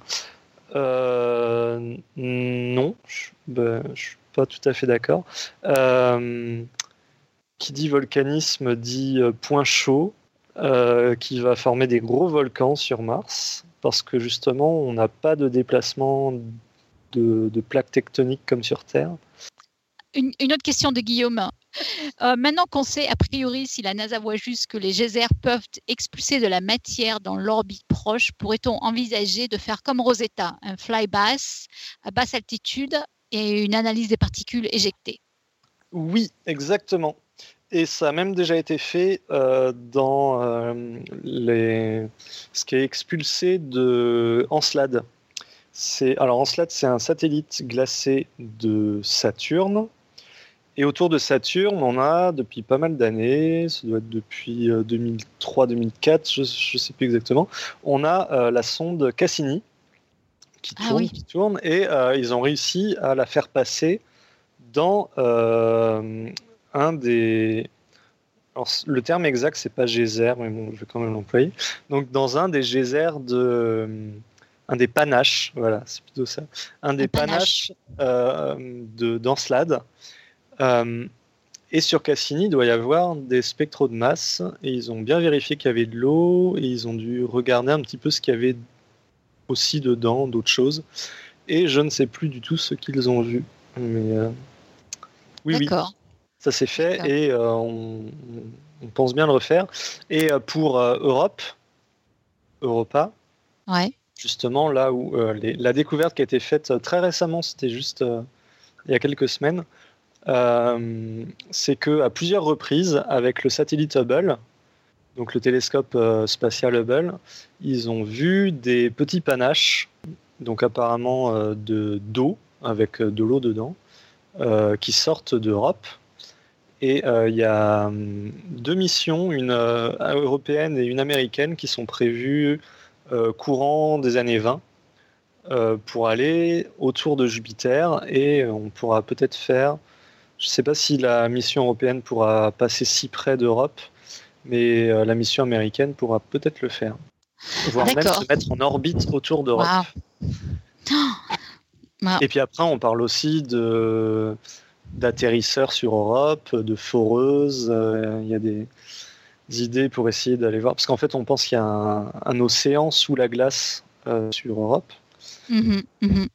Non, je, ben, suis pas tout à fait d'accord. qui dit volcanisme dit point chaud, qui va former des gros volcans sur Mars, parce que justement, on n'a pas de déplacement de, plaques tectoniques comme sur Terre. Une, autre question de Guillaume. Euh, maintenant qu'on sait a priori si la NASA voit juste que les geysers peuvent expulser de la matière dans l'orbite proche, pourrait-on envisager de faire comme Rosetta, un fly bass à basse altitude et une analyse des particules éjectées? Oui, exactement. Et ça a même déjà été fait euh, dans euh, les... ce qui est expulsé de Encelade. Alors Encelade, c'est un satellite glacé de Saturne. Et autour de Saturne, on a depuis pas mal d'années, ça doit être depuis 2003-2004, euh, je ne sais plus exactement, on a la sonde Cassini qui ah tourne, qui tourne, et ils ont réussi à la faire passer dans un des. le terme exact, c'est pas geyser, mais bon, je vais quand même l'employer. Donc, dans un des geysers de. Un des panaches, voilà, c'est plutôt ça. Un des panaches, euh, de d'Encelade. Euh, et sur Cassini, il doit y avoir des spectros de masse. Et ils ont bien vérifié qu'il y avait de l'eau. Et ils ont dû regarder un petit peu ce qu'il y avait aussi dedans, d'autres choses. Et je ne sais plus du tout ce qu'ils ont vu. Mais euh, oui, oui. Ça s'est fait et euh, on, pense bien le refaire. Et pour euh, Europe, Europa, justement, là où la découverte qui a été faite très récemment, c'était juste il y a quelques semaines, c'est que à plusieurs reprises, avec le satellite Hubble, donc le télescope spatial Hubble, ils ont vu des petits panaches, donc apparemment de d'eau avec de l'eau dedans, qui sortent d'Europe et euh, il y a hum, deux missions, une euh, européenne et une américaine, qui sont prévues euh, courant des années 20 pour aller autour de Jupiter. Et on pourra peut-être faire, je ne sais pas si la mission européenne pourra passer si près d'Europe, mais la mission américaine pourra peut-être le faire. Voire même se mettre en orbite autour d'Europe. *gasps* Et puis après, on parle aussi de d'atterrisseurs sur Europe, de foreuses. Euh, il y a des, idées pour essayer d'aller voir. Parce qu'en fait, on pense qu'il y a un, océan sous la glace euh, sur Europe. Mhm, mhm.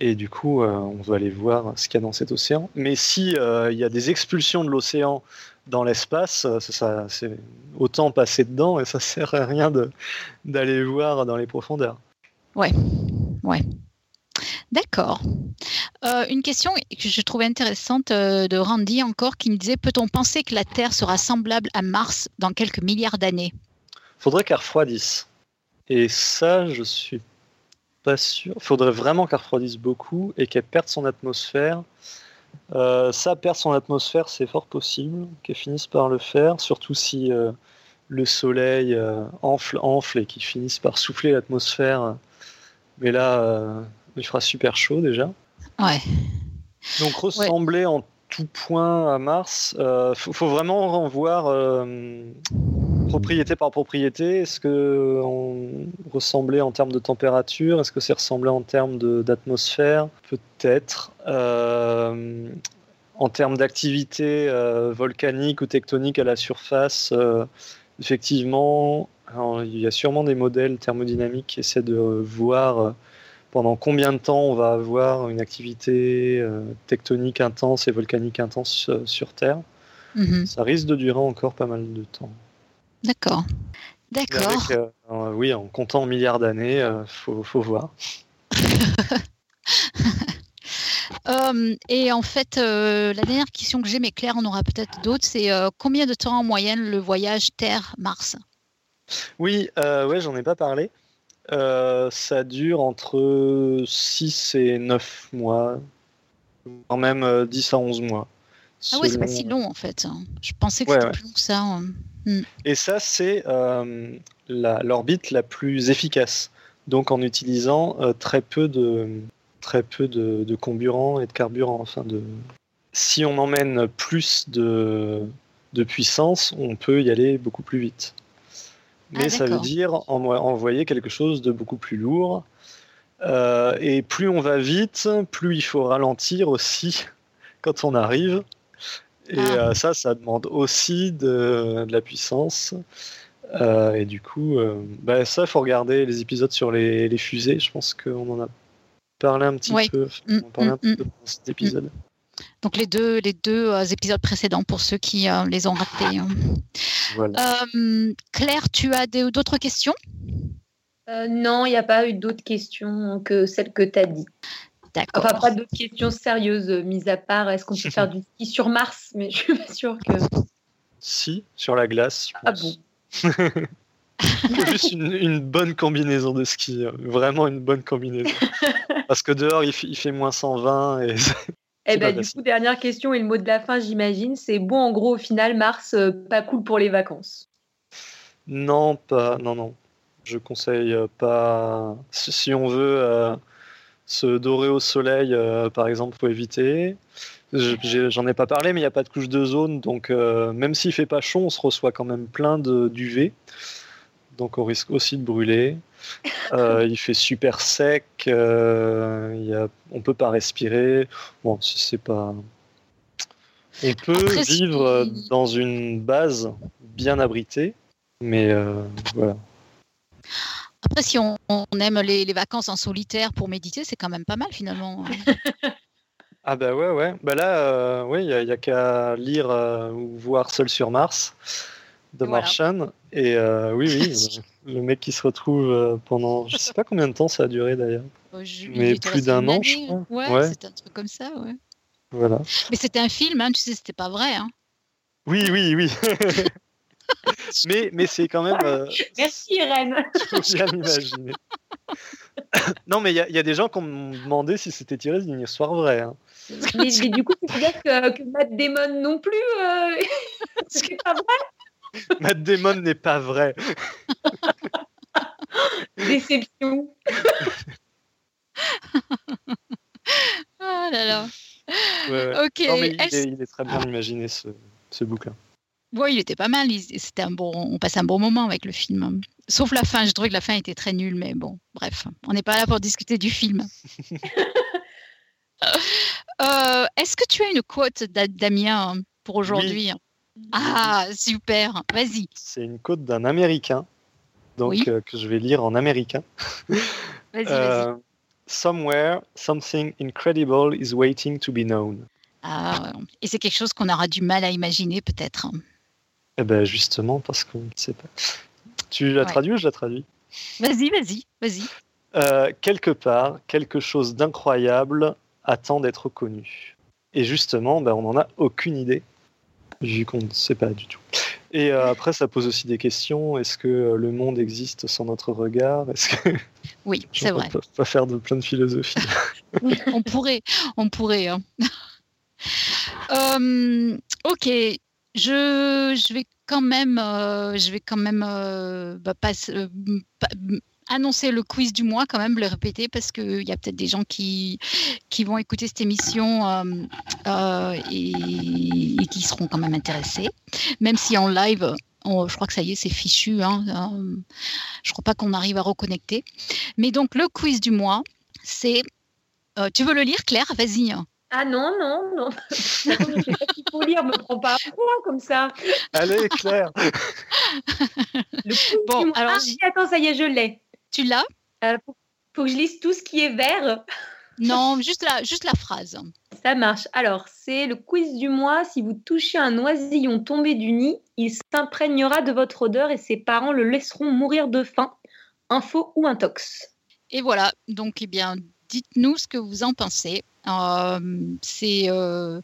Et du coup, euh, on veut aller voir ce qu'il y a dans cet océan. Mais si il y a des expulsions de l'océan dans l'espace, ça, c'est autant passer dedans et ça *laughs* sert à rien d'aller voir dans les profondeurs. Ouais, ouais. D'accord. Euh, une question que je trouvais intéressante euh, de Randy encore qui me disait peut-on penser que la Terre sera semblable à Mars dans quelques milliards d'années? Faudrait qu'elle refroidisse. Et ça, je suis pas sûr. Faudrait vraiment qu'elle refroidisse beaucoup et qu'elle perde son atmosphère. Euh, ça, perdre son atmosphère, c'est fort possible qu'elle finisse par le faire, surtout si le soleil enfle, enfle et qu'il finisse par souffler l'atmosphère. Mais là, il fera super chaud déjà. Ouais. Donc ressembler en tout point à Mars, il euh, faut, vraiment voir euh, propriété par propriété. Est-ce que on ressemblait en termes de température Est-ce que c'est ressemblé en termes d'atmosphère? Peut-être. Euh, en termes d'activité volcanique ou tectonique à la surface, effectivement, il y a sûrement des modèles thermodynamiques qui essaient de voir pendant combien de temps on va avoir une activité euh, tectonique intense et volcanique intense euh, sur Terre. Mhm. Ça risque de durer encore pas mal de temps. D'accord. D'accord. Euh, oui, en comptant en milliards d'années, il faut, faut, voir. *laughs* et en fait, la dernière question que j'ai, mais Claire en aura peut-être d'autres, c'est combien de temps en moyenne le voyage Terre-Mars? Oui, ouais, j'en ai pas parlé. Euh, ça dure entre 6 et 9 mois, voire même 10 euh, à 11 mois. Ah ouais, c'est pas si long en fait. Je pensais que c'était plus long que ça. Hein. Hmm. Et ça, c'est euh, l'orbite la, plus efficace. Donc en utilisant très peu de très peu de, de, comburant et de carburant. Enfin de... Si on emmène plus de, de puissance, on peut y aller beaucoup plus vite. mais ça veut dire envoyer quelque chose de beaucoup plus lourd. et plus on va vite, plus il faut ralentir aussi *laughs* quand on arrive. Et ah. ça, ça demande aussi de, la puissance. et du coup, bah, ça, il faut regarder les épisodes sur les, les fusées. Je pense qu'on en a parler un petit peu, mm, un mm, petit peu dans cet mm. épisode. Donc les deux, les deux euh, épisodes précédents pour ceux qui euh, les ont ratés. Hein. Euh, Claire, tu as d'autres questions? Non, il n'y a pas eu d'autres questions que celles que tu as dit. D'accord. Enfin, pas d'autres questions sérieuses, mis à part est-ce qu'on peut faire du ski sur Mars, mais je suis pas sûre que. Si, sur la glace. Je ah bon *laughs* Juste une, bonne combinaison de ski, vraiment une bonne combinaison. *laughs* Parce que dehors, il, fait moins 120 et. *laughs* Eh ben, du coup, dernière question et le mot de la fin, j'imagine, c'est bon, en gros, au final, Mars, euh, pas cool pour les vacances. Non, pas, non, non. Je conseille euh, pas. Si on veut euh, se dorer au soleil, par exemple, faut éviter. J'en ai, pas parlé, mais il n'y a pas de couche de zone, donc même s'il fait pas chaud, on se reçoit quand même plein d'UV donc on risque aussi de brûler. *laughs* Euh, il fait super sec, euh, y on peut pas respirer. Bon, c'est pas. On peut vivre dans une base bien abritée, mais euh, voilà. Après, si on, aime les, vacances en solitaire pour méditer, c'est quand même pas mal finalement. *laughs* ah bah ouais, ouais. Bah là, oui, il n'y a, qu'à lire ou voir Seul sur Mars de Martian. Et euh, oui, oui, *laughs* le mec qui se retrouve euh, pendant, je sais pas combien de temps ça a duré d'ailleurs, mais plus d'un an, je crois. Ouais, c'était un truc comme ça, ouais. Voilà. Mais c'était un film, hein, tu sais, c'était pas vrai. Hein. Oui, oui, oui. *laughs* *laughs* mais mais c'est quand même. Euh, *laughs* Merci Irène. Faut bien imaginer. non, mais il y, y, a des gens qui m'ont demandé si c'était tiré d'une histoire vraie. Hein. Mais, du coup, c'est dire que, que Matt Damon non plus, *laughs* c'est pas vrai? Matt Damon n'est pas vrai. Déception. oh là là. Ok. Non, mais il, est, très bien imaginé ce, ce bouquin. Oui, il était pas mal. C'était un bon, on passait un bon moment avec le film. Sauf la fin. Je trouvais que la fin était très nulle, mais bon, bref, on n'est pas là pour discuter du film. *laughs* Euh, est-ce que tu as une quote Damien pour aujourd'hui? Ah, super, vas-y. C'est une quote d'un Américain, donc euh, que je vais lire en américain. vas-y, *laughs* vas-y. Euh, Somewhere, something incredible is waiting to be known. Ah, et c'est quelque chose qu'on aura du mal à imaginer peut-être. Eh ben justement, parce qu'on ne sait pas. Tu la traduis ou je la traduis? Vas-y, vas-y, vas-y. Euh, quelque part, quelque chose d'incroyable attend d'être connu. Et justement, ben, on n'en a aucune idée vu qu'on ne sait pas du tout. Et euh, après, ça pose aussi des questions. Est-ce que euh, le monde existe sans notre regard? Est-ce que *laughs* oui, *laughs* c'est vrai. On peut pas faire de plein de philosophie. *laughs* on pourrait, on pourrait. Hein. Euh, ok, je, je vais quand même, je vais quand même bah, passer annoncer le quiz du mois, quand même, le répéter, parce qu'il y a peut-être des gens qui, qui vont écouter cette émission euh, euh, et, qui seront quand même intéressés. Même si en live, je crois que ça y est, c'est fichu. Hein, euh, je ne crois pas qu'on arrive à reconnecter. Mais donc, le quiz du mois, c'est. tu veux le lire, Claire? Vas-y. Ah non, non, non. *laughs* je sais pas qu'il faut lire, me prends pas un point comme ça. Allez, Claire. *laughs* le bon, alors. Ah, attends, ça y est, je l'ai. Tu l'as? Euh, faut, que je lise tout ce qui est vert. Non, juste la, juste la phrase. Ça marche. Alors, c'est le quiz du mois. Si vous touchez un oisillon tombé du nid, il s'imprégnera de votre odeur et ses parents le laisseront mourir de faim. Info ou intox? Et voilà. Donc, eh bien, dites-nous ce que vous en pensez. Euh, c'est euh,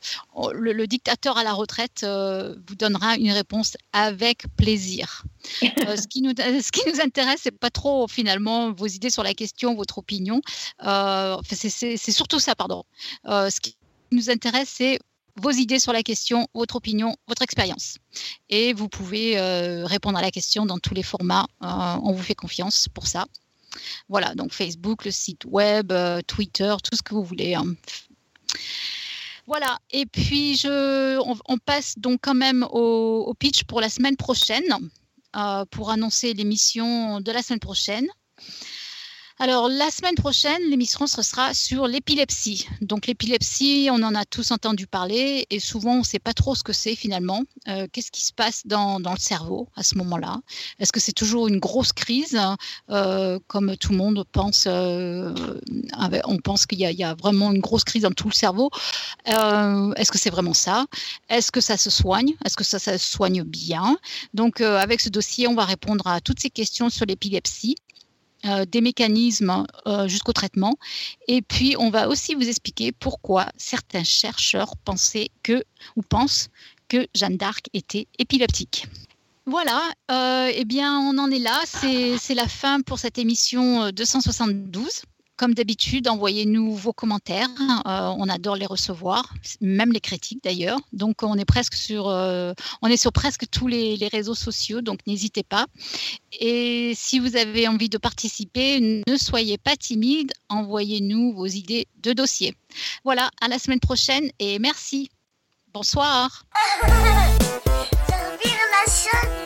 le, dictateur à la retraite euh, vous donnera une réponse avec plaisir. ce, qui nous, ce qui nous intéresse, c'est pas trop finalement vos idées sur la question, votre opinion. c'est surtout ça, pardon. ce qui nous intéresse, c'est vos idées sur la question, votre opinion, votre expérience. Et vous pouvez répondre à la question dans tous les formats. on vous fait confiance pour ça. Voilà, donc Facebook, le site web, euh, Twitter, tout ce que vous voulez. Hein. Voilà, et puis je, on, passe donc quand même au, pitch pour la semaine prochaine. pour annoncer l'émission de la semaine prochaine. Alors, la semaine prochaine, l'émission sera sur l'épilepsie. Donc, l'épilepsie, on en a tous entendu parler et souvent, on ne sait pas trop ce que c'est finalement. Euh, qu'est-ce qui se passe dans, le cerveau à ce moment-là? Est-ce que c'est toujours une grosse crise, euh, comme tout le monde pense euh, On pense qu'il y, a vraiment une grosse crise dans tout le cerveau. Est-ce que c'est vraiment ça? Est-ce que ça se soigne? Est-ce que ça, ça se soigne bien? Donc, avec ce dossier, on va répondre à toutes ces questions sur l'épilepsie. Euh, des mécanismes euh, jusqu'au traitement. Et puis, on va aussi vous expliquer pourquoi certains chercheurs pensaient que, ou pensent que Jeanne d'Arc était épileptique. Voilà, euh, eh bien, on en est là. C'est la fin pour cette émission 272. Comme d'habitude, envoyez-nous vos commentaires. Euh, on adore les recevoir, même les critiques d'ailleurs. Donc, on est presque sur, euh, on est sur presque tous les, réseaux sociaux, donc n'hésitez pas. Et si vous avez envie de participer, ne soyez pas timide. Envoyez-nous vos idées de dossier. Voilà, à la semaine prochaine et merci. Bonsoir. *laughs*